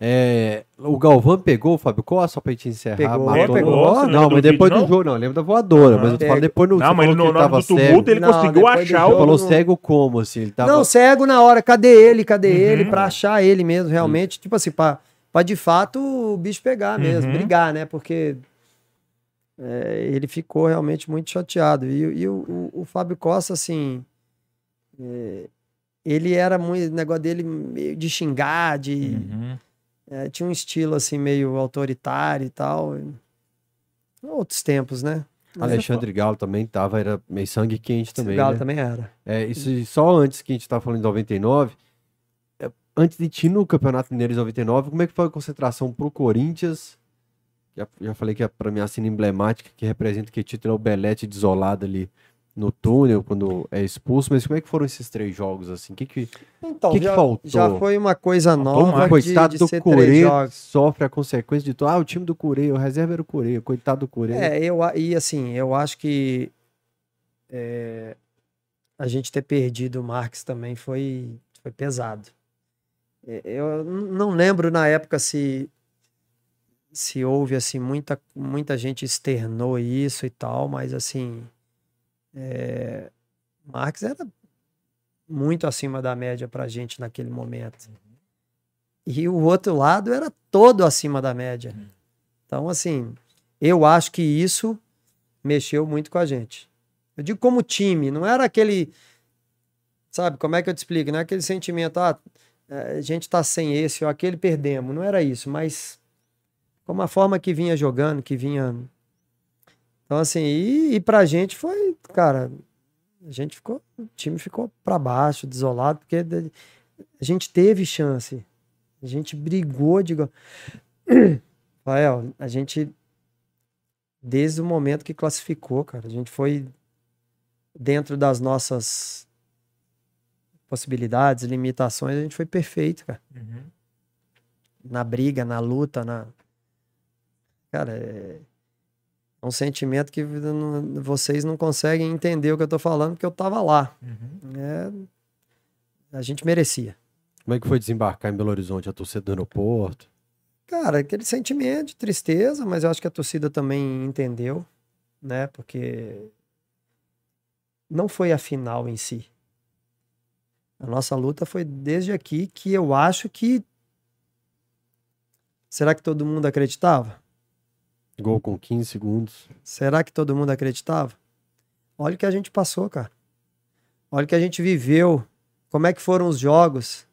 É, o Galvão pegou o Fábio Costa, só pra gente encerrar. Pegou, matou- pegou. Você Não, lembra do mas depois vídeo, do não? jogo, não, eu lembro da voadora, mas eu tô falando depois no. Não, mas ele falou no, ele hora tava do tumulto cego. ele Não, conseguiu do achar o. Falou não- cego como, assim? Ele tava. Não, cego na hora. Cadê ele? Cadê Uhum. ele? Pra achar ele mesmo, realmente. Tipo assim, pra, pra de fato o bicho pegar mesmo, Uhum. brigar, né? Porque é, ele ficou realmente muito chateado. E, e o, o- o Fábio Costa, assim. é, ele era muito. O negócio dele meio de xingar, de. Uhum. é, tinha um estilo assim meio autoritário e tal. Outros tempos, né? Alexandre Galo também tava, era meio sangue quente também. Galo né? também era. É, isso só antes que a gente tava falando de 99. é, Antes de ti no Campeonato Mineiro de 99, como é que foi a concentração pro Corinthians? Já, já falei que é pra mim a cena emblemática que representa que título é o Belete desolado ali no túnel quando é expulso, mas como é que foram esses três jogos assim? Que que, Então, que que já, faltou? já foi uma coisa nova de, coitado de do jogos. sofre a consequência de tudo. Ah, o time do Coreia, o reserva era o Coreia, coitado do Coreia. É, eu, e assim, eu acho que é, a gente ter perdido o Marques também foi, foi pesado. É, Eu não lembro na época se se houve assim muita muita gente externou isso e tal, mas assim é, Marques era muito acima da média pra gente naquele momento. E o outro lado era todo acima da média. Então, assim, eu acho que isso mexeu muito com a gente. Eu digo como time, não era aquele. Sabe, como é que eu te explico? Não é aquele sentimento, ah, a gente tá sem esse ou aquele, perdemos. Não era isso, mas como a forma que vinha jogando, que vinha. Então, assim, e, e pra gente foi, cara, a gente ficou, o time ficou pra baixo, desolado, porque a gente teve chance. A gente brigou, digo. Rafael, a gente, desde o momento que classificou, cara, a gente foi dentro das nossas possibilidades, limitações, a gente foi perfeito, cara. Uhum. Na briga, na luta, na. Cara, é é um sentimento que não- vocês não conseguem entender o que eu tô falando, porque eu tava lá. Uhum. É, a gente merecia. Como é que foi desembarcar em Belo Horizonte, a torcida do aeroporto? Cara, aquele sentimento de tristeza, mas eu acho que a torcida também entendeu, né? Porque não foi a final em si. A nossa luta foi desde aqui que eu acho que. Será que todo mundo acreditava? Gol com 15 segundos. Será que todo mundo acreditava? Olha o que a gente passou, cara. Olha o que a gente viveu. Como é que foram os jogos,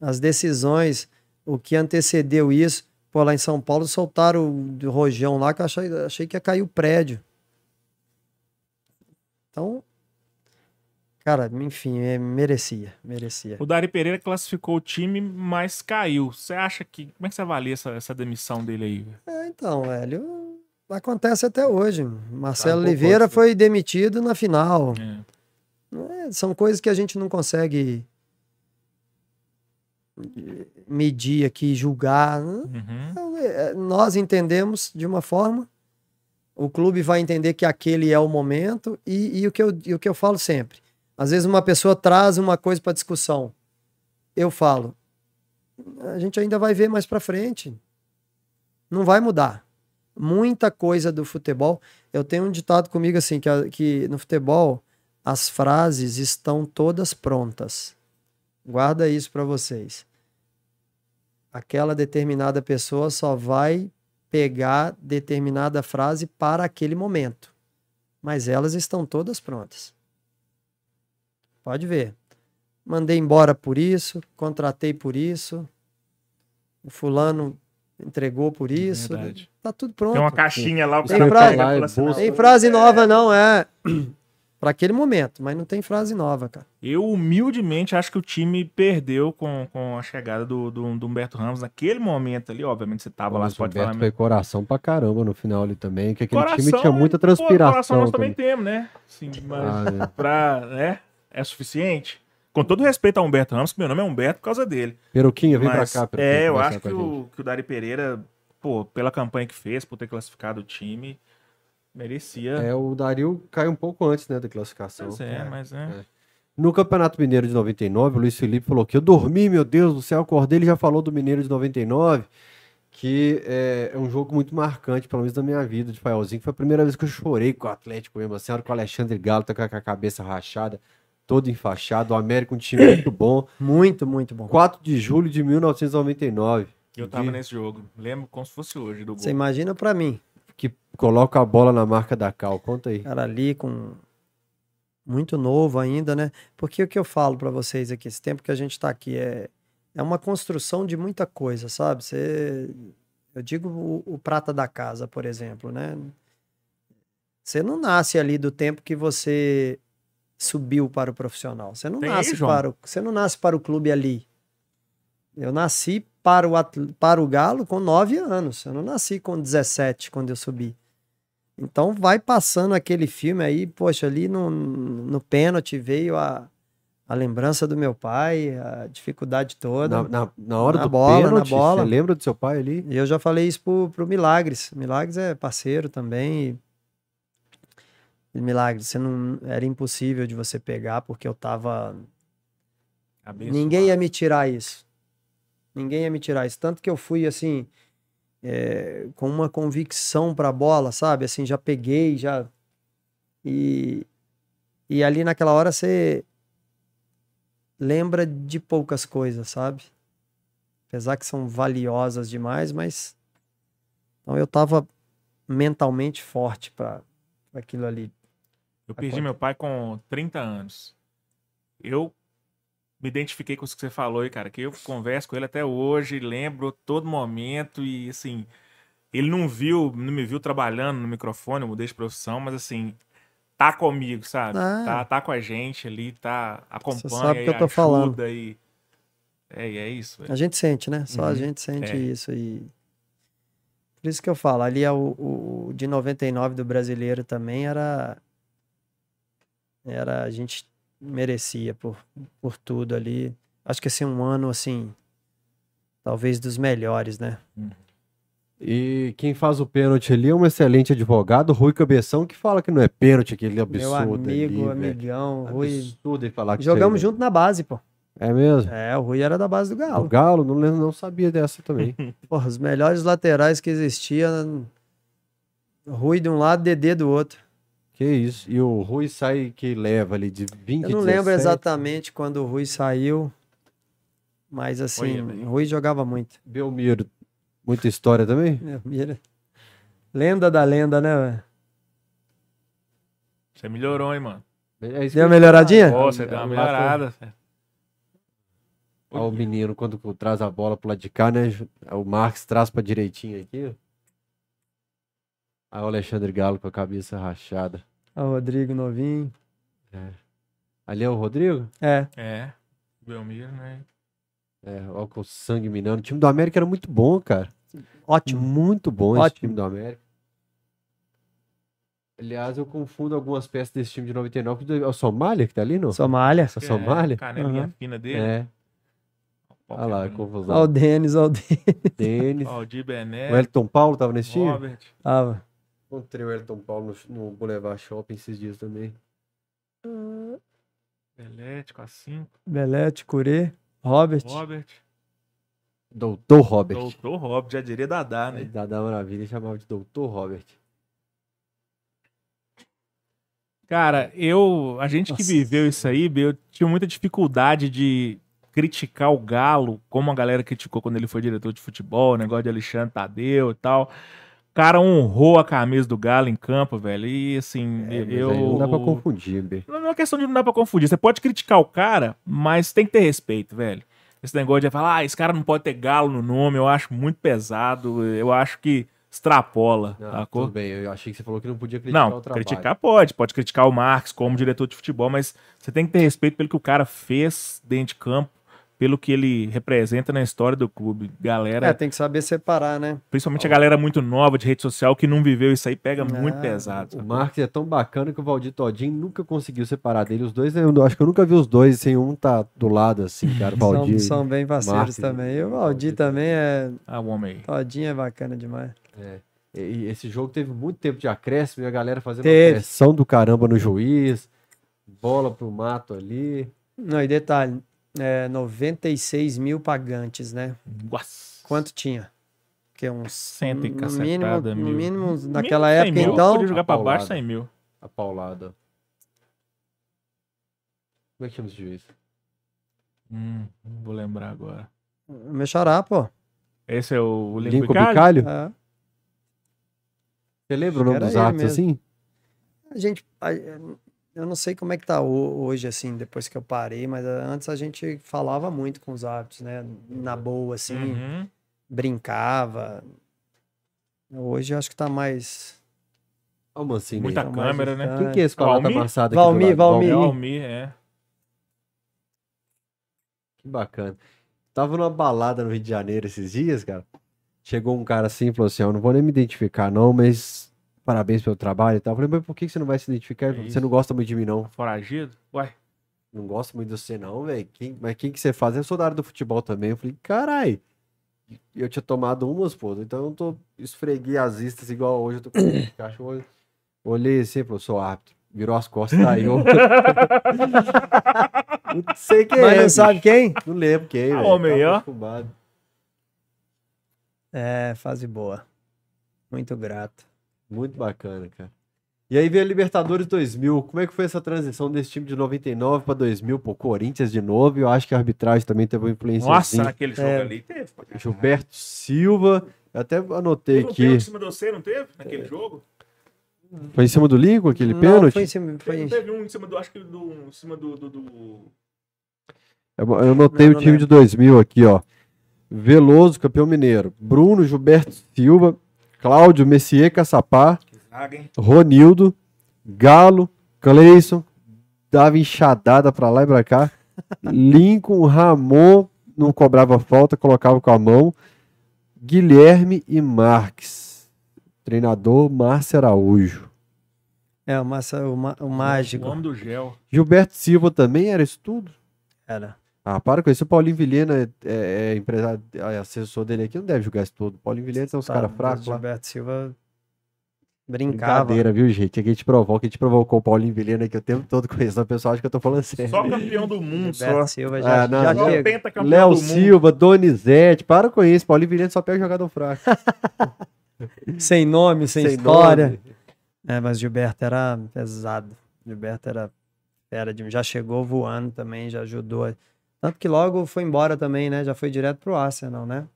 as decisões, o que antecedeu isso. Pô, lá em São Paulo soltaram o, rojão lá que eu achei, achei que ia cair o prédio. Então, cara, enfim, é, merecia, merecia. O Dari Pereira classificou o time, mas caiu. Você acha que. Como é que você avalia essa, essa demissão dele aí? É, então, velho, acontece até hoje. Tá Marcelo pouco Oliveira né? foi demitido na final. É. É, são coisas que a gente não consegue medir aqui, julgar. né? Uhum. É, Nós entendemos de uma forma, o clube vai entender que aquele é o momento, e, e o, que eu, e o que eu falo sempre: às vezes uma pessoa traz uma coisa para discussão. Eu falo, a gente ainda vai ver mais para frente. Não vai mudar. Muita coisa do futebol. Eu tenho um ditado comigo assim: que, que no futebol as frases estão todas prontas. Guarda isso para vocês. Aquela determinada pessoa só vai pegar determinada frase para aquele momento. Mas elas estão todas prontas. Pode ver. Mandei embora por isso, contratei por isso, o fulano entregou por isso. verdade. Tá tudo pronto. Tem uma caixinha lá, o que cara é fala assim. "Não, Tem frase nova, não, é. para aquele momento, mas não tem frase nova, cara. Eu humildemente acho que o time perdeu com, com a chegada do, do, do Humberto Ramos naquele momento ali. Obviamente você tava lá, você pode Humberto falar. foi coração pra caramba no final ali também, que aquele time Coração, tinha muita Pô, coração transpiração. nós também também. temos, né? Sim, mas Ah, é. pra, né? É suficiente? Com todo respeito a Humberto Ramos, que meu nome é Humberto por causa dele. Peruquinha, vem Mas, pra cá. Peruquinha, é, eu acho com que o, que o Dari Pereira, pô, pela campanha que fez, por ter classificado o time, merecia. É, o Dario caiu um pouco antes, né, da classificação. Pois é, mas é. No Campeonato Mineiro de 99, o Luiz Felipe falou que eu dormi, meu Deus do céu, acordei, ele já falou do Mineiro de 99, que é, é um jogo muito marcante, pelo menos da minha vida, de Faelzinho, que foi a primeira vez que eu chorei com o Atlético mesmo, assim, que o Alexandre Galo tá com com a cabeça rachada, todo enfaixado, o América um time muito bom, Muito, muito bom. 4 de julho de 1999, Eu tava de- nesse jogo. Lembro como se fosse hoje do gol. Você imagina pra mim, que coloca a bola na marca da Cal, conta aí. cara ali com muito novo ainda, né? Porque o que eu falo pra vocês aqui, esse tempo que a gente tá aqui é é uma construção de muita coisa, sabe? Você eu digo o, o prata da casa, por exemplo, né? Você não nasce ali do tempo que você subiu para o profissional. Você não Tem nasce para o, você não nasce para o clube ali. Eu nasci para o, para o Galo com 9 anos. Eu não nasci com 17 quando eu subi. Então vai passando aquele filme aí, poxa, ali no, no pênalti veio a, a lembrança do meu pai, a dificuldade toda. Na, na, na hora Na do bola, na pênalti, bola. você lembra do seu pai ali? E eu já falei isso pro, pro Milagres. Milagres é parceiro também. E... Milagres, você não era impossível de você pegar porque eu tava Abençoado. Ninguém ia me tirar isso. Ninguém ia me tirar isso. Tanto que eu fui assim, é, com uma convicção pra bola, sabe? Assim, já peguei, já. E, e ali naquela hora você lembra de poucas coisas, sabe? Apesar que são valiosas demais, mas. Então eu tava mentalmente forte pra aquilo ali. Eu perdi meu pai com 30 anos. Eu me identifiquei com isso que você falou aí, cara, que eu converso com ele até hoje, lembro todo momento e assim, ele não viu, não me viu trabalhando no microfone, eu mudei de profissão, mas assim, tá comigo, sabe? Ah. Tá, tá com a gente ali, tá acompanha sabe o que e eu tô ajuda falando. e é, é isso. A gente sente, né? Só a Uhum. gente sente É. isso e por isso que eu falo, ali é o, o- o de 99 do brasileiro também era era a gente merecia por, por tudo ali. Acho que assim um ano assim talvez dos melhores, né? E quem faz o pênalti ali é um excelente advogado, Rui Cabeção, que fala que não é pênalti, aquele Meu absurdo amigo, ali, velho. amigão, Rui. Absurdo ele falar que Jogamos junto na base, pô. É mesmo? É, o Rui era da base do O Galo. Galo, não, não sabia dessa também. Porra, os melhores laterais que existiam. Rui de um lado, Dedê do outro. Que isso. E o Rui sai que leva ali de 20 Eu não lembro 17. exatamente quando o Rui saiu, mas assim, Olha, o Rui jogava muito. Belmiro, muita história também? Meu, mira. Lenda da lenda, né, velho? Você melhorou, hein, mano? É Deu uma melhoradinha? Pô, você deu uma foi- melhorada. Ó, o menino, quando traz a bola pro lado de cá, né? O Marques traz pra direitinho aqui. Ó. Aí o Alexandre Galo com a cabeça rachada. O Rodrigo novinho. Ali é o Rodrigo? É, É, Belmiro, né? É, ó, com o sangue minando. O time do América era muito bom, cara. ótimo. Muito bom esse Ótimo. time do América. Aliás, eu confundo algumas peças desse time de 99. É o Somália que tá ali, não? Somália. Essa Somália? É, canelinha Aham. fina dele. É. Olha lá, confusão. Ó o Denis, ó o Denis. Denis. Ó, o Di Bené, O Elton Paulo tava nesse time? Robert. Tava. Encontrei o Elton Paulo no, no Boulevard Shopping esses dias também. Belete com a 5. Belete, Curê, Robert. Robert. Doutor Robert. Doutor Robert, já diria Dadá, né? Da da Maravilha chamava de Doutor Robert. Cara, eu. A gente que Nossa. viveu isso aí, eu tinha muita dificuldade de criticar o Galo, como a galera criticou quando ele foi diretor de futebol, o negócio de Alexandre Tadeu e tal. O cara honrou a camisa do Galo em campo, velho. E assim, É, eu. não dá pra confundir, Bê. Não é uma questão de não dar pra confundir. Você pode criticar o cara, mas tem que ter respeito, velho. Esse negócio de falar, ah, esse cara não pode ter galo no nome, eu acho muito pesado. Eu acho que extrapola, Não, sacou? tudo bem, eu achei que você falou que não podia criticar Não, o trabalho. criticar pode. Pode criticar o Marques como diretor de futebol, mas você tem que ter respeito pelo que o cara fez dentro de campo, pelo que ele representa na história do clube. Galera, É, tem que saber separar, né? principalmente a galera muito nova de rede social que não viveu isso aí, pega muito Ah, pesado. O sabe? Marques é tão bacana que o Valdir Todinho nunca conseguiu separar dele. Os dois, eu acho que eu nunca vi os dois sem um tá do lado, assim, cara. O Valdir. São, são bem parceiros Marques, também. E o Valdir também é. Ah, o homem aí. Todinho é bacana demais. E e esse jogo teve muito tempo de acréscimo e a galera fazendo Teve. uma pressão do caramba no juiz. Bola pro mato ali. Não, e detalhe: é, 96 mil pagantes, né? Nossa. Quanto tinha? Que uns. Cento e no mínimo, no mil. mínimo, Mínimo naquela 100 época, mil. então. Podia jogar pra baixo 100 mil. A paulada. Como é que chama esse juiz? Hum, não vou lembrar agora. Meu xará, pô. Esse é o Lincoln Bicalho? Bicalho? É. Você lembra o nome dos atos mesmo. assim? A gente. a- Eu não sei como é que tá ho- hoje, assim, depois que eu parei, mas ah, antes a gente falava muito com os árbitros, né? Na boa, assim, Uhum. brincava. Hoje eu acho que tá mais. Olha o Mancini Muita aí. tá mais câmera, né? Quem que é esse com a lata Valmir? amassada aqui Valmir? Valmir. É o Almir, é. Que bacana. Tava numa balada no Rio de Janeiro esses dias, cara. Chegou um cara assim e falou assim: Eu não vou nem me identificar, não, mas parabéns pelo trabalho e tal. Eu falei, mas por que você não vai se identificar? Falou, você não gosta muito de mim, não. Foragido? Ué, Não gosto muito de você, não, velho. Quem- Mas quem que você faz? Eu sou da área do futebol também. Eu falei, carai. Eu tinha tomado umas, pô. Então eu não tô esfreguei as vistas igual hoje. Eu tô com cachorro. Olhei assim, falou, sou árbitro. Virou as costas, saiu. não sei quem Mas é. não bicho. sabe quem? Não lembro quem, Ah, velho. homem ó. É, fase boa. Muito grato. Muito bacana, cara. E aí veio a Libertadores 2000. Como é que foi essa transição desse time de 99 para 2000 pro Corinthians de novo? Eu acho que a arbitragem também teve uma influência. nossa, naquele jogo É. ali teve. Gilberto Silva. Eu até anotei Teve um aqui. em cima de você, não teve? Naquele jogo? Foi em cima do Lincoln aquele Não, pênalti? Foi em cima. Foi Teve, em... teve um em cima do, acho que do, em cima do... do, do- Eu eu anotei Não, o não time de 2000 aqui, ó. Veloso, campeão mineiro. Bruno Gilberto Silva. Cláudio Messier Caçapá. Ronildo. Galo. Cleison. Dava enxadada pra lá e pra cá. Lincoln, Ramon. Não cobrava falta, colocava com a mão. Guilherme e Marques. Treinador Márcio Araújo. É, o, massa, o, o O mágico. homem do gel. Gilberto Silva também era isso tudo? Era. Ah, para com isso. O Paulinho Vilhena é, é, é empresário, é assessor dele aqui, não deve julgar isso tudo. Paulinho Vilhena são os Tá, caras fracos lá. Gilberto Silva brincava. Brincadeira, viu, gente? Aqui a gente provoca, a gente provocou o Paulinho Vilhena aqui o tempo todo com isso. O pessoal acha que eu tô falando sério. Só campeão do mundo, só. Gilberto Silva já, Ah, não, já Léo do mundo. Silva, Donizete, para com isso. Paulinho Vilhena só pega jogador fraco. Sem nome, sem, Sem história. nome. É, mas Gilberto era pesado. Gilberto era era de já chegou voando também, já ajudou. Tanto que logo foi embora também, né? Já foi direto pro Arsenal, né?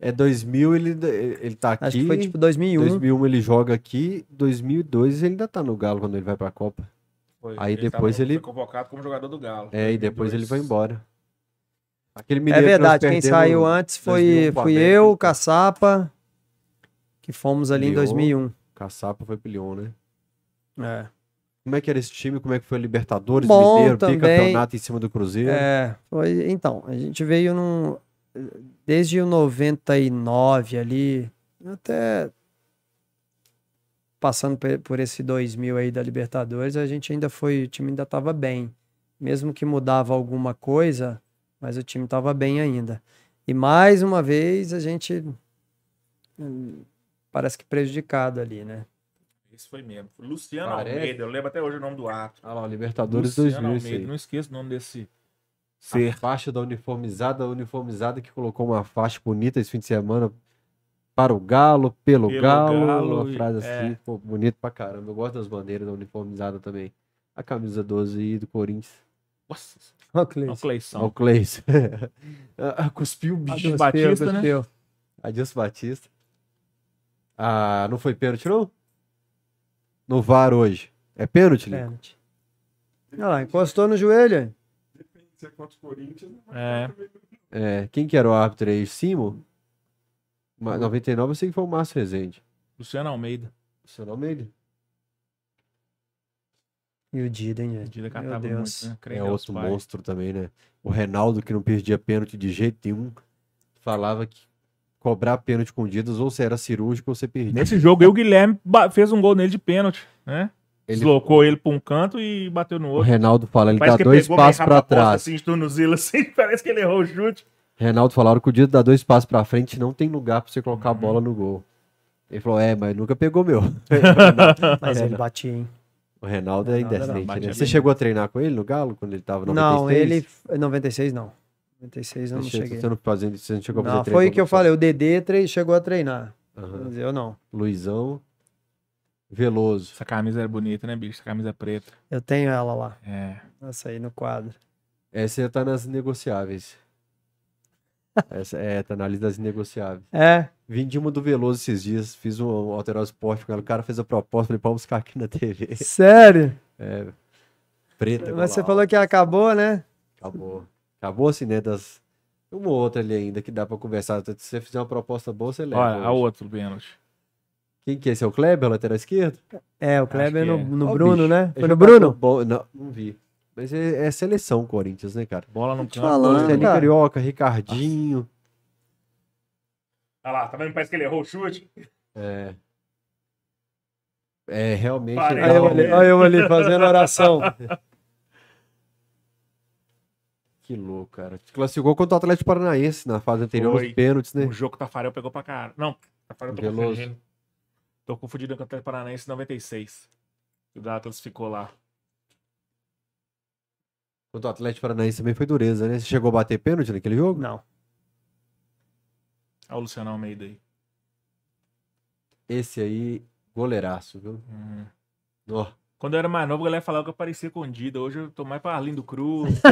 É 2000, ele, ele tá aqui. Acho que foi tipo 2001. 2001 ele joga aqui, 2002 ele ainda tá no Galo quando ele vai pra Copa. Foi. Aí Ele depois tava- ele- Foi convocado como jogador do Galo. É, e depois ele vai 2002. embora. Aquele É verdade, quem saiu antes foi 2001 pro fui eu, o então. Caçapa, que fomos ali em Lyon. 2001. Caçapa foi pro Lyon, né? É. Como é que era esse time? Como é que foi a Libertadores, Bom Mineiro, também. bicampeonato em cima do Cruzeiro? É, foi, então, a gente veio num, desde o 99 ali, até passando por esse 2000 aí da Libertadores, a gente ainda foi, o time ainda estava bem. Mesmo que mudava alguma coisa, mas o time estava bem ainda. E mais uma vez a gente hum, parece que prejudicado ali, né? Esse foi mesmo. Luciano Parece. Almeida, eu lembro até hoje o nome do ato. Ah lá, Libertadores Luciano 2000, isso Almeida, não esqueço o nome desse A ser. faixa da uniformizada, a uniformizada que colocou uma faixa bonita esse fim de semana para o Galo, pelo, Pelo Galo, Galo uma frase é. assim, pô, bonito pra caramba. Eu gosto das bandeiras da uniformizada também. A camisa 12 aí do Corinthians. Nossa, o Cleiton. Olha o Cleição. Cleis. Ah, Cuspiu o bicho. Batista, né? Adilson Batista. Ah, não foi pênalti, não? No VAR hoje. É pênalti, Lincoln? Pênalti. Olha lá, encostou no joelho. hein? Você é contra o Corinthians, não vai É. É, quem que era o árbitro aí? Simo? Ma- 99 eu sei que foi o Márcio Rezende. Luciano Almeida. O é ele? E o Dida, hein, gente? Dida Meu catava Deus. muito, né? É outro pais. monstro também, né? O Reinaldo, que não perdia pênalti de jeito nenhum, falava que cobrar pênalti com o Didas ou você era cirúrgico ou você perdia. Nesse jogo, aí, o Guilherme fez um gol nele de pênalti, né? Ele- Deslocou ele pra um canto e bateu no O outro. Reinaldo fala, ele Parece dá que dois pegou passos rapaposta, trás. assim, tornozelo, assim, parece que ele errou o chute. Reinaldo falaram que o Didas dá dois passos pra frente não tem lugar pra você colocar Uhum. a bola no gol. Ele falou, é, mas nunca pegou meu. Mas É, ele não. batia, hein? O Reinaldo é Reinaldo era- indecente, né? Você chegou a treinar com ele no Galo, quando ele tava no Não, 96? ele. 96 não. 96 eu não Você, cheguei. você não, fazendo, você não chegou a fazer Não, treino foi o que eu falei. O Dedê tre- chegou a treinar. Aham. Mas eu não. Luizão, Veloso. Essa camisa era bonita, né, bicho? Essa camisa preta. Eu tenho ela lá. É. Essa aí no quadro. Essa já tá nas negociáveis. Essa, é, tá na lista das negociáveis. É. Vim de uma do Veloso esses dias, fiz um, um alterar esporte com ela. O cara fez a proposta, falei, pode buscar aqui na TV. Sério? Preta. Mas você falou que acabou, né? Acabou. Acabou assim, né? Das... Uma ou outra ali ainda que dá pra conversar. Se você fizer uma proposta boa, você leva. Olha, a hoje. outro pênalti. Quem que é esse? É o Kleber, lateral esquerdo? É, o Kleber no, é. no Bruno, bicho, né? Foi no Bruno? bom- Não, não vi. Mas é, é seleção Corinthians, né, cara? Bola no canto. falando, cara. Carioca, Ricardinho. Olha lá, tá vendo? Parece que ele errou o chute. É. É, realmente. Olha eu ali, olha eu ali fazendo oração. Que louco, cara. Classificou contra o Atlético Paranaense na fase anterior Foi. nos pênaltis, né? O jogo que o Tafarel pegou pra cara. Não, Tafarel tô Veloso. confundindo. Tô confundindo com o Atlético Paranaense em 96. O da classificou lá. Contra o Atlético Paranaense também foi dureza, né? Você chegou a bater pênalti naquele jogo? Não. Olha o Luciano Almeida aí. Esse aí, goleiraço, viu? Hum. Ó. Quando eu era mais novo, a galera falava que eu parecia com o Dida. Hoje eu tô mais pra Arlindo Cruz.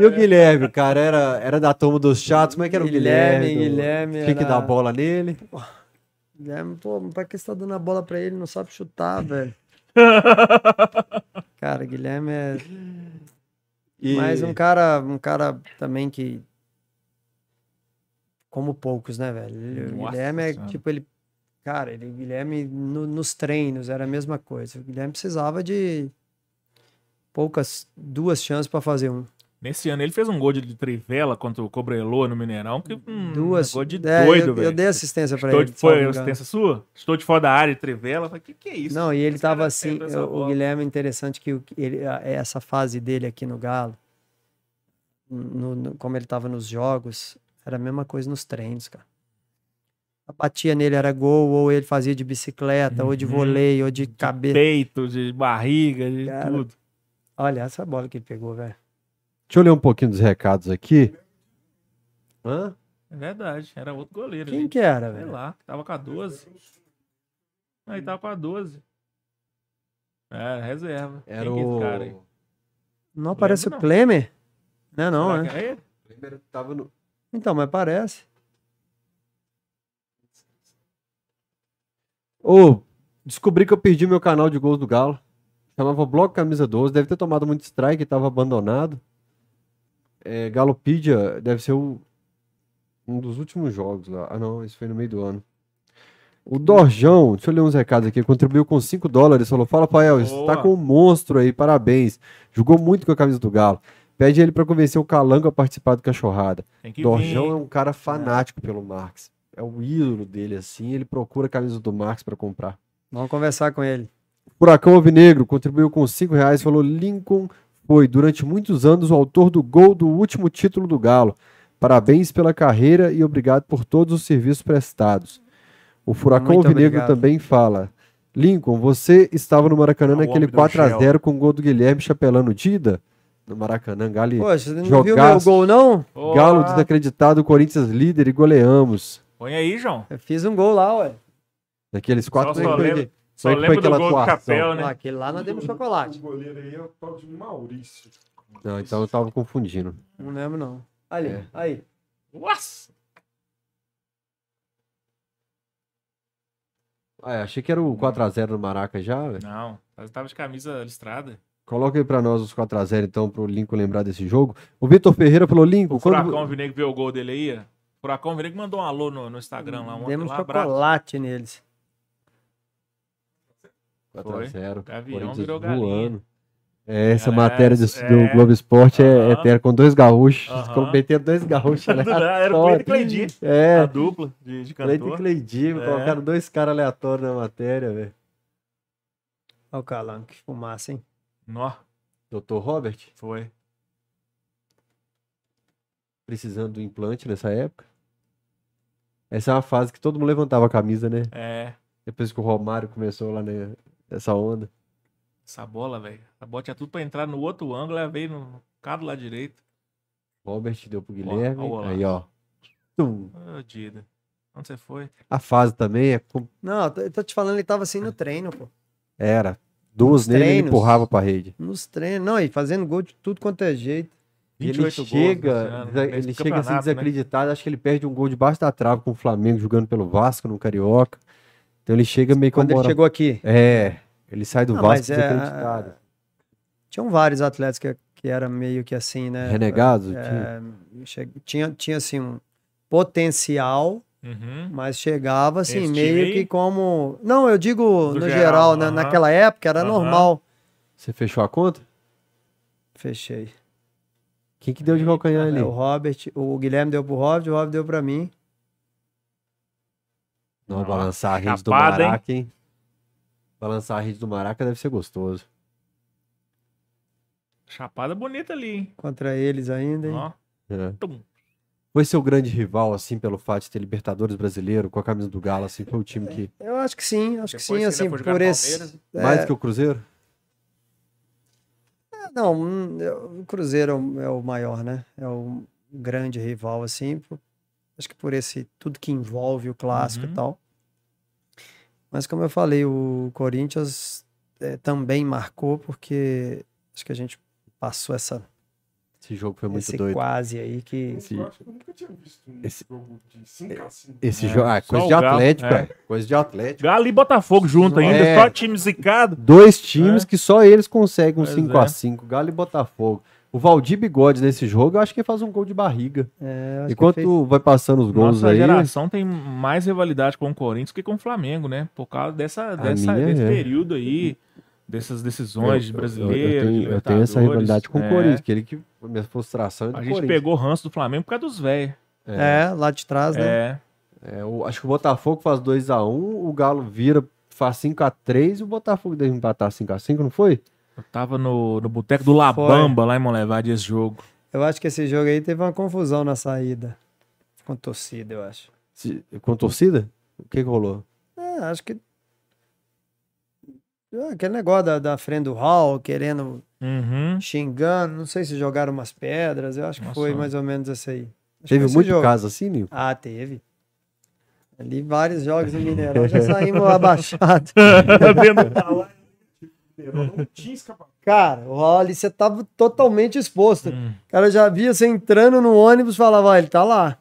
E o Guilherme, cara, era, era da turma dos chatos. Como é que era o Guilherme, Guilherme? Guilherme Tinha que era- dar bola nele. Guilherme, pô, pra que você tá dando a bola pra ele? Não sabe chutar, velho. Cara, Guilherme é E... mais um cara, um cara também que. Como poucos, né, velho? O Guilherme é Senhora. tipo, ele. Cara, ele, o Guilherme no- nos treinos era a mesma coisa. O Guilherme precisava de poucas, duas chances pra fazer um. Nesse ano ele fez um gol de trivela contra o Cobreloa no Mineirão. Que, hum, Duas. Gol de É, doido, eu, eu velho. dei assistência pra Estou ele. de, foi assistência sua? Estou de fora da área de trivela. Falei, que que é isso? Não, e ele Esse tava assim, o, o. Guilherme é interessante que ele, a- essa fase dele aqui no Galo, no- no- como ele tava nos jogos, era a mesma coisa nos treinos, cara. A batia nele era gol, ou ele fazia de bicicleta, ou de Uhum. voleio, ou de cabeça. Peito, de barriga, de Cara, tudo. Olha, essa bola que ele pegou, velho. Deixa eu ler um pouquinho dos recados aqui. Hã? É verdade, era outro goleiro. Quem ali. que era, Sei velho? lá, tava com a 12. Aí tava com a 12. É, reserva. Era Quem que é esse o. cara aí? Não aparece não. o Klemer? Não, não, Será né? que é ele? Tava no. Então, mas parece. Ô, descobri que eu perdi meu canal de gols do Galo. Chamava Blog Camisa 12. Deve ter tomado muito strike, tava abandonado. É, Galopedia deve ser o- um dos últimos jogos lá. Ah, não, esse foi no meio do ano. O Dorjão, deixa eu ler uns recados aqui, contribuiu com 5 dólares, falou, fala Pael, você tá com um monstro aí, parabéns. Jogou muito com a camisa do Galo. Pede ele pra convencer o Calango a participar do Cachorrada. Dorjão vir. é um cara fanático pelo Marx. É o ídolo dele, assim. Ele procura a camisa do Marx pra comprar. Vamos conversar com ele. Furacão Alvinegro contribuiu com 5 reais. Falou: Lincoln foi, durante muitos anos, o autor do gol do último título do Galo. Parabéns pela carreira e obrigado por todos os serviços prestados. O Furacão Muito Alvinegro obrigado. também fala: Lincoln, você estava no Maracanã É o naquele homem do 4x0 com o gol do Guilherme chapelando Dida? No Maracanã, Gali. Poxa, você não viu meu Jogaço. gol, não? Galo desacreditado, Corinthians líder e goleamos. Põe aí, João. Eu fiz um gol lá, ué. Naqueles quatro Só- só que foi lembro- Só como que foi lembro do gol do atuação? chapéu, Ah, né? aquele lá nós demos chocolate. O goleiro aí é o tal de Maurício. Não, então eu tava confundindo. Não lembro, não. Ali, É. aí. Nossa! Ah, é, achei que era o 4x0 no Maraca já, velho. Não, mas tava de camisa listrada. Coloca aí pra nós os 4x0 então, pro Lincoln lembrar desse jogo. O Vitor Ferreira falou, Lincoln, O quando... Furacão Vinegro viu o gol dele aí. ó. O Furacão Vinegro mandou um alô no, no Instagram lá ontem. Demos lá, abraço. chocolate neles. Foi. 4x0. Gavião virou voando. É, essa É, matéria do, é. do Globo Esporte é, é Aham. terra com dois gaúchos. Ficou metendo dois gaúchos. Era o Cleiton e Cleidi. É, A dupla de, de Cleiton e cantor. Cleidinho, É. colocaram dois caras aleatórios na matéria, velho. Olha o Calango, que fumaça, hein? Nó, Doutor Robert, foi. Precisando do implante nessa época. Essa é uma fase que todo mundo levantava a camisa, né? É, Depois que o Romário começou lá né, nessa onda. essa bola, velho. A bola tinha tudo pra entrar no outro ângulo, ela veio no do lado direito. Robert deu pro Guilherme. ó o golaço. aí, ó. Tum. Ô, Dida. Onde você foi? A fase também é com- Não, eu tô- te falando, ele tava assim no treino, pô. era. Duas Nos nele ele treinos. empurrava pra rede. Nos treinos. Não, e fazendo gol de tudo quanto é jeito. E ele 28 gols chega, desa- nesse ele chega assim né? desacreditado, acho que ele perde um gol debaixo da trave com o Flamengo jogando pelo Vasco no Carioca. Então ele chega meio Quando ele chegou aqui. É, ele sai do Ah, Vasco é, desacreditado. Tinham vários atletas que, que era meio que assim, né? Renegados? tinha. É, che- tinha, tinha assim um potencial, Uhum. mas chegava assim, Esse meio que como. Não, eu digo Do no geral, geral, na- aham. naquela época era Aham. normal. Você fechou a conta? Fechei. Quem que deu de calcanhar ali? O Robert, o Guilherme deu pro Robert, o Robert deu pra mim. Não, Nossa, balançar a rede do chapada, hein? Maraca, hein? Balançar a rede do Maraca deve ser gostoso. Chapada bonita ali, hein? Contra eles ainda. hein? Ó, É. tum. Foi seu grande rival, assim, pelo fato de ter Libertadores brasileiro com a camisa do Galo, assim, foi o time que. Eu acho que sim, acho que Depois sim, você ainda assim, por esse. É, Mais que o Cruzeiro? Não, hum, o Cruzeiro é o- é o maior, né? É o grande rival, assim. por- acho que por esse tudo que envolve o clássico Uhum. e tal. Mas como eu falei, o Corinthians eh, também marcou porque acho que a gente passou essa Esse jogo foi muito esse doido. quase aí que Esse- Eu acho que eu nunca tinha visto um esse- jogo de 5x5. Esse É, jogo. Ah, coisa de Atlético, é. é. Coisa de Atlético. Galo e Botafogo junto ainda, É. só time zicado. Dois times que só eles conseguem um Pois 5x5, Galo e Botafogo. O Valdir Bigode nesse jogo, eu acho que ele faz um gol de barriga. é, Enquanto fez- vai passando os gols Nossa aí. geração tem mais rivalidade com o Corinthians que com o Flamengo, né? Por causa dessa, dessa- desse é. período aí, dessas decisões de eu, eu, tenho, eu tenho essa rivalidade com É. o Corinthians, que ele que. A minha frustração é do A gente pegou ranço do Flamengo por causa dos velhos. É, lá de trás, né? É. É, o- acho que o Botafogo faz 2x1, o Galo vira, faz 5x3 e o Botafogo deve empatar 5x5, não foi? Eu tava no, no boteco do Labamba, lá em Monlevade, esse jogo. Eu acho que esse jogo aí teve uma confusão na saída. Com torcida, eu acho. Se- com torcida? O que, que rolou? É, acho que. Ah, Aquele negócio da, da frente do hall, querendo, Uhum. xingando, não sei se jogaram umas pedras, eu acho que foi Nossa. mais ou menos esse aí. Acho Teve foi muito jogo. caso assim, Nil? Ah, teve. Ali vários jogos no Mineirão já saímos abaixados. Não tinha escapado. Cara, o hall ali você tava totalmente exposto. Hum. O cara já via você entrando no ônibus e falava, ó, ele tá lá.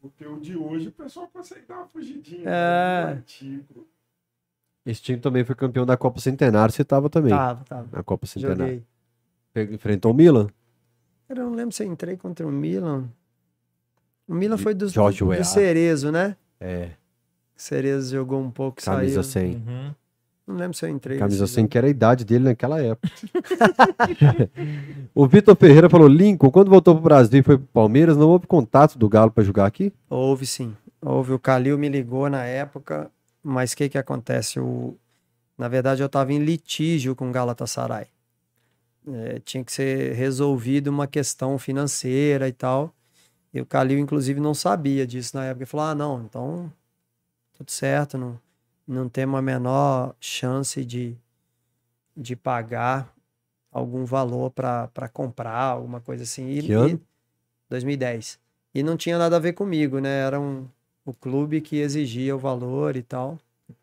Porque o de hoje o pessoal consegue dar uma fugidinha. É. né? Esse time também foi campeão da Copa Centenário, você tava também. Tava, tava. Na Copa Centenário. Joguei. Enfrentou o Milan? Cara, eu não lembro se eu entrei contra o Milan. O Milan foi do, Jorge do Weah. Cerezo, né? É, Cerezo jogou um pouco, camisa saiu. 100. Uhum. Não lembro se eu entrei. Camisa nesse 100, jogo. que era a idade dele naquela época. o Vitor Ferreira falou: Lincoln, quando voltou pro Brasil e foi pro Palmeiras, não houve contato do Galo pra jogar aqui? Houve sim. Houve. O Calil me ligou na época, mas o que que acontece? O... Na verdade, eu estava em litígio com o Galatasaray. É, tinha que ser resolvido uma questão financeira e tal. E o Calil, inclusive, não sabia disso na época. Ele falou: ah, não, então tudo certo, não, não temos a menor chance de, de pagar algum valor para comprar, alguma coisa assim. E, Que ano? e- 2010. E não tinha nada a ver comigo, né? Era um, o clube que exigia o valor e tal.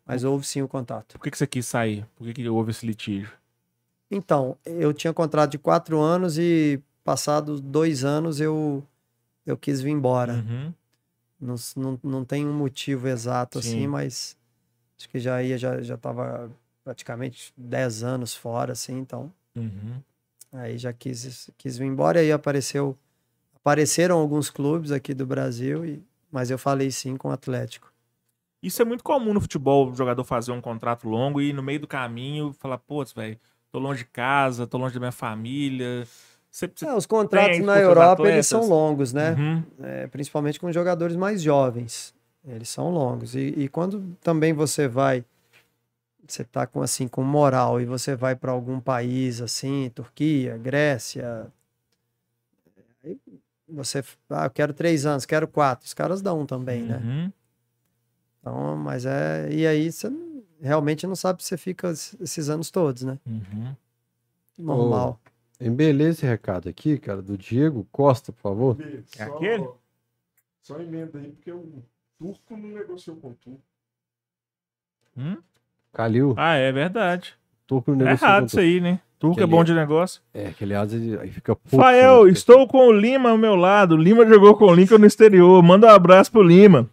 Mas houve sim o contato. Por que, que você quis sair? Por que, que houve esse litígio? Então, eu tinha contrato de quatro anos e passados dois anos eu, eu quis vir embora. Uhum. Não, não, não tem um motivo exato assim, Sim. mas acho que já ia, já, já tava praticamente 10 anos fora, assim, então. Uhum. Aí já quis, quis vir embora e aí apareceu. Apareceram alguns clubes aqui do Brasil, e, mas eu falei sim com o Atlético. Isso é muito comum no futebol, o jogador fazer um contrato longo e no meio do caminho falar, pô, velho, tô longe de casa, tô longe da minha família. Você, você É, os contratos na Europa atletas? eles são longos, né? Uhum. É, principalmente com jogadores mais jovens. Eles são longos. E, e quando também você vai, você tá com assim com moral e você vai para algum país assim, Turquia, Grécia, você, ah, eu quero três anos, quero quatro. Os caras dão também, né? Uhum. Então, mas é e aí você não- realmente não sabe se você fica es- esses anos todos, né? Uhum. Normal. Embeleza esse recado aqui, cara, do Diego Costa, por favor. É aquele? Só emenda aí, porque o turco não negociou com o turco. Hum? Calil, Ah, é verdade. turco no É negócio. errado isso aí, né? Turco é Aquele- bom de negócio. É, que aliás aí fica puto, Fael, né? estou com o Lima ao meu lado. Lima jogou com o Lincoln no exterior. Manda um abraço pro Lima.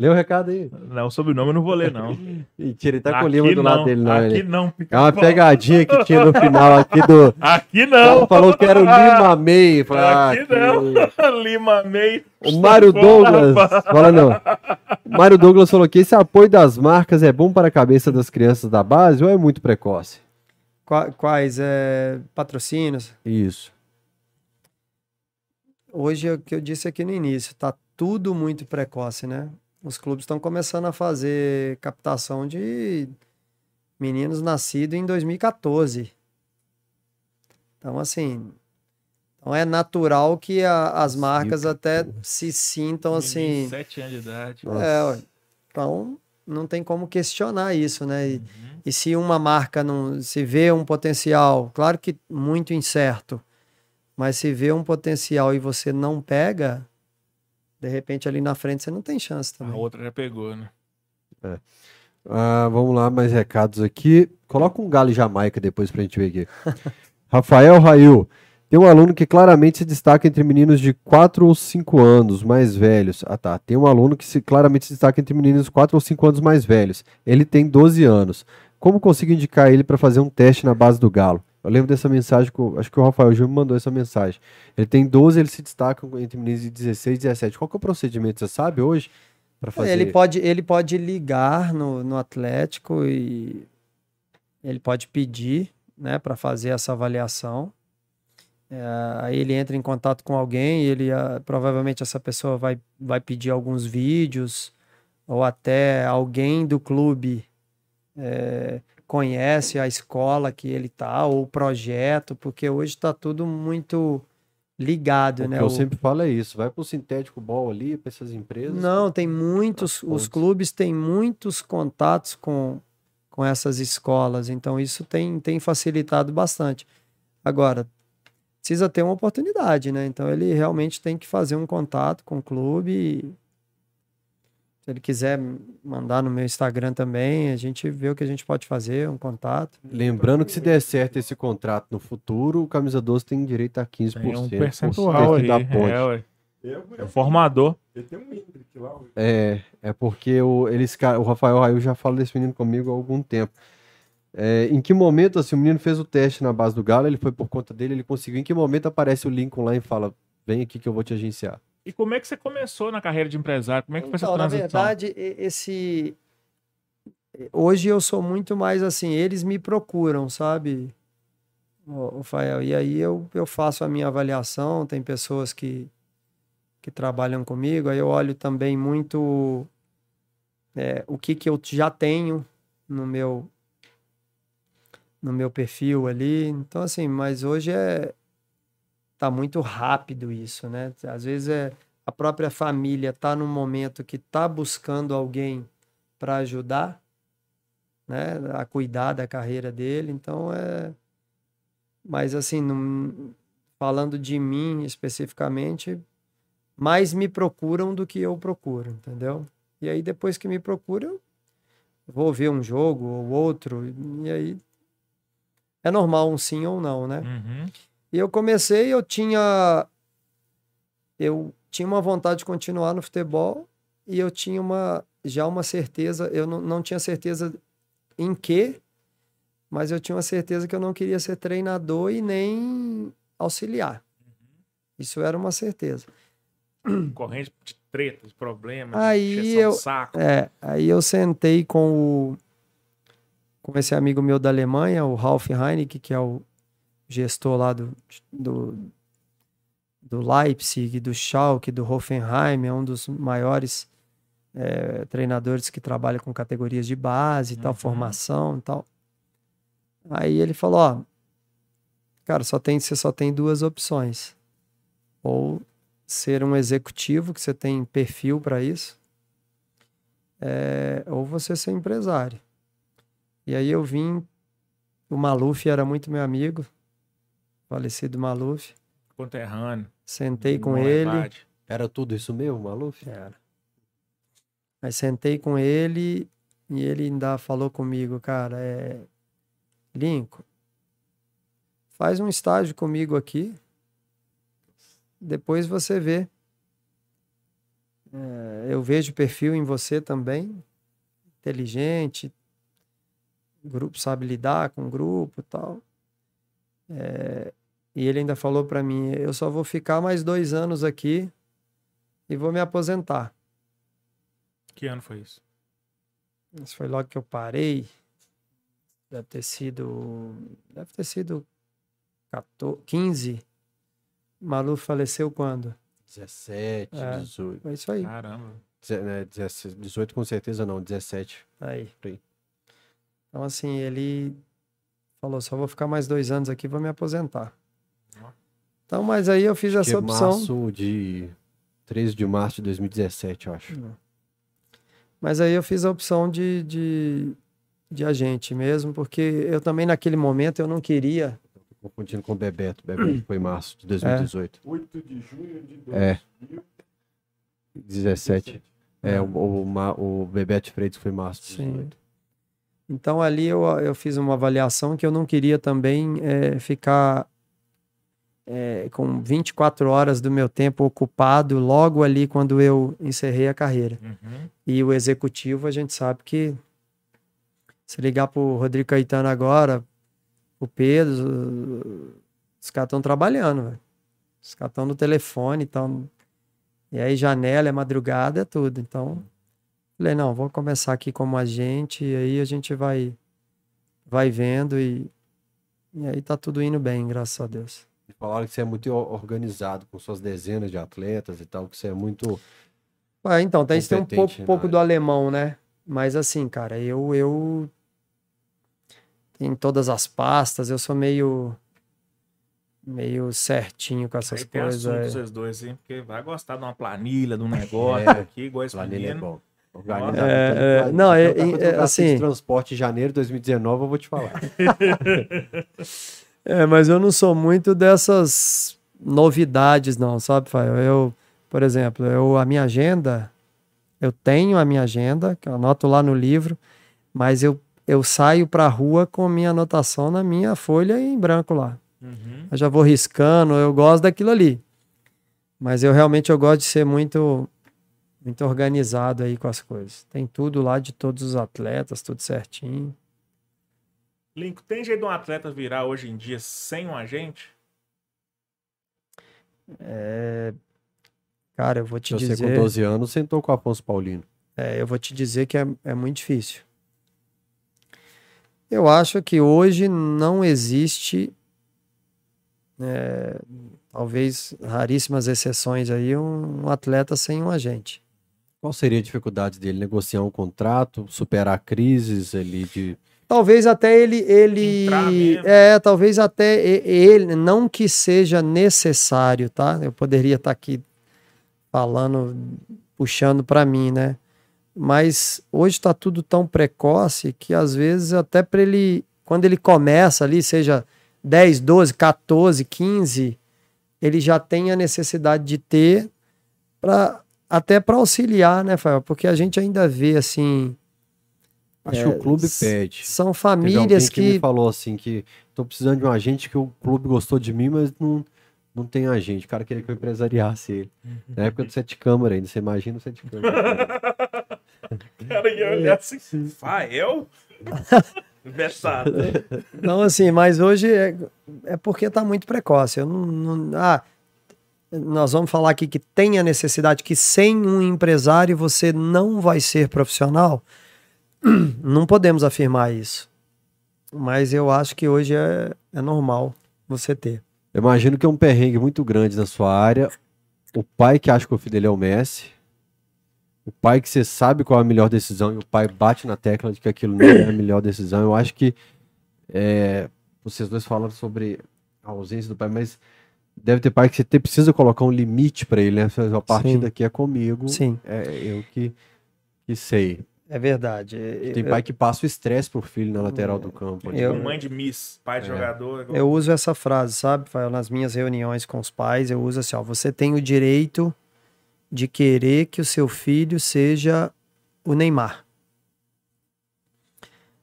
Lê o recado aí. Não, o sobrenome eu não vou ler, não. Mentira, ele tá com o Aqui Lima do lado dele, não. Aqui Ele... não, É uma pegadinha que tinha no final aqui do. Aqui Ele não. falou que era o Lima May. Falei, ah, Aqui que- não. Lima May. O Mário Douglas. Fala não. O Mário Douglas falou que esse apoio das marcas é bom para a cabeça das crianças da base ou é muito precoce? Qua- Quais é, patrocínios? Isso. Hoje é o que eu disse aqui no início, tá tudo muito precoce, né? Os clubes estão começando a fazer captação de meninos nascidos em 2014. Então, assim, então é natural que a- as marcas até se sintam assim. Sete anos de idade. É, então não tem como questionar isso, né? E, Uhum. e se uma marca não se vê um potencial, claro que muito incerto, mas se vê um potencial e você não pega, de repente ali na frente você não tem chance A também. outra já pegou, né? Ah, vamos lá, mais recados aqui. Coloca um galo e Jamaica depois pra gente ver aqui. Rafael Rail. Tem um aluno que claramente se destaca entre meninos de 4 ou 5 anos mais velhos. Ah, tá. Tem um aluno que se, claramente se destaca entre meninos de 4 ou 5 anos mais velhos. Ele tem 12 anos. Como consigo indicar ele para fazer um teste na base do Galo? Eu lembro dessa mensagem, que eu- acho que o Rafael Gil me mandou essa mensagem. Ele tem 12, ele se destaca entre meninos de 16 e 17. Qual que é o procedimento, você sabe hoje? Para fazer Ele pode, ele pode ligar no, no Atlético e ele pode pedir, né, para fazer essa avaliação. É, aí ele entra em contato com alguém, e ele ah, provavelmente essa pessoa vai, vai pedir alguns vídeos ou até alguém do clube é, conhece a escola que ele tá ou o projeto, porque hoje está tudo muito ligado, O né? que eu O- sempre falo é isso. Vai pro sintético ball ali, para essas empresas. não, tem muitos, os fontes. clubes têm muitos contatos com, com essas escolas, então isso tem, tem facilitado bastante. Agora, precisa ter uma oportunidade, né? Então ele realmente tem que fazer um contato com o clube. e Se ele quiser mandar no meu Instagram também, a gente vê o que a gente pode fazer, um contato. Lembrando que se der certo esse contrato no futuro, o Camisa 12 tem direito a 15% Tem um por percentual cento aí. da ponte. É, ué. Eu, É o formador. Ele tem um Hendrick lá. ué. É, é porque o, eles, o Rafael Raio já fala desse menino comigo há algum tempo. É, em que momento, assim, o menino fez o teste na base do Galo, ele foi por conta dele, ele conseguiu. Em que momento aparece o Lincoln lá e fala: vem aqui que eu vou te agenciar? E como é que você começou na carreira de empresário? Como é que foi essa Então, na transição? verdade, e- esse. Hoje eu sou muito mais assim, eles me procuram, sabe, o Fael? E aí eu, eu faço a minha avaliação, tem pessoas que, que trabalham comigo, aí eu olho também muito é, o que, que eu já tenho no meu no meu perfil ali. Então, assim, mas hoje é tá muito rápido isso, né? Às vezes é a própria família tá num momento que tá buscando alguém para ajudar, né, a cuidar da carreira dele. Então é mas assim, falando de mim especificamente, mais me procuram do que eu procuro, entendeu? E aí depois que me procuram, vou ver um jogo ou outro, e aí é normal um sim ou não, né? Uhum. E eu comecei, eu tinha eu tinha uma vontade de continuar no futebol e eu tinha uma já uma certeza, eu não, não tinha certeza em quê, mas eu tinha uma certeza que eu não queria ser treinador e nem auxiliar. Isso era uma certeza. Corrente de tretas, problemas, Aí eu- de saco. É, aí eu sentei com o com esse amigo meu da Alemanha, o Ralf Heineken, que é o gestor lá do, do, do Leipzig, do Schalke, do Hoffenheim, é um dos maiores eh, treinadores que trabalha com categorias de base e tal, Uhum. formação e tal. Aí ele falou, ó, cara, só tem, você só tem duas opções. Ou ser um executivo, que você tem perfil para isso, é, ou você ser empresário. E aí eu vim, o Maluf era muito meu amigo, falecido Maluf, Conterrâneo. sentei com ele. Era tudo isso mesmo, Maluf? era. Aí sentei com ele e ele ainda falou comigo, cara, é, Lincoln, faz um estágio comigo aqui, depois você vê. É, eu vejo perfil em você também, inteligente, grupo sabe lidar com grupo e tal. É, e ele ainda falou para mim, eu só vou ficar mais dois anos aqui e vou me aposentar. Que ano foi isso? Isso foi logo que eu parei. Deve ter sido. Deve ter sido 14, 15. Malu faleceu quando? 17, É. 18. Foi isso aí. Caramba. Deze- né, 17, 18 com certeza não, 17. Aí. Aí. Então, assim, ele falou: só vou ficar mais dois anos aqui e vou me aposentar. Então, mas aí eu fiz Acho que essa é opção. março de... 13 de março de 2017, eu acho. Mas aí eu fiz a opção de, de, de agente mesmo, porque eu também naquele momento eu não queria. Tô confundindo com o Bebeto. Bebeto foi março de 2018. 8 de junho de É. 2017. 17. É, o, o, Ma- o Bebeto Freitas foi março de Sim. 18. Então ali eu, eu fiz uma avaliação que eu não queria também eh, ficar eh, com 24 horas do meu tempo ocupado logo ali quando eu encerrei a carreira. Uhum. E o executivo, a gente sabe que se ligar pro Rodrigo Caetano agora, o Pedro, os caras estão trabalhando, velho. Os caras estão no telefone, estão. E aí, janela, é madrugada, é tudo. Então, falei, não, vou começar aqui como agente, e aí a gente vai, vai vendo, e, e aí tá tudo indo bem, graças a Deus. Falaram que você é muito organizado com suas dezenas de atletas e tal, que você é muito. Ah, então, tem, isso tem um pouco, pouco área. do alemão, né? Mas assim, cara, eu, eu em todas as pastas, eu sou meio meio certinho com essas Aí tem coisas. assunto é. vocês dois, hein? Porque vai gostar de uma planilha, de um negócio É. aqui, igual esse Planilha é menino. bom. Organiza- É, é, não, é- é- é, assim- de transporte em janeiro de 2019, eu vou te falar. É, mas eu não sou muito dessas novidades, não, sabe, Fael? Eu, por exemplo, eu, a minha agenda, eu tenho a minha agenda, que eu anoto lá no livro, mas eu, eu saio pra rua com minha anotação na minha folha em branco lá. Uhum. Eu já vou riscando, eu gosto daquilo ali. Mas eu realmente eu gosto de ser muito muito organizado aí com as coisas. Tem tudo lá de todos os atletas, tudo certinho. Lincoln, tem jeito de um atleta virar hoje em dia sem um agente? Cara, eu vou te Se você com dizer, 12 anos sentou com o Afonso Paulino. é, eu vou te dizer que é, é muito difícil. Eu acho que hoje não existe, é, talvez raríssimas exceções aí, um, um atleta sem um agente. Qual seria a dificuldade dele? Negociar um contrato, superar crises ali de. Talvez até ele, ele é, talvez até ele, não que seja necessário, tá? Eu poderia estar aqui falando, puxando para mim, né? Mas hoje está tudo tão precoce que às vezes até para ele, quando ele começa ali, seja 10, 12, 14, 15, ele já tem a necessidade de ter para até para auxiliar, né, Fael? Porque a gente ainda vê assim, Acho É, que o clube s- pede. são famílias que... me que falou assim que tô precisando de um agente que o clube gostou de mim, mas não, não tem agente. O cara queria que eu empresariasse ele. Na época do sete câmara ainda, você imagina o sete câmara. cara ia olhar assim, Fael? Versado. Não, assim, mas hoje é, é porque tá muito precoce. Eu não, não- ah, nós vamos falar aqui que tem a necessidade que sem um empresário você não vai ser profissional, não podemos afirmar isso. Mas eu acho que hoje é, é normal você ter. Eu imagino que é um perrengue muito grande na sua área. O pai que acha que o filho dele é o Messi. O pai que você sabe qual é a melhor decisão e o pai bate na tecla de que aquilo não é a melhor decisão. Eu acho que é, vocês dois falaram sobre a ausência do pai, mas deve ter pai que você precisa colocar um limite para ele, né? A partir Sim. daqui é comigo. Sim. É eu que, que sei. É verdade. Tem Eu- pai que passa o estresse pro filho na lateral do campo. ali. Eu- Tipo, mãe de Miss, pai de É. jogador. igual- Eu uso essa frase, sabe? Fael? Nas minhas reuniões com os pais, eu uso assim: ó, você tem o direito de querer que o seu filho seja o Neymar.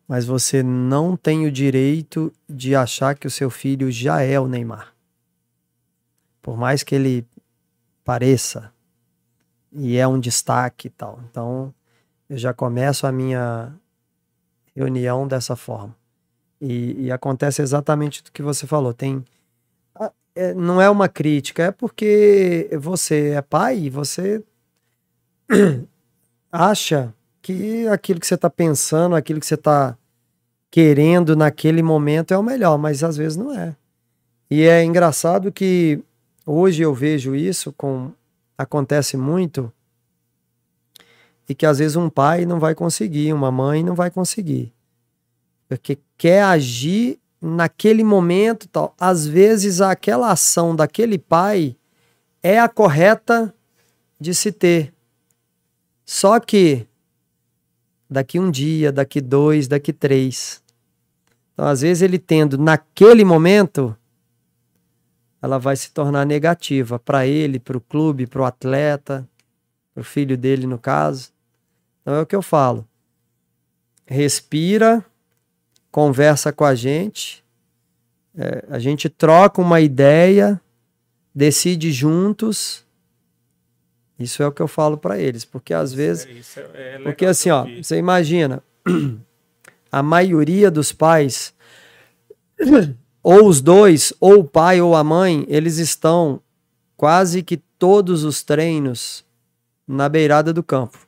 Mas você não tem o direito de achar que o seu filho já é o Neymar. Por mais que ele pareça e é um destaque e tal. Então, eu já começo a minha reunião dessa forma. E, e acontece exatamente o que você falou. Tem, é, não é uma crítica, é porque você é pai e você acha que aquilo que você está pensando, aquilo que você está querendo naquele momento é o melhor, mas às vezes não é. E é engraçado que hoje eu vejo isso com acontece muito e que às vezes um pai não vai conseguir, uma mãe não vai conseguir porque quer agir naquele momento tal. Às vezes aquela ação daquele pai é a correta de se ter. Só que daqui um dia, daqui dois, daqui três. Então, às vezes ele tendo naquele momento, ela vai se tornar negativa para ele, para o clube, para o atleta, para o filho dele no caso. Então é o que eu falo. Respira, conversa com a gente, é, a gente troca uma ideia, decide juntos. Isso é o que eu falo para eles, porque às vezes, É, isso é- é porque assim, ó, você imagina, a maioria dos pais, ou os dois, ou o pai ou a mãe, eles estão quase que todos os treinos na beirada do campo.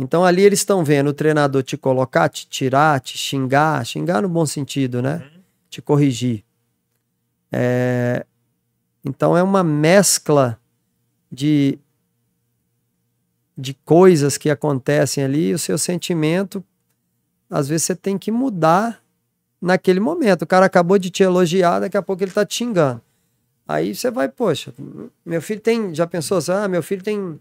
Então ali eles estão vendo o treinador te colocar, te tirar, te xingar, xingar no bom sentido, né? Te corrigir. É, Então é uma mescla de de coisas que acontecem ali, o seu sentimento, às vezes você tem que mudar naquele momento. O cara acabou de te elogiar, daqui a pouco ele tá te xingando. Aí você vai, poxa, meu filho tem, já pensou assim, ah, meu filho tem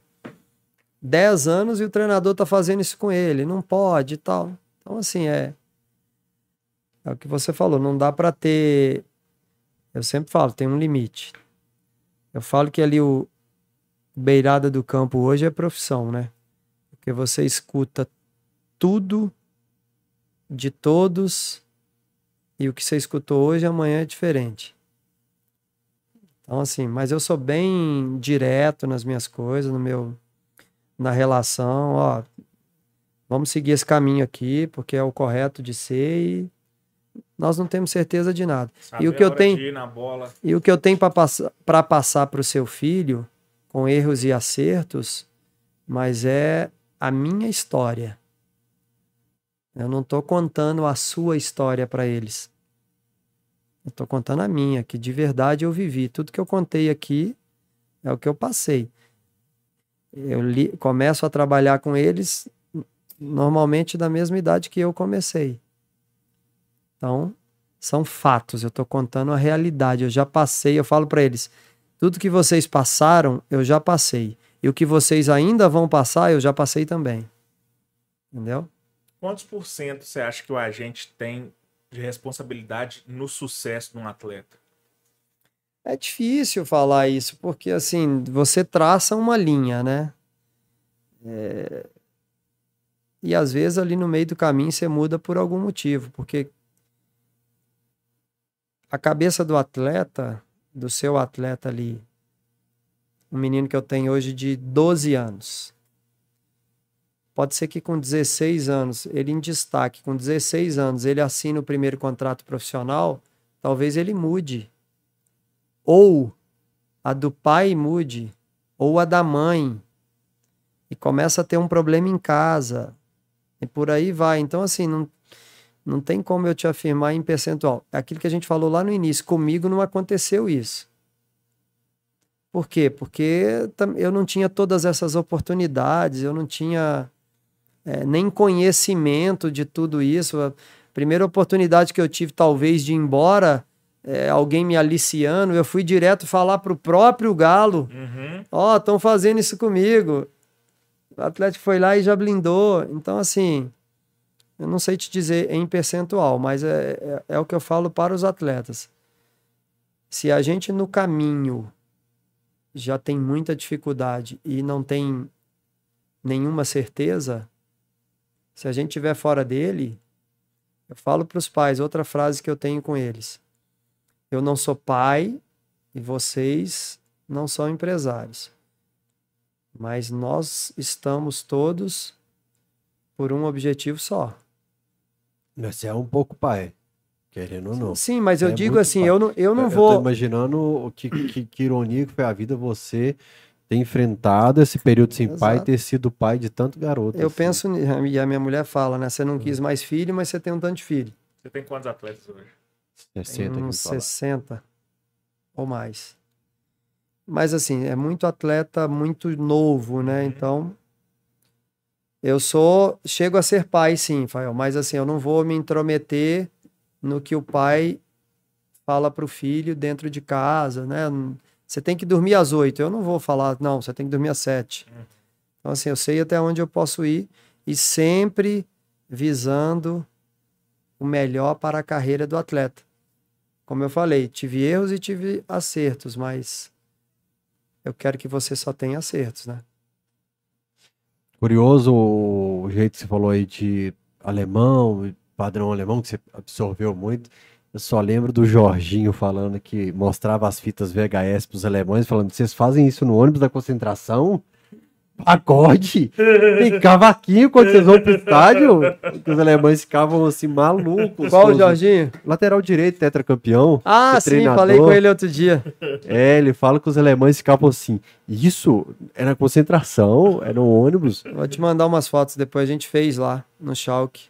10 anos e o treinador tá fazendo isso com ele, não pode e tal. Então, assim, é. É o que você falou, não dá para ter. Eu sempre falo, tem um limite. Eu falo que ali o beirada do campo hoje é profissão, né? Porque você escuta tudo de todos e o que você escutou hoje amanhã é diferente. Então, assim, mas eu sou bem direto nas minhas coisas, no meu na relação, ó, vamos seguir esse caminho aqui, porque é o correto de ser e nós não temos certeza de nada. Saber o que a eu tenho-. E o que eu tenho para passar para passar para o seu filho, com erros e acertos, mas é a minha história. Eu não estou contando a sua história para eles. Eu estou contando a minha, que de verdade eu vivi. Tudo que eu contei aqui é o que eu passei. Eu li- começo a trabalhar com eles normalmente da mesma idade que eu comecei. Então, são fatos, eu estou contando a realidade. Eu já passei, eu falo para eles: tudo que vocês passaram, eu já passei. E o que vocês ainda vão passar, eu já passei também. Entendeu? Quantos por cento você acha que o agente tem de responsabilidade no sucesso de um atleta? É difícil falar isso, porque assim, você traça uma linha, né? É, E às vezes ali no meio do caminho você muda por algum motivo, porque a cabeça do atleta, do seu atleta ali, um menino que eu tenho hoje de 12 anos. Pode ser que com 16 anos, ele em destaque, com 16 anos, ele assina o primeiro contrato profissional, talvez ele mude. Ou a do pai mude, ou a da mãe, e começa a ter um problema em casa, e por aí vai. Então, assim, não, não tem como eu te afirmar em percentual. É Aquilo que a gente falou lá no início, comigo não aconteceu isso. Por quê? Porque eu não tinha todas essas oportunidades, eu não tinha é, nem conhecimento de tudo isso. A primeira oportunidade que eu tive, talvez, de ir embora, é, alguém me aliciando, eu fui direto falar para o próprio Galo: Uhum. Ó, estão fazendo isso comigo. O Atlético foi lá e já blindou. Então, assim, eu não sei te dizer em percentual, mas é, é, é o que eu falo para os atletas. Se a gente no caminho já tem muita dificuldade e não tem nenhuma certeza, se a gente estiver fora dele, eu falo para os pais outra frase que eu tenho com eles. Eu não sou pai e vocês não são empresários. Mas nós estamos todos por um objetivo só. Você é um pouco pai, querendo ou não. Sim, mas eu É digo assim, pai. eu não, eu não eu vou. tô imaginando o que, que, que ironia que foi a vida você ter enfrentado esse período sem pai e Exato. ter sido pai de tanto garoto. Eu assim. penso, e a minha mulher fala, né? Você não quis mais filho, mas você tem um tanto de filho. Você tem quantos atletas hoje? Tem 60 que me uns fala. 60 ou mais. Mas assim, é muito atleta, muito novo, né? Então, eu sou, chego a ser pai, sim, Fael, mas assim, eu não vou me intrometer no que o pai fala pro filho dentro de casa, né? Você tem que dormir às oito. Eu não vou falar, não, você tem que dormir às sete. Então, assim, eu sei até onde eu posso ir e sempre visando o melhor para a carreira do atleta. Como eu falei, tive erros e tive acertos, mas eu quero que você só tenha acertos, né? Curioso o jeito que você falou aí de alemão, padrão alemão, que você absorveu muito. Eu só lembro do Jorginho falando que mostrava as fitas VHS para os alemães, falando: vocês fazem isso no ônibus da concentração? Pagode? Tem cavaquinho quando vocês vão pro estádio? Os alemães ficavam assim malucos. Qual o Jorginho? Lateral direito, tetracampeão. Ah, sim, treinador. falei com ele outro dia. É, ele fala que os alemães ficavam assim. Isso é na concentração, é no ônibus. Vou te mandar umas fotos depois. A gente fez lá no Schalke.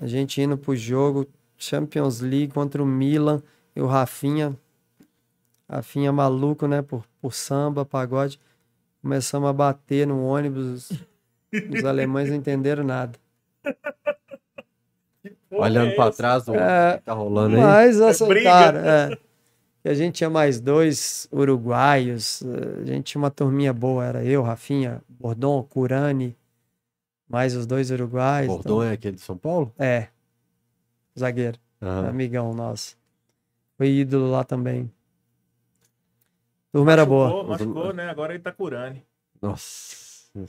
A gente indo pro jogo Champions League contra o Milan e o Rafinha. Rafinha maluco, né? Por, por samba, pagode. Começamos a bater no ônibus. Os alemães não entenderam nada. Olhando pra trás do É, que tá rolando aí. Mas briga. aceitaram. É. E a gente tinha mais dois uruguaios. A gente tinha uma turminha boa. Era eu, Rafinha, Bordon, Curani. Mais os dois uruguaios. Bordão é aquele de São Paulo? então- é. Zagueiro. Aham. Amigão nosso. Foi ídolo lá também. Turma era boa. Machucou, machucou, né? Agora ele tá curando. Nossa.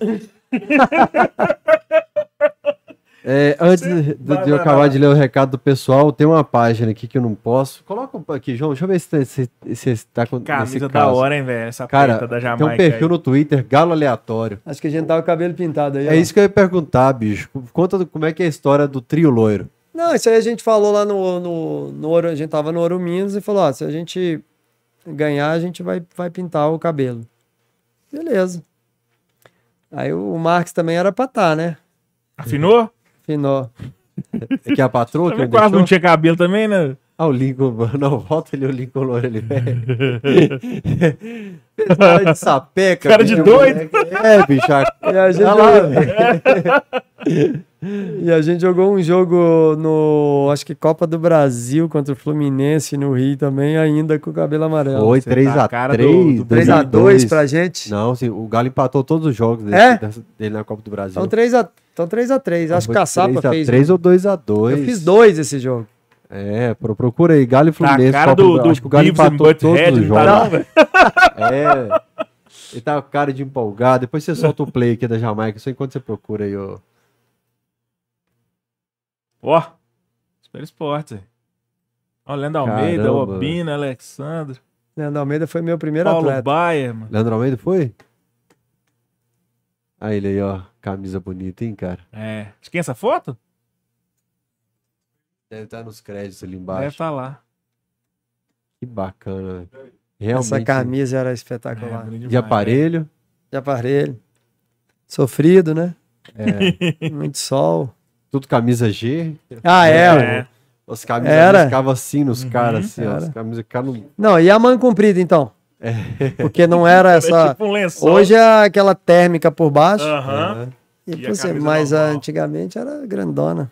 É, antes de, eu vai, acabar vai. de ler o recado do pessoal, tem uma página aqui que eu não posso. Coloca um aqui, João. Deixa eu ver se, se, se está com Camisa nesse da hora, hein, velho? Essa Cara, da tem Jamaica. um perfil aí. no Twitter, Galo Aleatório. Acho que a gente tava com o cabelo pintado aí. É ó. isso que eu ia perguntar, bicho. Conta do- como é que é a história do trio loiro. Não, isso aí a gente falou lá no, no, no a gente tava no Ouro Minas e falou, ó, se a gente ganhar, a gente vai, vai pintar o cabelo. Beleza. Aí o, Marques também era pra tá, né? Afinou? Finou. É que a patroa que não quase deixou? não tinha cabelo também, né? Ah, o Lincoln. Não, volta ali o Lincoln loiro ali, velho. Cara de sapeca. Cara de doido. moleque. É, bicho. a- E a gente, Olha lá, velho. e a gente jogou um jogo no, acho que Copa do Brasil contra o Fluminense no Rio também, ainda com o cabelo amarelo. Foi Você tá a 3x3. cara do- do 3x2 pra gente. Não, sim, o Galo empatou todos os jogos desse- É? dele na Copa do Brasil. Então 3x3. Então 3x3. Acho que o Caçapa fez. 3 um. ou 2x2. Eu fiz dois esse jogo. É, pro- procura aí, Galo e Tá a Fluminense. cara Copa do, do Acho que o Galo empatou todos os tá jogos. não, velho? É. Ele tá com cara de empolgado. Depois você solta o play aqui da Jamaica, só enquanto você procura aí, ó. Ó, Super Esportes. velho. Ó, Lendo Almeida, Caramba, Obina, Alexandre, Leandro Almeida foi meu primeiro Paulo atleta. Baier, mano. Leandro Almeida foi? Aí ele aí, ó. Camisa bonita, hein, cara? É. De quem é essa foto? Deve estar nos créditos ali Deve embaixo. estar lá. Que bacana, velho. Realmente. Essa camisa era É, espetacular. bonito de aparelho. De aparelho. Sofrido, né? É, Muito sol. Tudo camisa G. Ah, é. É. As camisas Era. ficavam assim nos Uhum, caras, assim, ó. era. As camisas ficavam. Não, e a manga comprida, então? Porque não era É essa. tipo um lençol. Hoje é aquela térmica por baixo. Aham. e e camisa mas normal. antigamente era grandona.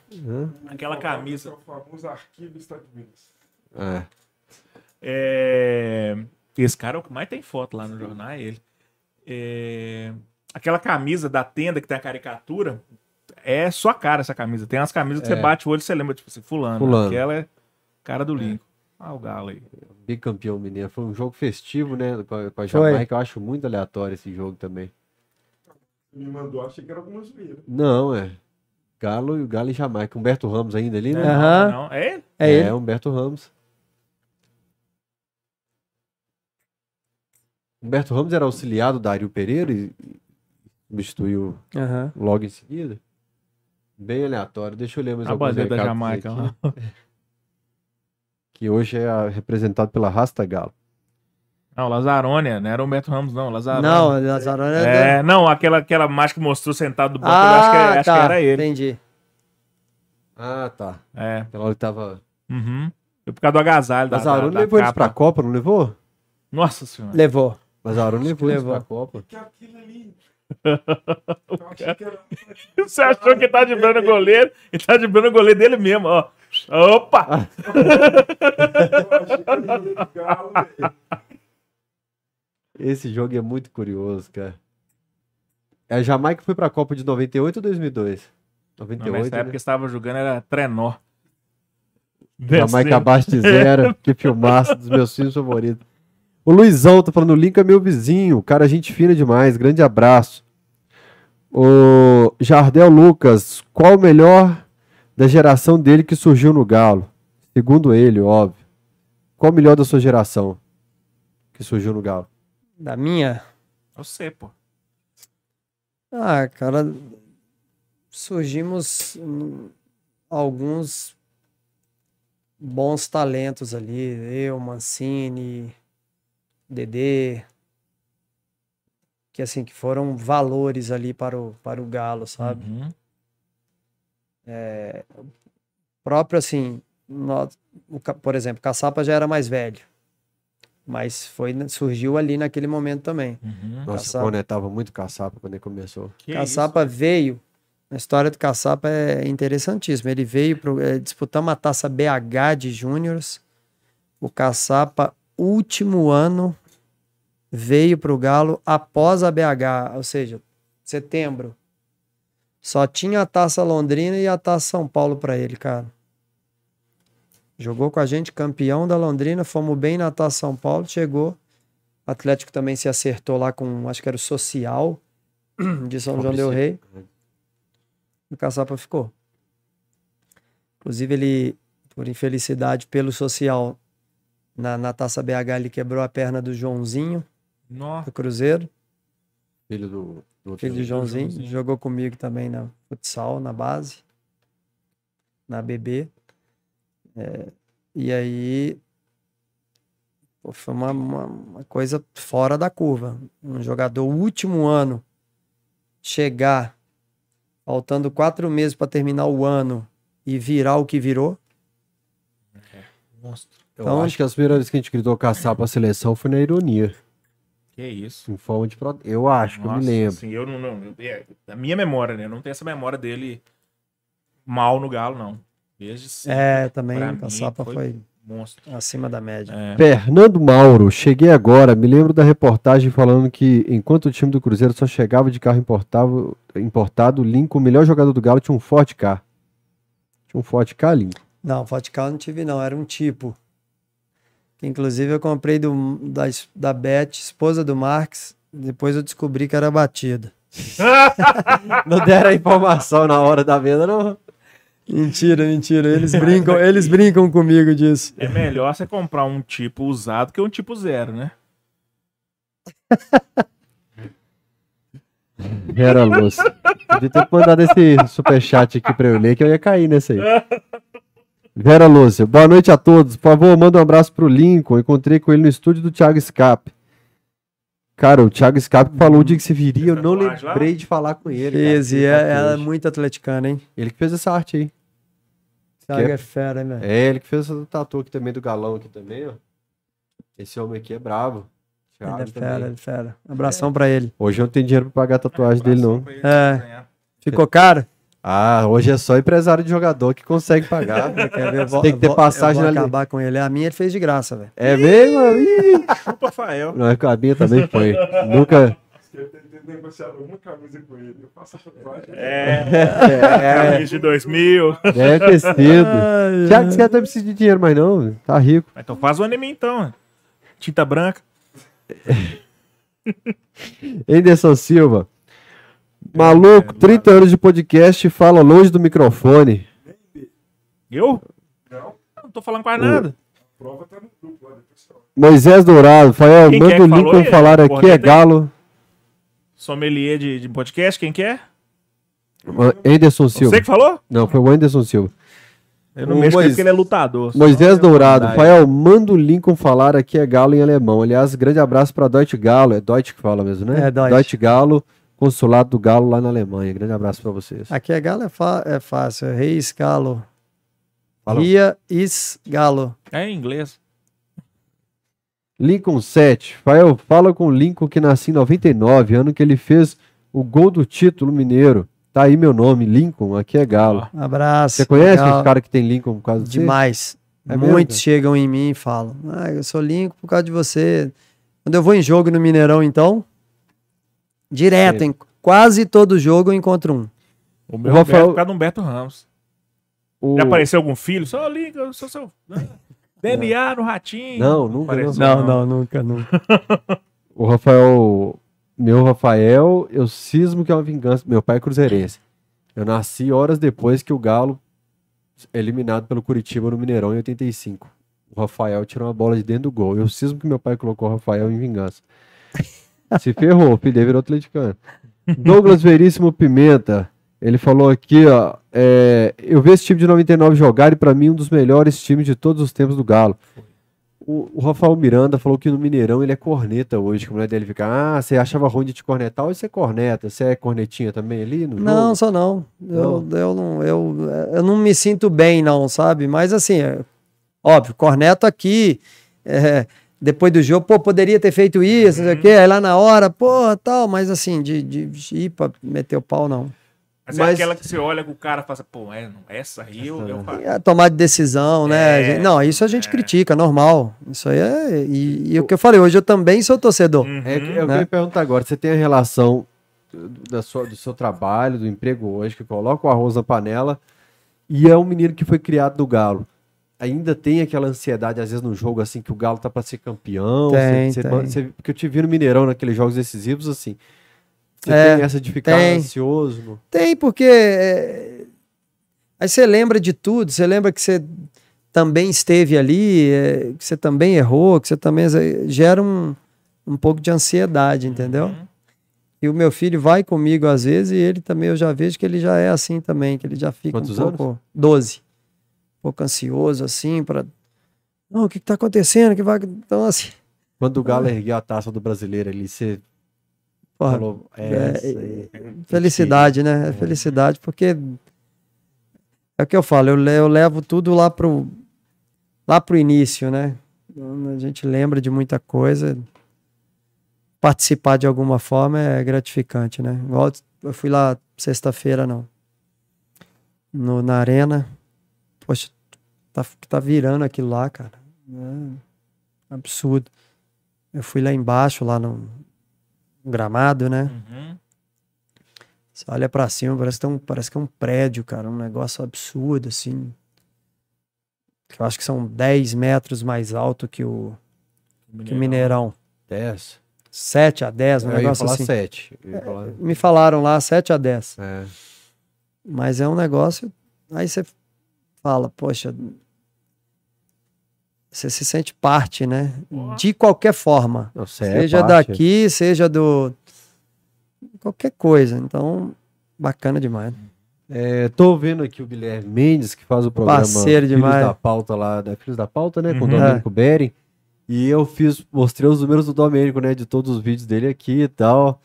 Aquela camisa. É o famoso arquivo Estados Unidos. É. É, Esse cara é o que mais tem foto lá no jornal, é ele. É, Aquela camisa da tenda que tem a caricatura, é sua cara essa camisa. Tem umas camisas que É. você bate o olho e você lembra, tipo assim, fulano. Fulano. Aquela é cara do Lincoln. Ah, o Galo aí. Bicampeão mineiro. Foi um jogo festivo, né? Com a, com a. Jamaica. Eu acho muito aleatório esse jogo também. Me mandou, achei que era alguma zoeira. Não, é. Galo e Galo e Jamaica. Humberto Ramos ainda ali, né? Não, Aham. não. É ele? É, ele. Humberto Ramos. Humberto Ramos era auxiliado da Dario Pereira e substituiu Aham. logo em seguida. Bem aleatório. Deixa eu ler mais A alguns bandeira da Jamaica. Que hoje é representado pela Rasta Galo. Não, Lazarônia, não era o Humberto Ramos, não. Lazarônia. Não, Lazarone é. É, não, aquela, aquela marcha que mostrou sentado do banco, eu acho, que, Ah, acho tá. que era ele. Entendi. Ah, tá. É. Aquela hora que tava. Uhum. Foi por causa do agasalho da, Mazarone da, da levou eles capa. pra Copa, não levou? Nossa senhora. Levou. Mazarone levou eles levou. pra Copa. Que aquilo ali. Você achou que tá de o goleiro e tá de o goleiro dele mesmo, ó. Opa! Velho. Esse jogo é muito curioso, cara. É, A Jamaica foi pra Copa de 98 ou 2002? Não, 98, nessa né? época que estava jogando era trenó. Jamaica abaixo de zero. que filmaço dos meus filmes favoritos. O Luizão tá falando, o Lincoln é meu vizinho. Cara, gente fina demais. Grande abraço. O Jardel Lucas, qual o melhor da geração dele que surgiu no Galo? Segundo ele, óbvio. Qual o melhor da sua geração que surgiu no Galo? Da minha. Você, pô. Ah, cara. Surgimos alguns bons talentos ali. Eu, Mancini, Dedê. Que assim, que foram valores ali para o, para o Galo, sabe? Uhum. próprio assim, nó- o por exemplo, Caçapa já era mais velho, mas foi surgiu ali naquele momento também. Uhum. Nossa, Caçapa. eu conectava muito caçapa quando ele começou. Que Caçapa veio, a história do Caçapa é interessantíssima. Ele veio pro, é, disputamos a taça BH de Júniors. O Caçapa, último ano, veio para o Galo após a BH, ou seja, setembro. Só tinha a taça Londrina e a taça São Paulo para ele, cara. Jogou com a gente, campeão da Londrina, fomos bem na taça São Paulo, chegou. O Atlético também se acertou lá com, acho que era o Social de São João del Rei. O Caçapa ficou. Inclusive, ele, por infelicidade, pelo social, na, na Taça BH, ele quebrou a perna do Joãozinho, Nossa. do Cruzeiro. Filho do, do outro Filho de jogo. Joãozinho. Joãozinho. Jogou comigo também na futsal, na base. Na BB. É, e aí. pô, foi uma, uma, uma coisa fora da curva. Um jogador, último ano, chegar, faltando quatro meses para terminar o ano e virar o que virou. Monstro. Eu Então- acho que as primeiras vezes que a gente gritou caçapa a seleção foi na ironia. Que isso. Em forma de. Eu acho que eu me Nossa, lembro. Assim, eu não, não eu- é, da minha memória, né? Eu não tenho essa memória dele mal no Galo, não. Desde sempre, É, também mim, Caçapa foi foi monstro. acima da média. É. Fernando Mauro, cheguei agora. Me lembro da reportagem falando que enquanto o time do Cruzeiro só chegava de carro importado, importado o Lincoln, o melhor jogador do Galo, tinha um forte K. Tinha um forte K, Lincoln. Não, Vodka eu não tive, não. Era um tipo. Inclusive, eu comprei do, da, da Beth, esposa do Marx. Depois eu descobri que era batida. Não deram a informação na hora da venda, não. Mentira, mentira. Eles brincam, eles brincam comigo disso. É melhor você comprar um tipo usado que um tipo zero, né? Era luz. Podia ter mandado esse superchat aqui pra eu ler, que eu ia cair nesse aí. Vera Lúcia, boa noite a todos. Por favor, manda um abraço pro Lincoln. Encontrei com ele no estúdio do Thiago Scape. Cara, o Thiago Scape falou o dia que você viria, eu Fez não tatuagem lá? lembrei de falar com ele. cara. Fez, e Ele é, tá aqui ela é muito atleticana, hein? Ele que fez essa arte aí. Thiago Que é- é fera, hein, velho? É, ele que fez essa tatu aqui também do galão aqui também, ó. Esse homem aqui é bravo. Thiago Ele é também. fera, ele é fera. Abração pra ele. Hoje eu não tenho dinheiro pra pagar a tatuagem dele, não. É. Ficou caro? Ah, hoje é só empresário de jogador que consegue pagar. Quer ver? Vou- Tem que ter vou- passagem eu vou acabar com ele. A minha ele fez de graça, velho. É mesmo? Ih, Chupa, Rafael. Não, é que a minha também foi. Nunca. Negociar uma camisa com ele. Eu faço a tatuagem. É, É, camisa de 2000. deve ter sido. Thiago, esse cara não precisa de dinheiro mais, não. Tá rico. Então faz o anime então. Tinta branca. Anderson Silva. Maluco, 30 anos de podcast, fala longe do microfone. Eu? Não, Não tô falando quase nada. a prova tá no grupo lá, olha. Moisés Dourado, Fael, Quem manda o Lincoln aí? falar aqui, Porra, é galo. Sommelier de, de podcast, quem que é? Anderson Silva. Você que falou? Não, foi o Anderson Silva. Eu não O mexo Mois- porque ele é lutador. Moisés Dourado, Fael, manda o Lincoln falar aqui é galo em alemão. Aliás, grande abraço para Deutsche Galo. É Deutsche que fala mesmo, né? É, Deutsche. Deutsche Galo, consulado do Galo lá na Alemanha. Grande abraço para vocês. Aqui é galo é, é fácil. É Reis Galo. Fala. Ria is Galo. É em inglês. Lincoln 7. Fael, fala com o Lincoln que nasci em 99, ano que ele fez o gol do título mineiro. Tá aí meu nome, Lincoln, aqui é Galo. Abraço. Você conhece legal. os caras que tem Lincoln por causa? Demais. É Muitos chegam em mim e falam: Ah, eu sou Lincoln por causa de você. Quando eu vou em jogo no Mineirão, então, direto, Sim. em quase todo jogo eu encontro um. O meu O Rafael- Rafael... por causa do Humberto Ramos. O... Já apareceu algum filho? Só liga, eu sou seu. DNA no ratinho. Não, nunca. Apareceu. não. Não, não, nunca, nunca. O Rafael, meu Rafael, eu cismo que é uma vingança. Meu pai é cruzeirense. Eu nasci horas depois que o Galo, eliminado pelo Curitiba no Mineirão em 85. O Rafael tirou uma bola de dentro do gol. Eu cismo que meu pai colocou o Rafael em vingança. Se ferrou, o dele virou atleticano. Douglas Veríssimo Pimenta. Ele falou aqui, ó. é, eu vi esse time de 99 jogar e pra mim um dos melhores times de todos os tempos do Galo. O, o Rafael Miranda falou que no Mineirão ele é corneta hoje, que a mulher dele fica, ah, você achava ruim de te cornetar, hoje você é corneta, você é cornetinha também ali no Não, jogo? só não. Eu, eu, não eu, eu não me sinto bem, não, sabe? Mas assim, é, óbvio, corneto aqui, é, depois do jogo, pô, poderia ter feito isso, não sei o quê, aí lá na hora, pô, tal, mas assim, de, de ir pra meter o pau, não. Mas, Mas- é aquela que você olha com o cara e fala assim, pô, é, essa aí eu, eu faço. É, tomar de decisão, né? É, gente? não, isso a gente é. critica, normal. Isso aí é. E, e o que eu falei, hoje eu também sou torcedor. Uhum. É, é que né? eu ia perguntar agora, você tem a relação da sua, do seu trabalho, do emprego hoje, que coloca o arroz na panela, e é um menino que foi criado do Galo. Ainda tem aquela ansiedade, às vezes, no jogo, assim, que o Galo tá pra ser campeão. Tem, você- você- tem. você- porque eu te vi no Mineirão, naqueles jogos decisivos, assim. Você É, tem essa de ficar tem. ansioso. no- Tem, porque. é, Aí você lembra de tudo, você lembra que você também esteve ali, é, que você também errou, que você também. Gera um, um pouco de ansiedade, entendeu? Uhum. E o meu filho vai comigo às vezes e ele também, eu já vejo que ele já é assim também, que ele já fica Quantos um pouco. 12. Um pouco ansioso, assim, para. Não, o que, que tá acontecendo? Que vai... Então, assim. Quando o Galo ergueu a taça do brasileiro ali, você Porra, falou. é, essa aí. Felicidade, né? É felicidade, porque é o que eu falo, eu, eu levo tudo lá pro, lá pro início, né? A gente lembra de muita coisa. Participar de alguma forma é gratificante, né? Igual eu fui lá sexta-feira, não. No, na arena. Poxa, tá, tá virando aquilo lá, cara. É absurdo. Eu fui lá embaixo, lá no gramado, né? Uhum. Você olha pra cima, parece que, é um, parece que é um prédio, cara. Um negócio absurdo, assim. Que eu acho que são 10 metros mais alto que o, que o Mineirão. 10. 7 a 10, um Eu ia negócio falar assim. 7. Eu ia falar- Me falaram lá 7 a 10. É. Mas é um negócio. Aí você fala, poxa. Você se sente parte, né? De qualquer forma. Você é seja parte. daqui, seja do. Qualquer coisa. Então, bacana demais. É, tô vendo aqui o Guilherme Mendes, que faz o programa Parceiro Filhos demais. da Pauta lá, da Filhos da Pauta, né? Com o Uhum. Domênico Beren. E eu fiz, mostrei os números do Domênico, né? De todos os vídeos dele aqui e tal.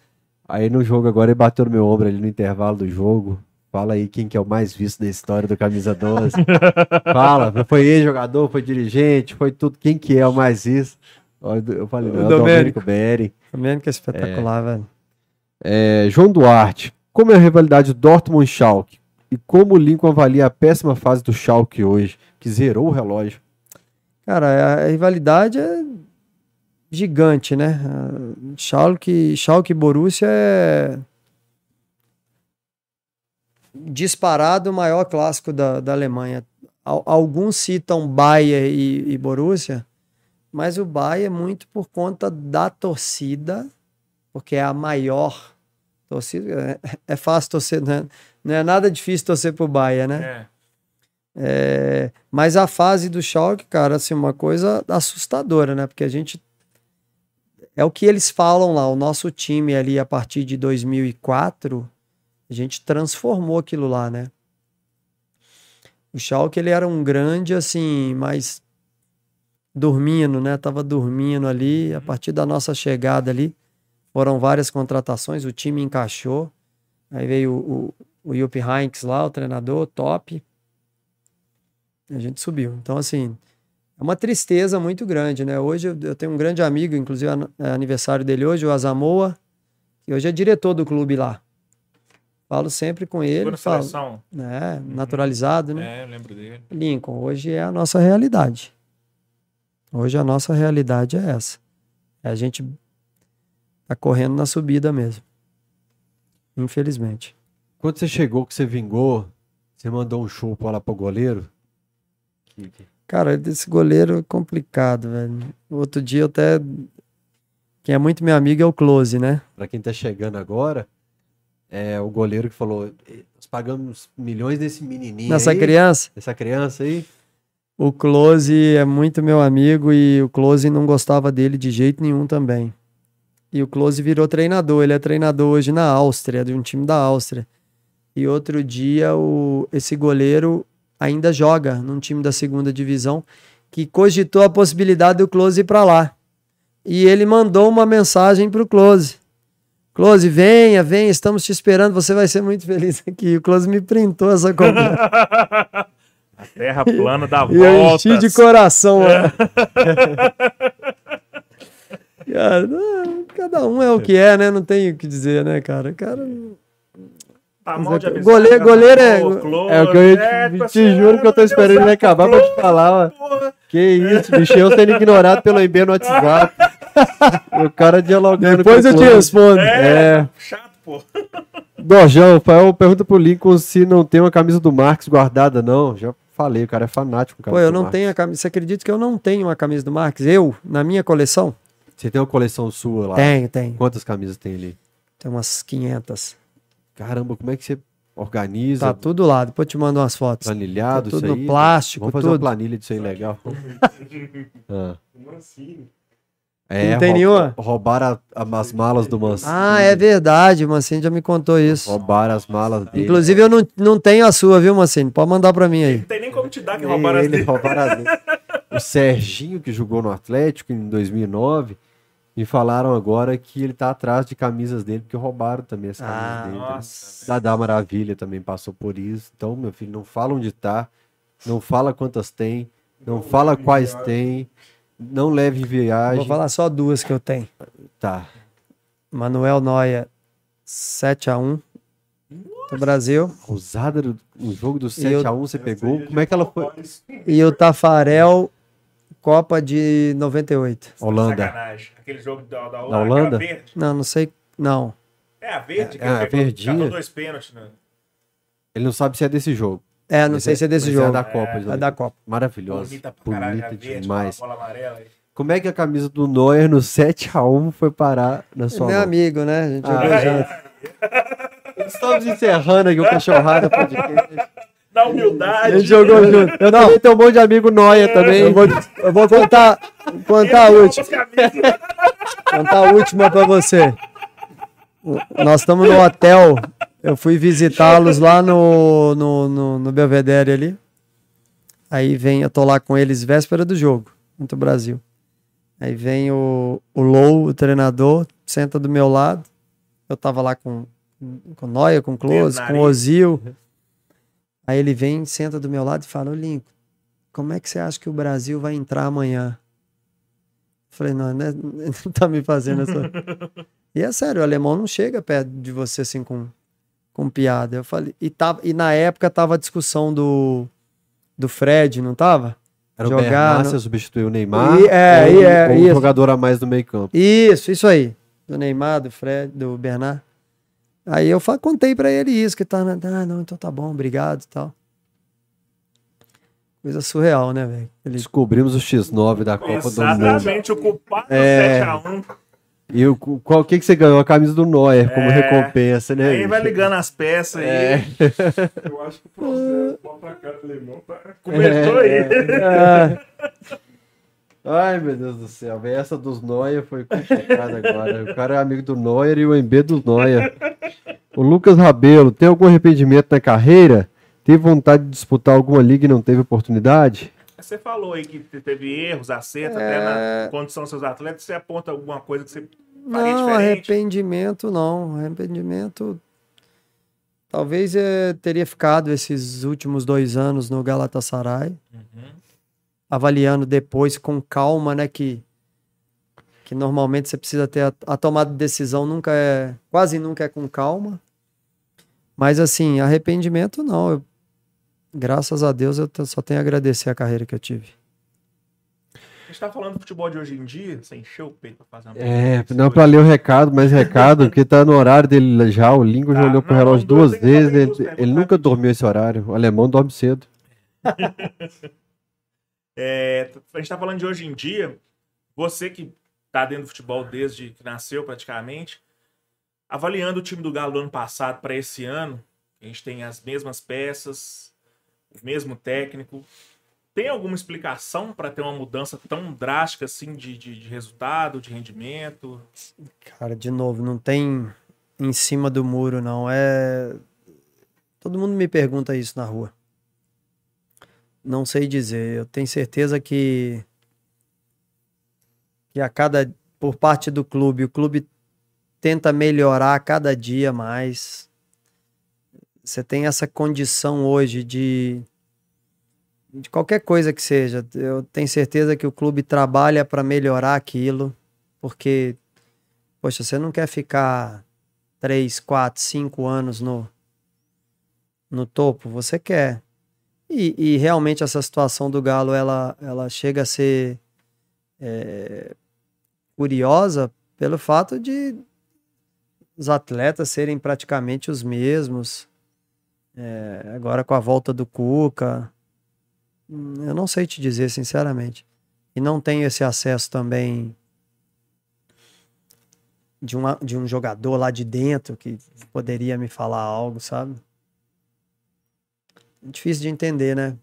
Aí no jogo agora ele bateu no meu ombro ali no intervalo do jogo. Fala aí quem que é o mais visto da história do Camisa 12. Fala, foi ex-jogador, foi dirigente, foi tudo. Quem que é o mais visto? Eu falei, não, é o Domênico. Domênico. Também que é espetacular, velho. É, João Duarte, como é a rivalidade Dortmund-Schalke? E como o Lincoln avalia a péssima fase do Schalke hoje, que zerou o relógio? Cara, a rivalidade é gigante, né? Schalke, Schalke e Borussia é disparado o maior clássico da, da Alemanha. Al- Alguns citam Bayern e, e Borussia, mas o Bayern é muito por conta da torcida, porque é a maior torcida. É, é fácil torcer, né? não é nada difícil torcer pro Bayern, né? É. É, mas a fase do Schalke, cara, assim, uma coisa assustadora, né? Porque a gente é o que eles falam lá, o nosso time ali a partir de 2004, a gente transformou aquilo lá, né? O Schalke ele era um grande assim, mas dormindo, né? Tava dormindo ali, a partir da nossa chegada ali, foram várias contratações, o time encaixou. Aí veio o, o, o Heynckes lá, o treinador, top. A gente subiu. Então, assim, é uma tristeza muito grande, né? Hoje eu, tenho um grande amigo, inclusive é aniversário dele hoje, o Azamoa, que hoje é diretor do clube lá. Falo sempre com ele, na falo, seleção. né? Naturalizado, né? É, eu lembro dele. Lincoln, hoje é a nossa realidade. Hoje a nossa realidade é essa. É a gente tá correndo na subida mesmo. Infelizmente. Quando você chegou, que você vingou, você mandou um show pra lá pro goleiro? Cara, desse goleiro é complicado, velho. Outro dia eu até. Quem é muito meu amigo é o Close, né? Pra quem tá chegando agora, é o goleiro que falou: "Eh, nós pagamos milhões desse menininho Nessa aí, criança. essa criança aí. O Close é muito meu amigo e o Close não gostava dele de jeito nenhum também. E o Close virou treinador. Ele é treinador hoje na Áustria, de um time da Áustria. E outro dia o, esse goleiro ainda joga num time da segunda divisão que cogitou a possibilidade do Close ir para lá. E ele mandou uma mensagem pro Close. Close, venha, venha, estamos te esperando, você vai ser muito feliz aqui. O Close me printou essa conversa. A terra plana dá E eu enchi de coração. ó. cara, não, cada um é o que é, né? Não tem o que dizer, né, cara? Cara, Tá mal de amizade, Goleiro- goleiro é- É o que eu te, é, te tipo assim, juro que eu tô esperando ele Deus, acabar pra te falar, ó. Que isso, bicho, eu sendo ignorado pelo IB no WhatsApp. o cara dialogando depois com eu te respondo. É. Chato, pô. Dorjão, o Fael pergunta pro Lincoln se não tem uma camisa do Marcos guardada, não. Já falei, o cara é fanático. com a Pô, eu não Marcos. tenho a camisa. Você acredita que eu não tenho uma camisa do Marques? Eu, na minha coleção? Você tem uma coleção sua lá? Tenho, tenho. Quantas camisas tem ali? Tem umas 500. Caramba, como é que você organiza? Tá tudo lá. Depois eu te mando umas fotos. Planilhado, Tá tudo isso no aí? plástico, Vamos fazer uma tudo. planilha disso aí legal. Ah. Como assim? É, Não tem rou- nenhuma? Roubaram a- a- as malas do Mancini. Ah, é verdade. O Mancini já me contou isso. Roubaram as malas dele. Inclusive, eu não, não tenho a sua, viu, Mancini? Pode mandar pra mim aí. Não tem nem como te dar que roubaram as ele, dele. roubaram as dele. O Serginho, que jogou no Atlético em 2009, me falaram agora que ele tá atrás de camisas dele, porque roubaram também as camisas Ah, dele. Nossa. Dadá Maravilha também passou por isso. Então, meu filho, não fala onde tá, não fala quantas tem, não fala quais tem, não leve em viagem. Vou falar só duas que eu tenho. Tá. Manuel Noia, 7x1 do Brasil. Usada do o jogo do eu- 7x1 você pegou. Como é que ela foi? E o Tafarel, Copa de 98. Holanda. Sacanagem. Aquele jogo da, da, Na Holanda? aquela verde. Não, não sei. Não. É, a verde. que É, a verdinha. dois pênaltis. Né? Ele não sabe se é desse jogo. É, não Mas sei se é desse mas jogo. É da Copa. É da Copa. Maravilhosa. Bonita a Bonita verde, demais. a amarela. Como é que a camisa do Neuer no 7x1 foi parar na sua Meu mão? amigo, né? A gente Ah, jogou é. junto. Estamos encerrando aqui o Cachorrada Podcast. Na A humildade. gente jogou junto. Eu também tenho um monte de amigo Neuer também. Eu vou, eu vou contar, contar a última. Contar a última pra você. Nós estamos no hotel eu fui visitá-los lá no, no, no, no Belvedere ali. Aí vem, eu tô lá com eles véspera do jogo, contra o Brasil. Aí vem o, o Low, o treinador, senta do meu lado. Eu tava lá com, com o Noia, com o Close, com o Ozil. Aí ele vem, senta do meu lado e fala, ô Lincoln, como é que você acha que o Brasil vai entrar amanhã? Falei, não, né, não tá me fazendo essa. e é sério, o alemão não chega perto de você assim com, com piada. Eu falei, e, tava, e na época tava a discussão do, do Fred, não tava? Era Jogar o Bernard, no- você substituiu o Neymar. E- é, ou, e é, um jogador a mais no meio campo. Isso, isso aí. Do Neymar, do Fred, do Bernard. Aí eu fa- contei pra ele isso, que tá, na- ah, não, então tá bom, obrigado e tal. Coisa surreal, né, velho? Ele- Descobrimos o X9 da Copa do Mundo. Exatamente, o culpado É. é. 7x1. E o qual que, que você ganhou? A camisa do Neuer como É. recompensa, né? Aí vai ligando as peças aí. É. Eu acho que o processo bota a cara do alemão tá. Começou aí. Ah, Ai, meu Deus do céu. Essa dos Neuer foi complicada agora. O cara é amigo do Neuer e o MB do Neuer. O Lucas Rabelo, tem algum arrependimento na carreira? Teve vontade de disputar alguma liga e não teve oportunidade? Você falou aí que teve erros, acertos, É. até na condição dos seus atletas. Você aponta alguma coisa que você faria não, diferente? arrependimento não. Arrependimento. Talvez eh, teria ficado esses últimos dois anos no Galatasaray. Uhum. avaliando depois com calma, né? Que, que normalmente você precisa ter a, a tomada de decisão nunca é, quase nunca é com calma. Mas assim, arrependimento não. Eu, graças a Deus eu só tenho a agradecer a carreira que eu tive. A gente tá falando do futebol de hoje em dia. Você encheu o peito pra fazer uma É, pergunta. não pra ler o recado, mas recado, porque tá no horário dele já. O Lincoln já Tá, olhou pro não, relógio duas vezes. Ele, perguntas ele nunca dormiu esse horário. O alemão dorme cedo. É, a gente tá falando de hoje em dia. Você que tá dentro do futebol desde que nasceu praticamente, avaliando o time do Galo do ano passado para esse ano, a gente tem as mesmas peças, mesmo técnico. Tem alguma explicação para ter uma mudança tão drástica assim de, de, de resultado, de rendimento? Cara, de novo, não tem em cima do muro, não. É. Todo mundo me pergunta isso na rua. Não sei dizer. Eu tenho certeza que. Que a cada. Por parte do clube, o clube tenta melhorar cada dia mais. Você tem essa condição hoje de. De qualquer coisa que seja. Eu tenho certeza que o clube trabalha para melhorar aquilo. Porque Poxa, você não quer ficar três, quatro, cinco anos no, no topo? Você quer. E, e realmente essa situação do Galo, ela, ela chega a ser é, curiosa pelo fato de os atletas serem praticamente os mesmos. É, agora com a volta do Cuca, hum, eu não sei te dizer sinceramente. E não tenho esse acesso também de, uma, de um jogador lá de dentro que poderia me falar algo, sabe? Difícil de entender, né?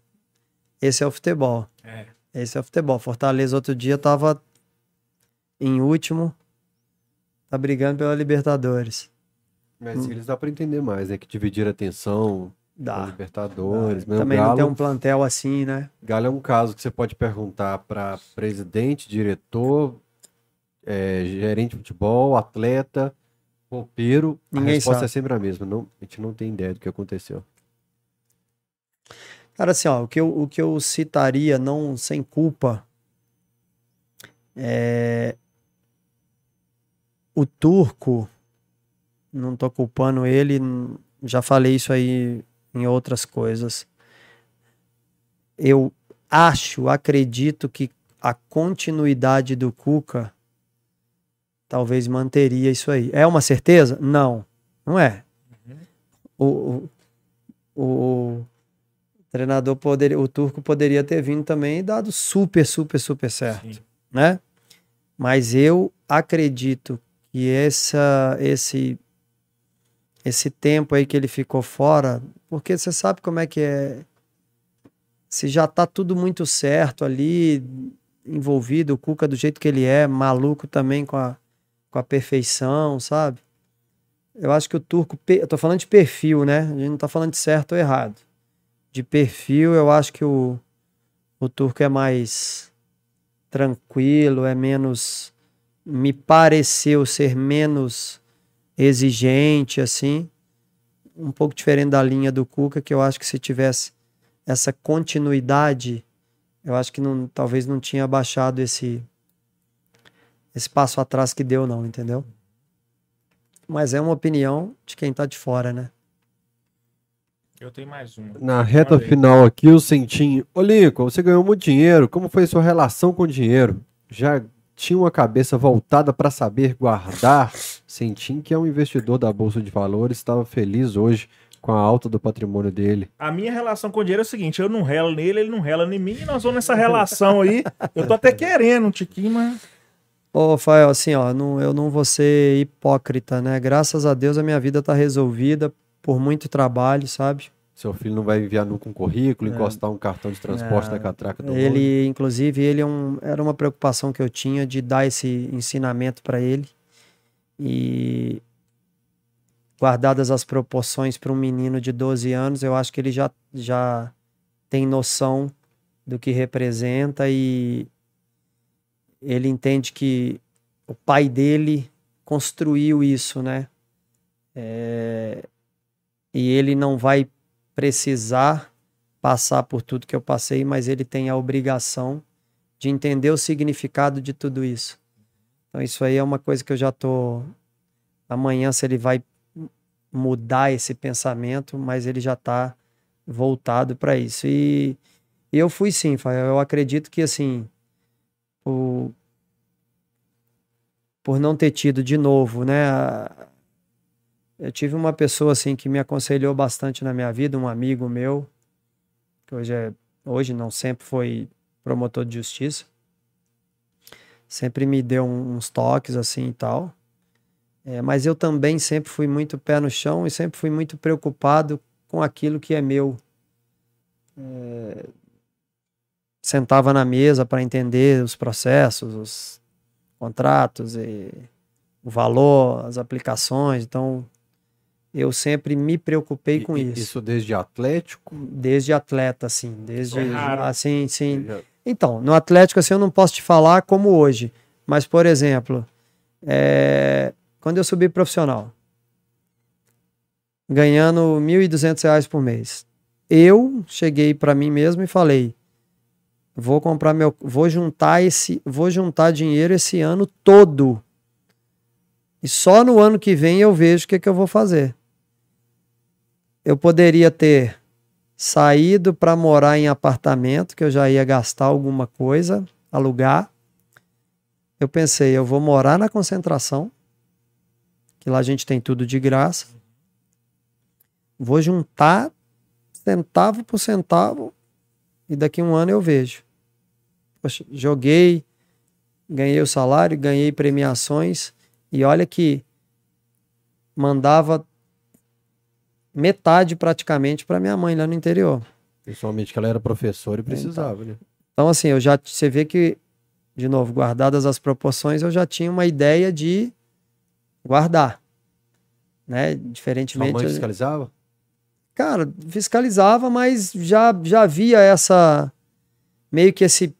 Esse é o futebol. É. Esse é o futebol. Fortaleza outro dia tava em último, tá brigando pela Libertadores. Mas eles dá pra entender mais, né? Que dividir a atenção Dá. Libertadores. Mas o Também não tem Galo, um plantel assim, né? Galo é um caso que você pode perguntar para presidente, diretor, é, gerente de futebol, atleta, roupeiro. Ninguém a resposta sabe. é sempre a mesma. Não, a gente não tem ideia do que aconteceu. Cara, assim, ó, o que eu, o que eu citaria, não sem culpa, é. O turco, não tô culpando ele, já falei isso aí em outras coisas. Eu acho, acredito que a continuidade do Cuca talvez manteria isso aí. É uma certeza? Não, não é. O, o, o treinador poderia, o turco poderia ter vindo também e dado super, super, super certo, Sim. né? Mas eu acredito que essa, esse, esse tempo aí que ele ficou fora, porque você sabe como é que é. Se já tá tudo muito certo ali, envolvido, o Cuca do jeito que ele é, maluco também com a, com a perfeição, sabe? eu acho que o turco, eu tô falando de perfil, né? A gente não tá falando de certo ou errado. De perfil, eu acho que o, o turco é mais tranquilo, é menos. Me pareceu ser menos exigente, assim. Um pouco diferente da linha do Cuca, que eu acho que se tivesse essa continuidade, eu acho que não, talvez não tinha baixado esse, esse passo atrás que deu, não, entendeu? Mas é uma opinião de quem tá de fora, né? Eu tenho mais uma. Na reta final aqui, o Sentinho. Ô, Lincoln, você ganhou muito dinheiro. Como foi a sua relação com o dinheiro? Já tinha uma cabeça voltada para saber guardar? Sentim que é um investidor da Bolsa de Valores, estava feliz hoje com a alta do patrimônio dele. A minha relação com o dinheiro é o seguinte: eu não relo nele, ele não rela em mim, e nós vamos nessa relação aí. Eu tô até querendo um tiquinho, mas. Ô, Rafael, assim, ó, não, eu não vou ser hipócrita, né? Graças a Deus a minha vida tá resolvida por muito trabalho, sabe? Seu filho não vai enviar nunca um currículo, encostar um cartão de transporte É, na catraca do. Ele, inclusive, ele é um, era uma preocupação que eu tinha de dar esse ensinamento para ele. E guardadas as proporções para um menino de 12 anos, eu acho que ele já, já tem noção do que representa e ele entende que o pai dele construiu isso, né? É, e ele não vai precisar passar por tudo que eu passei, mas ele tem a obrigação de entender o significado de tudo isso. Então isso aí é uma coisa que eu já tô amanhã se ele vai mudar esse pensamento, mas ele já está voltado para isso. E, eu fui sim, eu acredito que assim, o, por não ter tido de novo, né, eu tive uma pessoa assim que me aconselhou bastante na minha vida, um amigo meu, que hoje é, hoje não sempre foi promotor de justiça. Sempre me deu uns toques assim e tal. É, mas eu também sempre fui muito pé no chão e sempre fui muito preocupado com aquilo que é meu. É, sentava na mesa para entender os processos, os contratos e o valor, as aplicações. Então, eu sempre me preocupei E- com isso. Isso desde Atlético? Desde atleta, assim, desde É assim, sim. Já- Então, no Atlético, assim, eu não posso te falar como hoje. Mas, por exemplo, é, quando eu subi profissional, ganhando 1.200 reais por mês, eu cheguei para mim mesmo e falei: vou comprar meu, vou juntar esse, vou juntar dinheiro esse ano todo. E só no ano que vem eu vejo o que, que eu vou fazer. Eu poderia ter saído para morar em apartamento, que eu já ia gastar alguma coisa, alugar. Eu pensei, eu vou morar na concentração, que lá a gente tem tudo de graça. Vou juntar centavo por centavo e daqui um ano eu vejo. Poxa, joguei, ganhei o salário, ganhei premiações e olha que mandava metade praticamente para minha mãe lá no interior. Principalmente que ela era professora e precisava, né? Então, assim, eu já você vê que, de novo, guardadas as proporções, eu já tinha uma ideia de guardar. Né? Sua Diferentemente. mãe fiscalizava? Cara, fiscalizava, mas já, já havia essa. meio que esse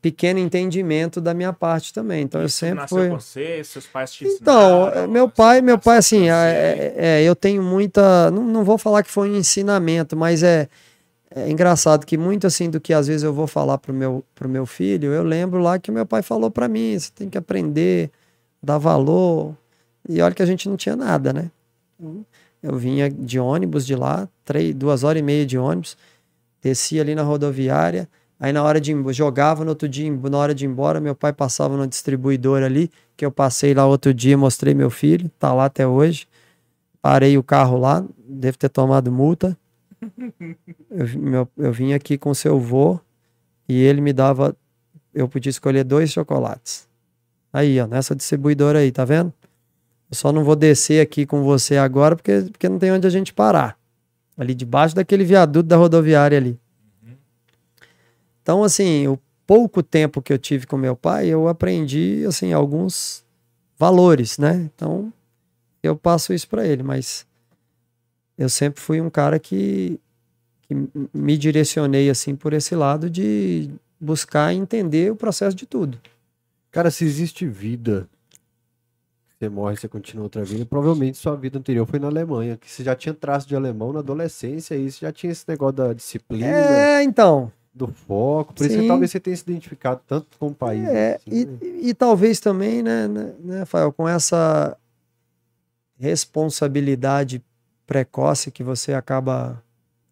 pequeno entendimento da minha parte também. Então eu Isso sempre nasceu fui. você, seus pais te Então, ensinaram, é, meu pai, meu pai, assim, é, é- é, eu tenho muita. Não, não vou falar que foi um ensinamento, mas é, é engraçado que muito assim do que às vezes eu vou falar pro meu, pro meu filho, eu lembro lá que o meu pai falou para mim: você tem que aprender, dar valor. E olha que a gente não tinha nada, né? Eu vinha de ônibus de lá, três, duas horas e meia de ônibus, descia ali na rodoviária. Aí na hora de jogava no outro dia, na hora de ir embora, meu pai passava no distribuidor ali, que eu passei lá outro dia, mostrei meu filho, tá lá até hoje. Parei o carro lá, deve ter tomado multa. Eu, meu- eu vim aqui com seu vô e ele me dava, eu podia escolher dois chocolates. Aí, ó, nessa distribuidora aí, tá vendo? Eu só não vou descer aqui com você agora porque, porque não tem onde a gente parar. Ali debaixo daquele viaduto da rodoviária ali. Então, assim, o pouco tempo que eu tive com meu pai, eu aprendi, assim, alguns valores, né? Então, eu passo isso para ele, mas eu sempre fui um cara que, que me direcionei assim por esse lado de buscar entender o processo de tudo. Cara, se existe vida, você morre, você continua outra vida, provavelmente sua vida anterior foi na Alemanha, que você já tinha traço de alemão na adolescência, e você já tinha esse negócio da disciplina, É, então. Do foco, por isso que Sim. talvez você tenha se identificado tanto com o país. É, assim, e, né? e talvez também, né, né, né, Rafael, com essa responsabilidade precoce que você acaba.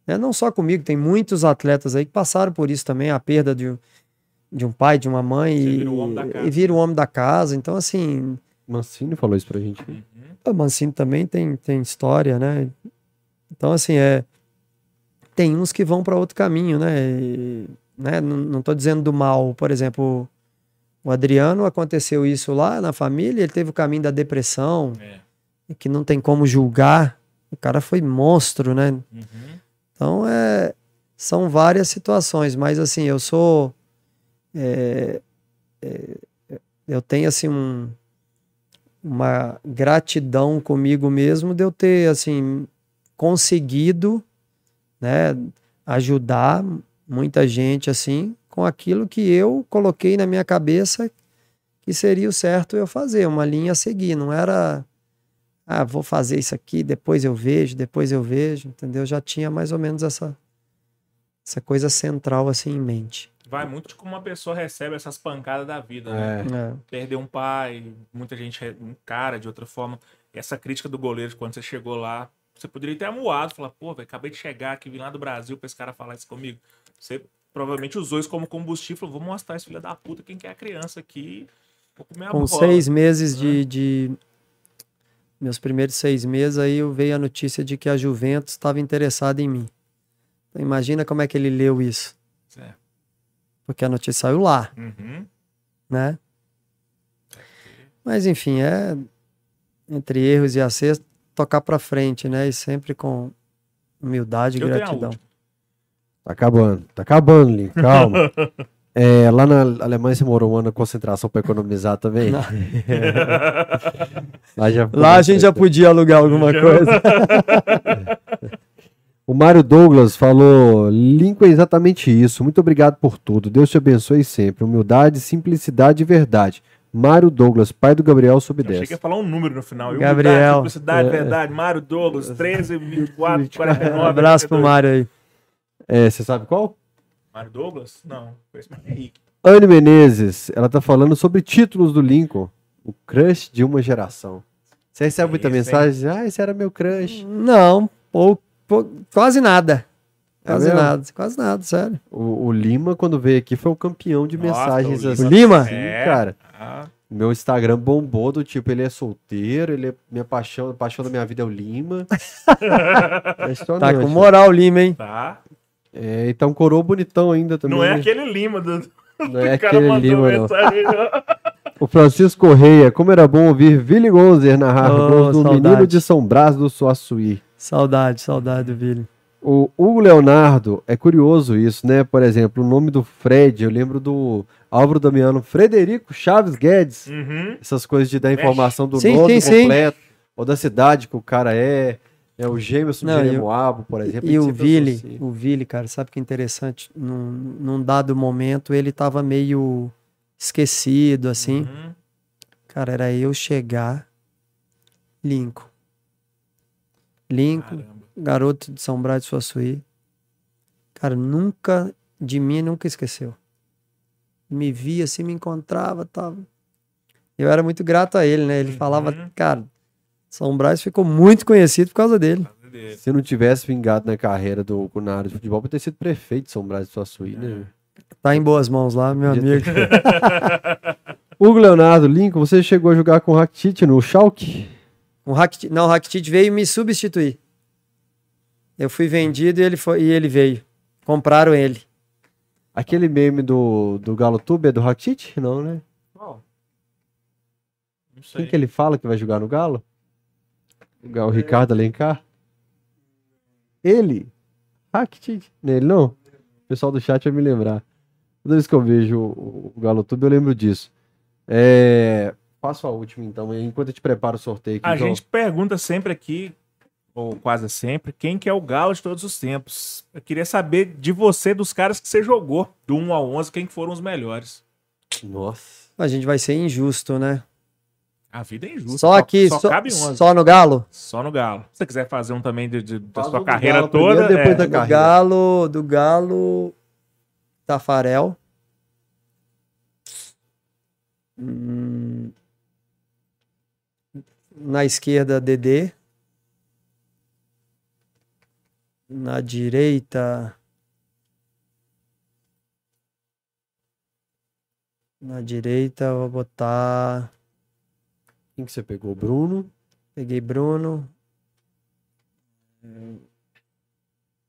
né, não só comigo, tem muitos atletas aí que passaram por isso também, a perda de, um- de um pai, de uma mãe, Você e, vira o homem da casa. e vira o homem da casa. Então, assim, Mancini falou isso pra gente. né? Uhum. o Mancini também tem, tem história, né? Então, assim, é. Tem uns que vão para outro caminho, né? E, né? Não, tô dizendo do mal. Por exemplo, o Adriano aconteceu isso lá na família, ele teve o caminho da depressão, É. que não tem como julgar. O cara foi monstro, né? Uhum. Então, é, são várias situações, mas assim, eu sou. é, é, eu tenho assim um, uma gratidão comigo mesmo de eu ter assim conseguido, né, ajudar muita gente assim com aquilo que eu coloquei na minha cabeça que seria o certo eu fazer, uma linha a seguir, não era ah, vou fazer isso aqui, depois eu vejo, depois eu vejo, entendeu? Eu já tinha mais ou menos essa essa coisa central assim em mente. Vai muito de como uma pessoa recebe essas pancadas da vida, né? É. É. Perder um pai, muita gente encara de outra forma. Essa crítica do goleiro, quando você chegou lá, você poderia ter amuado, falar, pô, velho, acabei de chegar aqui, vim lá do Brasil pra esse cara falar isso comigo. Você provavelmente usou isso como combustível, falou, vou mostrar esse filho da puta quem que é a criança aqui. Vou comer a Com bola. seis meses né? de, de- Meus primeiros seis meses, aí eu veio a notícia de que a Juventus estava interessada em mim. Então, imagina como é que ele leu isso. É. Porque a notícia saiu lá, Uhum. né? Mas enfim, é. Entre erros e acertos, tocar pra frente, né? E sempre com humildade e Eu gratidão. Tá acabando, tá acabando, Lin, calma. É, lá na Alemanha você morou um ano na concentração pra economizar também? Lá já Lá a gente já podia alugar alguma coisa. O Mário Douglas falou: Lincoln é exatamente isso. Muito obrigado por tudo. Deus te abençoe sempre. Humildade, simplicidade e verdade. Mário Douglas, pai do Gabriel, sob Eu achei 10. que ia falar um número no final. Eu, Gabriel, simplicidade, é. verdade. Mário Douglas, 13, 24, 49. Um abraço pro 42. Mário aí. É, você sabe qual? Mário Douglas? Não, conheço mais Henrique. Anne Menezes, ela tá falando sobre títulos do Lincoln. O crush de uma geração. Você recebe muita Esse, hein? mensagem? Ah, esse era meu crush. Não, pou, pou- quase nada. É Quase mesmo? nada, quase nada, sério. O, o Lima, quando veio aqui, foi o campeão de Nossa, mensagens o assim. Lima? Sim, É. cara. Ah, Meu Instagram bombou do tipo, ele é solteiro, ele é minha paixão, a paixão da minha vida é o Lima. Tá Impressionante. com moral o Lima, hein? tá. É, então coroa bonitão ainda também. Não é né? aquele Lima do, Não é aquele mandou Lima, não. mensagem. não. O Francisco Correia, como era bom ouvir Vili Gonzer narrar Oh, gols do saudade. menino de São Brás do Suaçuí. Saudade, saudade do Vili. O Hugo Leonardo, é curioso isso, né? Por exemplo, o nome do Fred, eu lembro do Álvaro Damiano, Frederico Chaves Guedes. Uhum. Essas coisas de dar informação do Sim, nome sim, sim. completo, ou da cidade que o cara é. É o Gêmeos Não, de e o- Jeremoabo, por exemplo. E o Vili, associa. o Vili, cara, sabe que é interessante? Num, num dado momento ele tava meio esquecido, assim. Uhum. Cara, era eu chegar, Lincoln. Lincoln, Caramba. Garoto de São Brás de Suaçuí. Cara, nunca, de mim, nunca esqueceu. Me via assim, me encontrava, tava. Eu era muito grato a ele, né? Ele Uhum. falava, cara, São Brás ficou muito conhecido por causa dele. Se não tivesse vingado na carreira do na área de futebol, poderia ter sido prefeito de São Brás do Suaçuí, né? Tá em boas mãos lá, meu Podia amigo. Hugo Leonardo, Lincoln, você chegou a jogar com o Rakitic no Schalke? O Rakitic, não, o Rakitic veio me substituir. Eu fui vendido e ele, foi, e ele veio. Compraram ele. Aquele meme do, do Galo Tube é do Rakitic? Não, né? Qual? Não sei. Quem que ele fala que vai jogar no Galo? O, Ga- o Ricardo Alencar? Ele? Rakitic? Nele, não? O pessoal do chat vai me lembrar. Toda vez que eu vejo o, o Galo Tube, eu lembro disso. É, faço a última então, enquanto eu te preparo o sorteio aqui. A então. gente pergunta sempre aqui, ou quase sempre, quem que é o galo de todos os tempos. Eu queria saber de você, dos caras que você jogou, do 1 ao 11, quem que foram os melhores. Nossa. A gente vai ser injusto, né? A vida é injusta. Só aqui, só, só, cabe 11. só no Galo? Só no galo. Se você quiser fazer um também de, de- da Faz sua carreira Galo primeiro, toda, depois é, da- Do carreira. Galo, do Galo, Tafarel. Hum, Na esquerda, Dedê. Na direita. Na direita, vou botar. Quem que você pegou? Bruno? Peguei Bruno.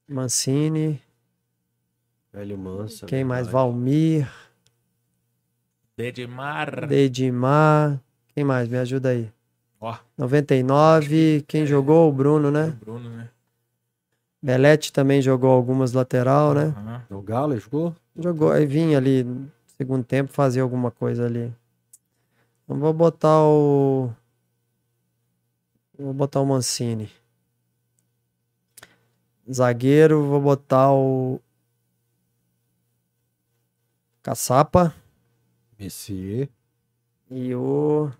Mancini. Velho Mansa. Quem mais? Valmir. Dedimar. Dedimar. Quem mais? Me ajuda aí. Ó, 99. Quem jogou? O Bruno, né? Bruno, né? Belete também jogou algumas lateral, né? Aham. O Galo jogou? Jogou, aí vinha ali no segundo tempo fazer alguma coisa ali. Então vou botar o. Vou botar o Mancini. Zagueiro, vou botar o. Caçapa. Messier. E o.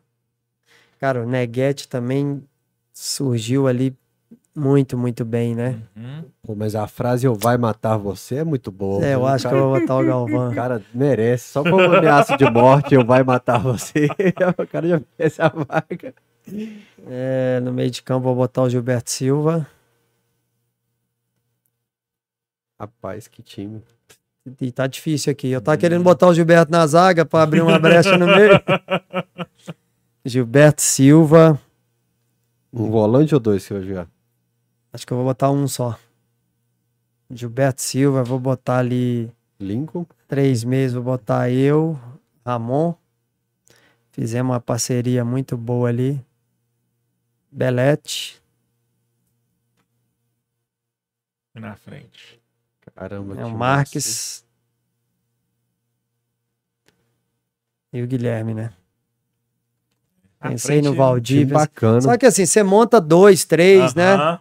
Cara, o Neguete também surgiu ali muito, muito bem, né? Uhum. Pô, mas a frase eu vai matar você é muito boa. É, eu acho O que eu cara- vou botar o Galvão. O cara merece. Só como ameaça de morte, eu vai matar você. o cara já merece a vaga. É, no meio de campo vou botar o Gilberto Silva. Rapaz, que time. E tá difícil aqui. Eu tava querendo botar o Gilberto na zaga pra abrir uma brecha no meio. Gilberto Silva. Um volante ou dois que vai jogar? Acho que eu vou botar um só. Gilberto Silva, vou botar ali Lincoln. três meses, vou botar eu, Ramon. Fizemos uma parceria muito boa ali. Belete. E na frente. Caramba. É o. Marques. E o Guilherme, né? Pensei no frente, Valdir. Time bacana. Só que assim, você monta dois, três, né?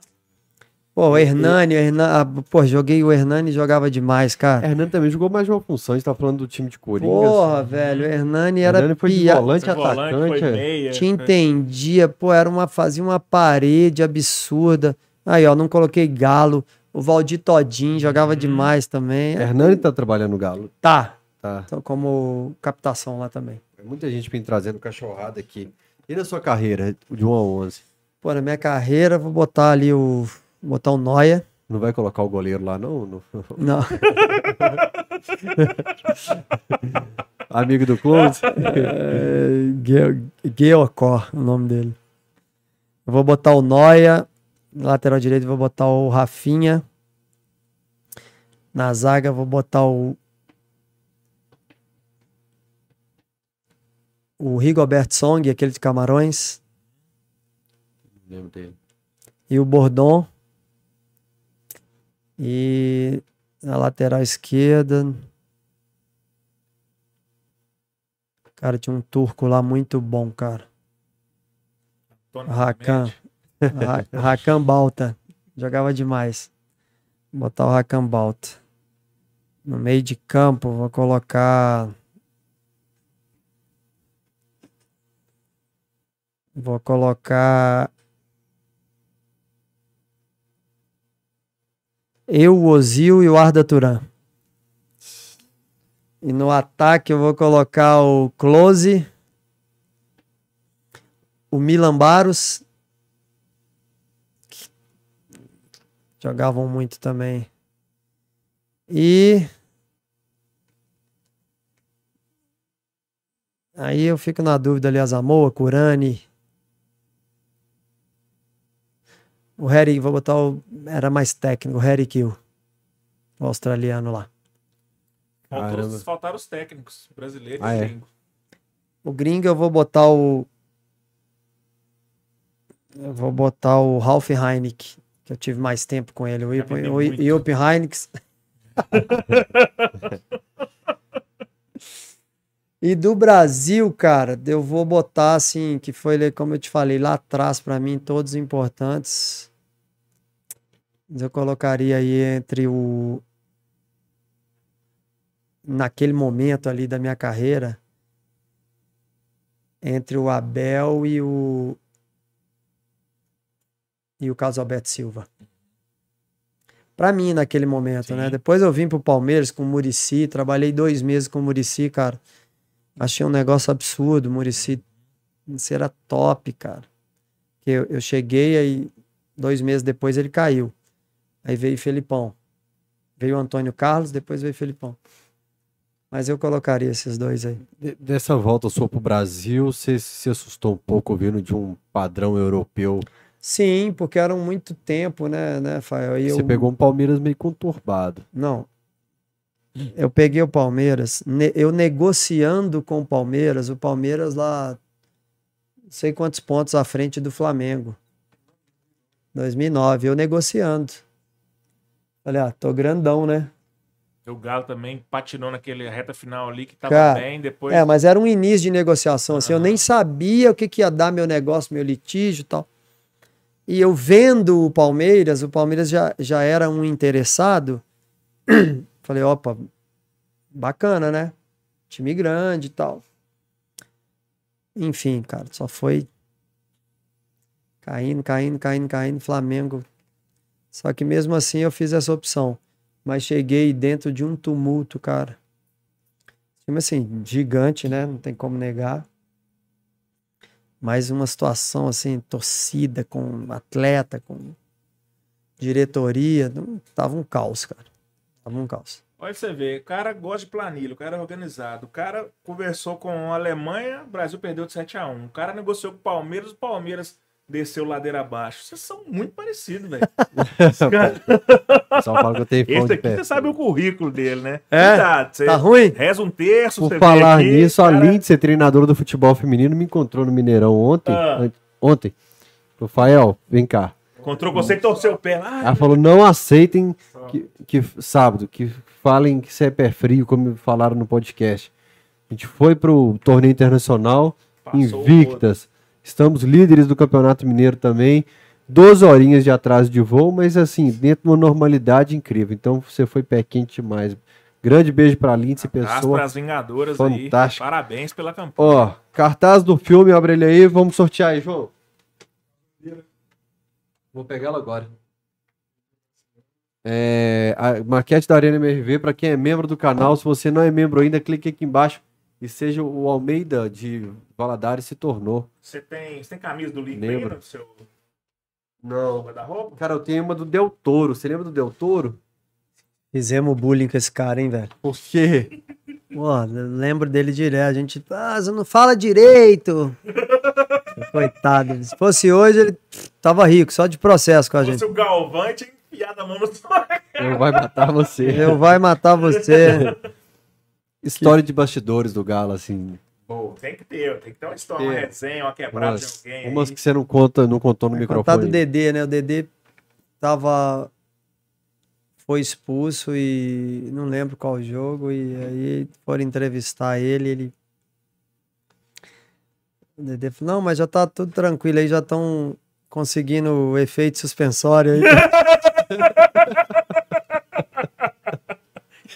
Pô, o Hernani, o Hernan... ah, pô, joguei o Hernani e jogava demais, cara. Hernani também jogou mais de uma função. A gente tá falando do time de Coringa. Porra, velho, o Hernani era Hernani foi de pia- volante Foi volante, atacante. foi é. meia. Te entendia, pô, era uma, fazia uma parede absurda. Aí, ó, não coloquei Galo. O Valdir Todinho jogava Uhum. demais também. Hernani tá trabalhando no Galo. Tá, Tá. então, como captação lá também. Muita gente vem trazendo cachorrada aqui. E na sua carreira, de 1 a 11? Pô, na minha carreira, vou botar ali o. Vou botar o Noia. Não vai colocar o goleiro lá, não? No- Não. Amigo do Close? É, Geo- Geocor, o nome dele. Eu vou botar o Noia. Lateral direito, vou botar o Rafinha. Na zaga, vou botar o. O Rigobert Song, aquele de Camarões. Lembro dele. E o Bordon. E na lateral esquerda. Cara, tinha um turco lá muito bom, cara. Rakan. Rakan Balta. Jogava demais. Vou botar o Rakan Balta. No meio de campo, vou colocar. Vou colocar. Eu, o Ozil e o Arda Turan. E no ataque eu vou colocar o Close, o Milan Baros. Jogavam muito também. E. Aí eu fico na dúvida ali, Azamoa, Kurani. O Harry, vou botar o. Era mais técnico, o Harry Kill. O australiano lá. Faltou- faltaram os técnicos brasileiros Ah, e é. gringo. O gringo eu vou botar o. Eu vou botar o Ralph Heineken, que eu tive mais tempo com ele. O Já Ip- bebi o muito. Jupp Heynckes. E do Brasil, cara, eu vou botar assim, que foi, como eu te falei, lá atrás, para mim, todos importantes. Eu colocaria aí entre o. Naquele momento ali da minha carreira, entre o Abel e o. E o Carlos Alberto Silva. Pra mim, naquele momento, né? Sim. Depois eu vim pro Palmeiras com o Murici, trabalhei dois meses com o Murici, cara. Achei um negócio absurdo. O Murici era top, cara. Que eu, eu cheguei aí, dois meses depois ele caiu. Aí veio o Felipão. Veio o Antônio Carlos, depois veio o Felipão. Mas eu colocaria esses dois aí. De- Dessa volta sua pro Brasil, você se assustou um pouco vindo de um padrão europeu. Sim, porque eram muito tempo, né, né, Fael? Aí Você eu, pegou um Palmeiras meio conturbado. Não. Eu peguei o Palmeiras, ne- eu negociando com o Palmeiras, o Palmeiras lá, não sei quantos pontos à frente do Flamengo. 2009, eu negociando. Falei, ah, tô grandão, né? O Galo também patinou naquele reta final ali que tava Cara, bem, depois. É, mas era um início de negociação, assim, eu Aham. nem sabia o que, que ia dar meu negócio, meu litígio e tal. E eu vendo o Palmeiras, o Palmeiras já, já era um interessado. Falei, opa, bacana, né? Time grande e tal. Enfim, cara, só foi caindo, caindo, caindo, caindo, Flamengo. Só que mesmo assim eu fiz essa opção. Mas cheguei dentro de um tumulto, cara. Time assim, gigante, né? Não tem como negar. Mas uma situação assim, torcida com atleta, com diretoria, tava um caos, cara. Tava um caos. Olha você ver, o cara gosta de planilha, o cara é organizado. O cara conversou com a Alemanha, o Brasil perdeu de 7x1. O cara negociou com o Palmeiras, o Palmeiras desceu ladeira abaixo. Vocês são muito parecidos, velho. O pessoal fala que eu tenho fome Esse de aqui você pé. sabe o currículo dele, né? É? Cuidado, você Tá ruim? reza um terço, Por você falar aqui, nisso, cara- a Lindsay, treinadora do futebol feminino, me encontrou no Mineirão ontem. Ah. Ontem. Rafael, vem cá. Encontrou você e torceu o pé. Ah, Ela falou: não aceitem que, que sábado, que falem que você é pé frio, como falaram no podcast. A gente foi pro torneio internacional, Passou invictas. Estamos líderes do Campeonato Mineiro também. 12 horinhas de atraso de voo, mas assim, dentro de uma normalidade incrível. Então você foi pé quente demais. Grande beijo pra Lindsay, Abraço pessoa. pras Vingadoras fantástica. aí. Parabéns pela campanha. Ó, cartaz do filme, abre ele aí, vamos sortear aí, João. Vou pegar ela agora. É, a maquete da Arena MRV, para quem é membro do canal, se você não é membro ainda, clique aqui embaixo e seja o Almeida de Valadares se tornou. Você tem, você tem camisa do Link aí Lembro. no seu Não. guarda-roupa? Cara, eu tenho uma do Del Toro. Você lembra do Del Toro? Fizemos bullying com esse cara, hein, velho? Por quê? Pô, lembro dele direto. A gente, ah, você não fala direito. Coitado. Se fosse hoje, ele tava rico, só de processo com a Se gente. fosse o tinha enfiado a mão no seu. Eu vai matar você. Eu vai matar você. História de bastidores do Galo, assim. Tem que ter, tem que ter uma história, uma É. resenha, uma quebrada Umas, de alguém. umas aí. que você não conta, não contou no Vai contar do microfone. Dedê, né? O Dedê tava. Foi expulso e não lembro qual jogo. E aí foram entrevistar ele. Ele. Dedê falou: Não, mas já tá tudo tranquilo aí, já estão conseguindo o efeito suspensório aí.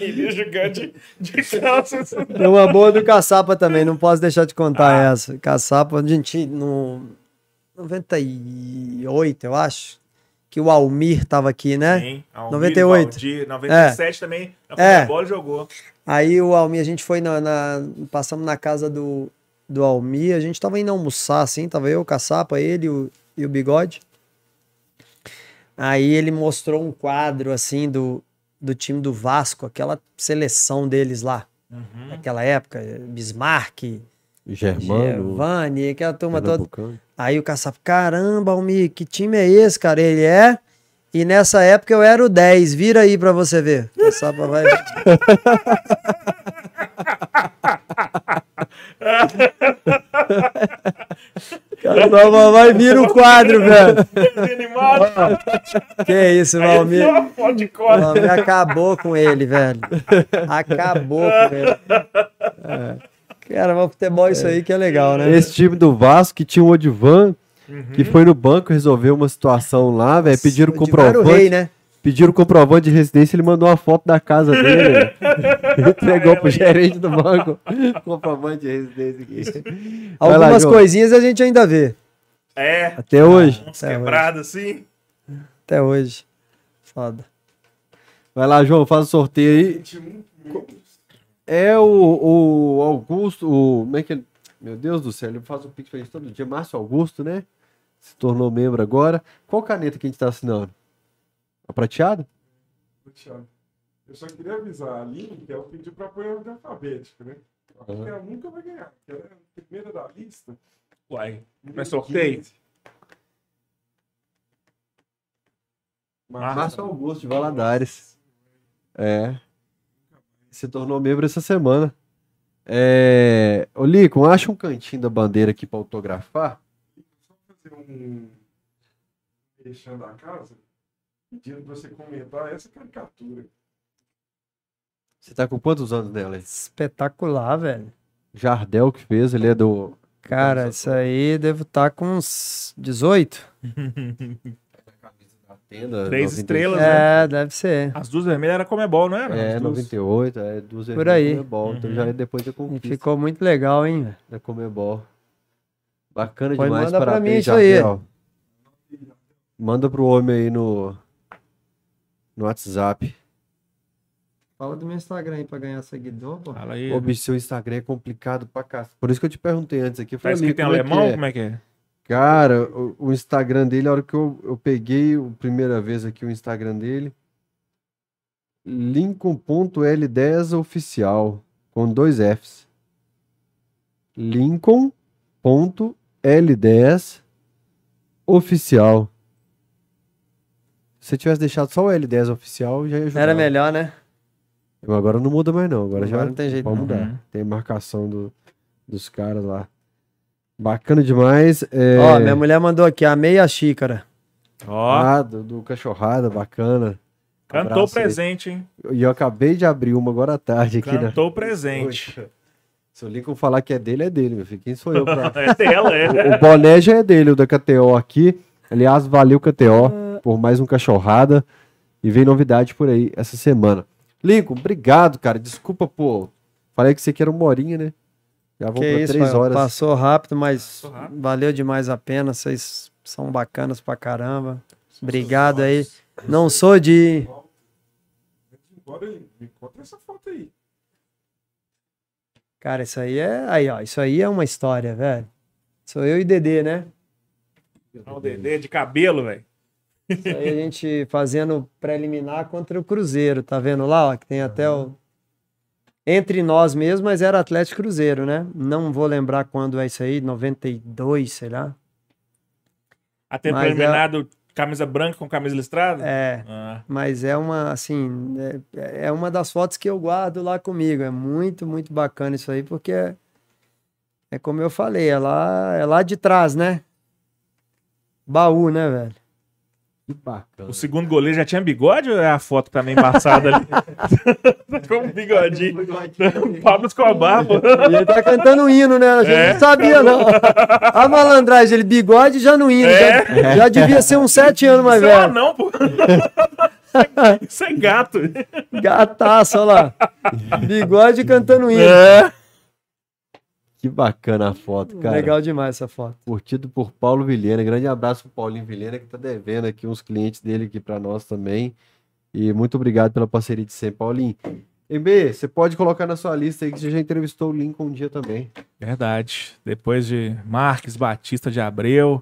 Ele gigante de calças. Tem uma boa do Caçapa também, não posso deixar de contar essa. Caçapa, a gente, no 98, eu acho, que o Almir tava aqui, né? Sim, Almir, 98. Valdir, 97 também. Na É. bola jogou. Aí o Almir, a gente foi na, na- Passamos na casa do, do Almir, a gente tava indo almoçar, assim, tava eu, o Caçapa, ele o- e o Bigode. Aí ele mostrou um quadro, assim, do, do time do Vasco, aquela seleção deles lá, Uhum. naquela época, Bismarck, Germano, Giovanni, aquela turma toda. Aí o Caçapa, caramba, Almir, que time é esse, cara? Ele é. E nessa época eu era o 10, vira aí pra você ver. O Caçapa vai. Caçapa vai vir o quadro, velho. Animado. Que isso, Valmir. O. Valmir acabou com ele, velho. Acabou com ele. Cara, mas futebol é isso aí que é legal, né? Esse time do Vasco que tinha um Odivan, que foi no banco resolver uma situação lá, velho. Pediram O Divan era o comprovante. rei, né? Pediram comprovante de residência, ele mandou uma foto da casa dele. Entregou pro gerente do banco. comprovante de residência aqui. Vai lá, Algumas João. coisinhas a gente ainda vê. É, Até hoje. uns É, quebrados assim. Até hoje. Foda. Vai lá, João, faz o sorteio aí. 21 minutos. É o, o Augusto, o. Como é que ele. Meu Deus do céu, ele faz o pix pra gente todo dia. Márcio Augusto, né? Se tornou membro agora. Qual caneta que a gente tá assinando? A prateada? Thiago. Eu só queria avisar a Aline que ela pediu para pôr ordem alfabética, né? Que ela nunca vai ganhar, porque ela é a primeira da lista. Uai, número sorteio? 15. Márcio Márcio Augusto, de Valadares. É. Se tornou membro essa semana. É. Ô, Lico, acha um cantinho da bandeira aqui pra autografar? Só fazer um fechando a casa, pedindo para você comentar essa caricatura. Você tá com quantos anos nela? aí? Espetacular, velho. Jardel que fez, ele é do. Cara, isso aí devo estar com uns 18. Tenda, Três 90 estrelas, né? É, deve ser. As duas vermelhas era Comebol, não era? É, As duas. 98, é duas Por aí. Comebol, então Uhum. já é depois da E conquista ficou muito legal, hein? da Comebol. Bacana Pois demais, manda pra parabéns, mim isso aí. Jardel. Manda pro homem aí no, no WhatsApp. Fala do meu Instagram aí pra ganhar seguidor, pô. Fala aí. Ô, bicho, seu Instagram é complicado pra cá. Por isso que eu te perguntei antes aqui. Eu Tá falei, escrito em como é que alemão? é? Como é que é? Cara, o, o Instagram dele, a hora que eu, eu peguei a primeira vez aqui o Instagram dele, Lincoln.l10 oficial, com dois Fs. Lincoln.l10 oficial. Se você tivesse deixado só o L10 oficial, já ia ajudar. Era melhor, né? Agora não muda mais não, agora, Agora já não tem jeito pode não. mudar. Uhum. Tem marcação do, dos caras lá. Bacana demais. É... Ó, minha mulher mandou aqui a meia xícara. Ó, Ah, do, do Cachorrada, bacana. cantou Abraço aí. presente, hein? E eu acabei de abrir uma agora à tarde aqui, né? Cantou presente. Se o Lincoln falar que é dele, é dele, meu filho. Quem sou eu pra... É dela, é. o boné já é dele, o da KTO aqui. Aliás, valeu KTO por mais um Cachorrada. E vem novidade por aí essa semana. Lincoln, obrigado, cara. Desculpa, pô. Falei que você quer uma horinha, né? Já vão isso, três horas. passou rápido, mas Passou rápido. valeu demais a pena. Vocês são bacanas pra caramba. Obrigado aí. Não sou de. Bora aí, me conta essa foto aí. Cara, isso aí é. Aí, ó. Isso aí é uma história, velho. Sou eu e Dedê, né? Ó, O Dedê de cabelo, velho. Isso aí a gente fazendo preliminar contra o Cruzeiro, tá vendo lá, ó, que tem até o entre nós mesmo, mas era Atlético Cruzeiro, né? Não vou lembrar quando é isso aí, 92, sei lá. A tempo Mas é- eliminado, camisa branca com camisa listrada? É, Ah, mas é uma assim, é, é uma das fotos que eu guardo lá comigo. É muito, muito bacana isso aí, porque é, é como eu falei, é lá, é lá de trás, né? Baú, né, velho? Que bacana. o segundo goleiro já tinha bigode ou é a foto que tá embaçada ali? Com um bigodinho. Pablo Escobar, pô. E ele tá cantando um hino, né? A gente É. não sabia, não. A malandragem, ele bigode já no hino. É. Já, já devia ser uns sete anos mais Isso é um velho. anão, pô. Isso é gato. Gataço, olha lá. Bigode cantando um hino. É. Que bacana a foto, cara. Legal demais essa foto. Curtido por Paulo Vilhena. Grande abraço pro Paulinho Vilhena, que tá devendo aqui uns clientes dele aqui para nós também. E muito obrigado pela parceria de sempre, Paulinho. MB, você pode colocar na sua lista aí que você já entrevistou o Lincoln um dia também. Verdade. Depois de Marques Batista de Abreu,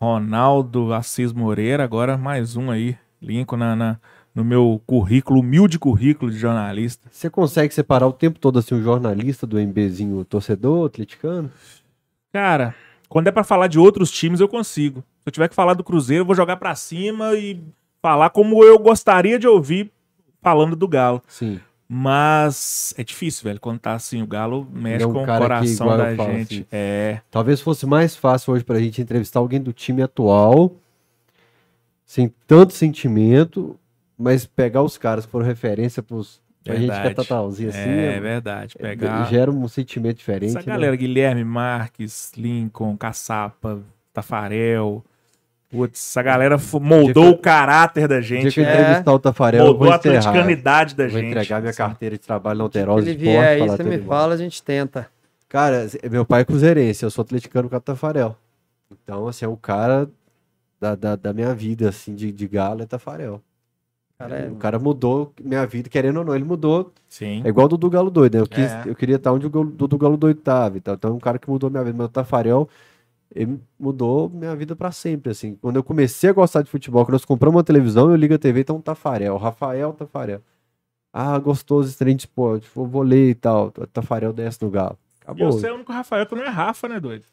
Ronaldo Assis Moreira, agora mais um aí. Lincoln na, na- no meu currículo, humilde currículo de jornalista. Você consegue separar o tempo todo assim o jornalista do MBzinho torcedor, atleticano? Cara, quando é pra falar de outros times, eu consigo. Se eu tiver que falar do Cruzeiro, eu vou jogar pra cima e falar como eu gostaria de ouvir falando do Galo. Sim. Mas é difícil, velho. Quando tá assim, o Galo mexe é um com o que, coração igual da falo, gente. assim, É. Talvez fosse mais fácil hoje pra gente entrevistar alguém do time atual, sem tanto sentimento, mas pegar os caras que foram referência pros A gente que é Verdade. totalzinho assim, É é- verdade. é- Pegar gera um sentimento diferente. essa né? galera, Guilherme Marques, Lincoln, Caçapa, Tafarel. Putz, essa galera moldou que o caráter da gente, que eu É. entrevistar o Tafarel, moldou a atleticanidade da Eu Vou gente. entregar minha carteira de trabalho na Se Alterosa ele Esporte. vier aí, falar você me igual. fala, a gente tenta. Cara, meu pai é cruzeirense, eu sou atleticano com o Tafarel. Então, assim, é o cara da, da, da minha vida, assim, de, de galo é Tafarel. Cara, é- O cara mudou minha vida, querendo ou não, ele mudou. Sim. É igual o Dudu Galo Doido, né? Eu, quis, É. eu queria estar onde o Galo- Dudu Galo Doido tava. Então, então é um cara que mudou minha vida. Mas o Tafarel, ele mudou minha vida pra sempre, assim. Quando eu comecei a gostar de futebol, quando nós compramos uma televisão, eu ligo a TV, então Tafarel, Rafael Tafarel. Ah, gostoso esse trem de esporte, vou, vou ler e tal. Tafarel desce no Galo. E Acabou. você é o único Rafael que não é Rafa, né, doido?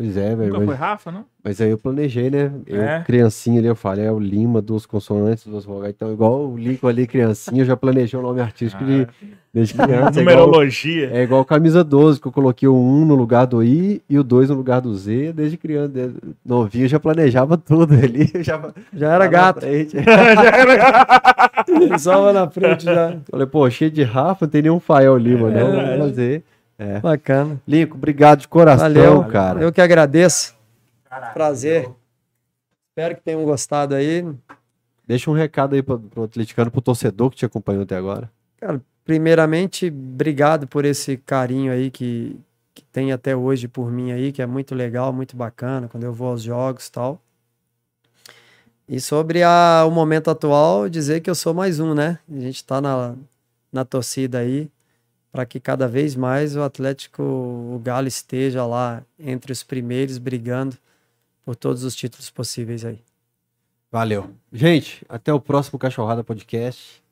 Pois é, velho. Nunca Mas, foi Rafa, não? mas aí eu planejei, né? Eu, É? criancinha ali, eu falei, é o Lima, duas consoantes, duas vogais. Então, igual o Lincoln ali, criancinha, eu já planejei o nome artístico de, desde criança. É igual, Numerologia. é igual camisa 12, que eu coloquei o 1 no lugar do I e o 2 no lugar do Z, desde criança. desde novinho, eu já planejava tudo ali. Já, Já era lá na gato. frente. Pisava na frente já. Falei, pô, cheio de Rafa, não tem nenhum Fael Lima, não. verdade. Vamos fazer. Bacana. Lincoln, obrigado de coração, Valeu, cara. Eu que agradeço. Prazer. Espero que tenham gostado aí. Deixa um recado aí pro, pro atleticano, pro torcedor que te acompanhou até agora. Primeiramente, obrigado por esse carinho aí que, que tem até hoje por mim aí, que é muito legal, muito bacana, quando eu vou aos jogos e tal. E sobre a- o momento atual, dizer que eu sou mais um, né? A gente tá na, na torcida aí para que cada vez mais o Atlético, o Galo esteja lá entre os primeiros, brigando por todos os títulos possíveis aí. Valeu. Gente, até o próximo Cachorrada Podcast.